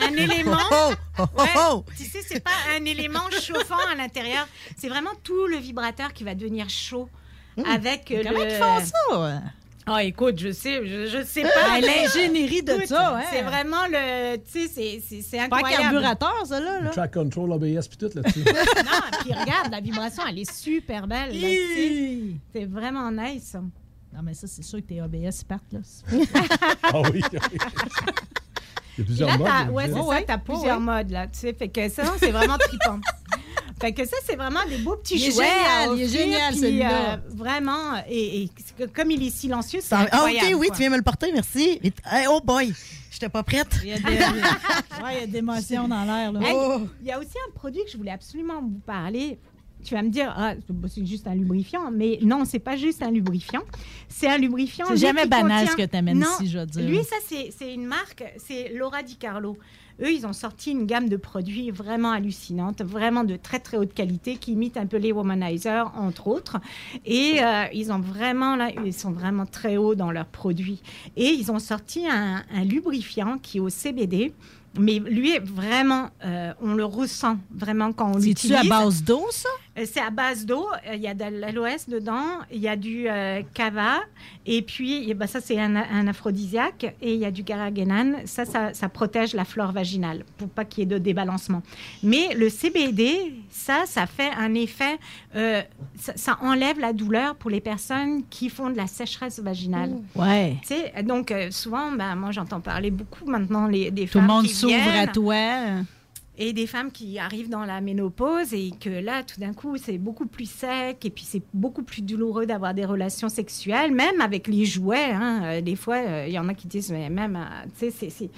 un, un élément. Oh, oh, oh, Ouais, tu sais, c'est pas un élément chauffant à l'intérieur. C'est vraiment tout le vibrateur qui va devenir chaud avec euh, Comment le. ils font ça? Ah, écoute, je sais, je, je sais pas. Ah, l'ingénierie de Écoute, ça, hein. C'est vraiment le. Tu sais, c'est- c'est c'est Pas un incroyable. carburateur, ça, là. là. Track control, ABS, puis tout là-dessus. non, puis regarde, la vibration, elle est super belle. C'est vraiment nice. Non, mais ça, c'est sûr que tes ABS partent, là. Ah oui. Il y a plusieurs là, modes. je c'est ça, t'as plusieurs modes, là. Tu sais, fait que ça, c'est vraiment trippant. Fait que ça, c'est vraiment des beaux petits Il est jouets. à génial, il est génial, puis, celui-là. euh, vraiment, et, comme il est silencieux, c'est Ah, incroyable. OK, oui, quoi. tu viens me le porter, merci. Et- Hey, oh boy, j'étais pas prête. Il y a des, ouais, il y a des émotions dans l'air, là. Hey, Oh! Il y a aussi un produit que je voulais absolument vous parler. Tu vas me dire, ah, c'est juste un lubrifiant. Mais non, c'est pas juste un lubrifiant. C'est un lubrifiant. C'est jamais banal contient- ce que t'amènes Non, ici, je veux dire. Lui, ça, c'est une marque, c'est Laura Di Carlo. Eux, ils ont sorti une gamme de produits vraiment hallucinante, vraiment de très très haute qualité, qui imitent un peu les Womanizer, entre autres. Et euh, ils ont vraiment là, ils sont vraiment très hauts dans leurs produits. Et ils ont sorti un, un lubrifiant qui est au CBD. Mais lui, est vraiment, euh, on le ressent vraiment quand on C'est-tu l'utilise. à base d'eau, ça? Euh, C'est à base d'eau. Euh, Il y a de l'aloès dedans. Il y a du euh, cava. Et puis, eh ben, ça, c'est un, un aphrodisiaque. Et il y a du carragénane. Ça, ça, ça protège la flore vaginale pour pas qu'il y ait de débalancement. Mais le CBD, ça, ça fait un effet. euh, ça, ça enlève la douleur pour les personnes qui font de la sécheresse vaginale. Ouais. Tu sais, donc, euh, souvent, ben, moi, j'entends parler beaucoup maintenant les, des Tout le femmes monde qui s'ouvre à toi. Et des femmes qui arrivent dans la ménopause et que là, tout d'un coup, c'est beaucoup plus sec et puis c'est beaucoup plus douloureux d'avoir des relations sexuelles, même avec les jouets. hein. Euh, des fois, euh, il y en a qui disent, mais même, euh, tu sais, c'est-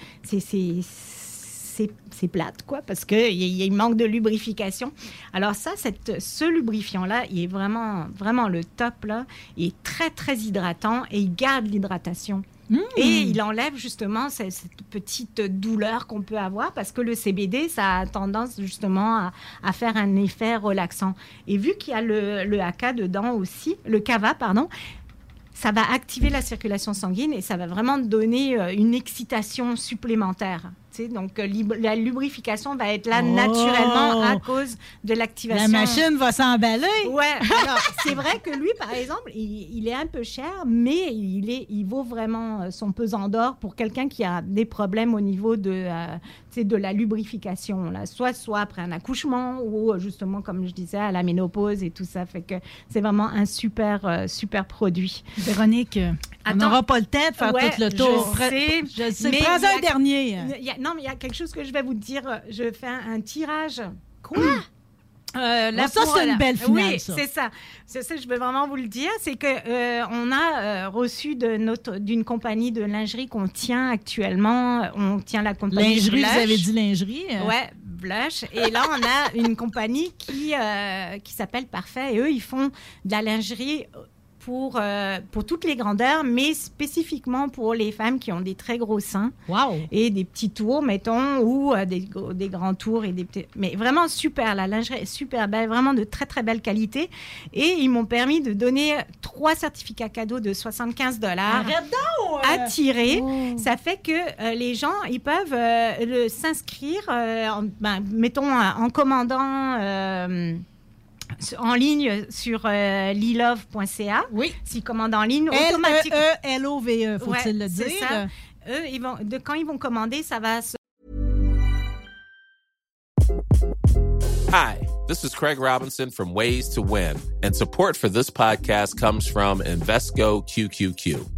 plate, quoi, parce qu'il y, y manque de lubrification. Alors ça, cette, ce lubrifiant-là, il est vraiment, vraiment le top, là. Il est très, très hydratant et il garde l'hydratation. Et il enlève justement cette, cette petite douleur qu'on peut avoir parce que le CBD, ça a tendance justement à, à faire un effet relaxant. Et vu qu'il y a le, le AK dedans aussi, le cava, pardon, ça va activer la circulation sanguine et ça va vraiment donner euh, une excitation supplémentaire. Donc, euh, la lubrification va être là Oh! naturellement à cause de l'activation. La machine va s'emballer. Ouais, alors c'est vrai que lui, par exemple, il, il est un peu cher, mais il, est, il vaut vraiment euh, son pesant d'or pour quelqu'un qui a des problèmes au niveau de, euh, de la lubrification, là. Soit, soit après un accouchement ou justement, comme je disais, à la ménopause et tout ça. Fait que c'est vraiment un super, euh, super produit. Véronique, euh, on n'aura pas le temps de faire Ouais, tout le tour. Je sais. Je sais. mais un dernier. il y a- non, mais il y a quelque chose que je vais vous dire. Je fais un, un tirage. Quoi? Euh, Bon, ça, c'est une belle finale, Oui, c'est ça. C'est ça, je veux vraiment vous le dire. C'est que euh, on a euh, reçu de notre d'une compagnie de lingerie qu'on tient actuellement. On tient la compagnie Lingerie, Blush. vous avez dit lingerie. euh. Ouais, Blush. Et là, on a une compagnie qui, euh, qui s'appelle Parfait. Et eux, ils font de la lingerie pour, euh, pour toutes les grandeurs, mais spécifiquement pour les femmes qui ont des très gros seins. Et des petits tours, mettons, ou euh, des, des grands tours. Et des petits... Mais vraiment super, la lingerie est super belle, vraiment de très très belle qualité. Et ils m'ont permis de donner trois certificats cadeaux de 75 dollars à tirer. Ça fait que euh, les gens, ils peuvent s'inscrire, en- ben, mettons, en commandant en ligne sur euh, lilove.ca. Oui. S'ils commandent en ligne, L-E-E, automatiquement. L-O-V-E, faut-il le dire? ça. Eux, ils vont, de, quand ils vont commander, ça va se Hi, this is Craig Robinson from Ways to Win, and support for this podcast comes from Invesco QQQ.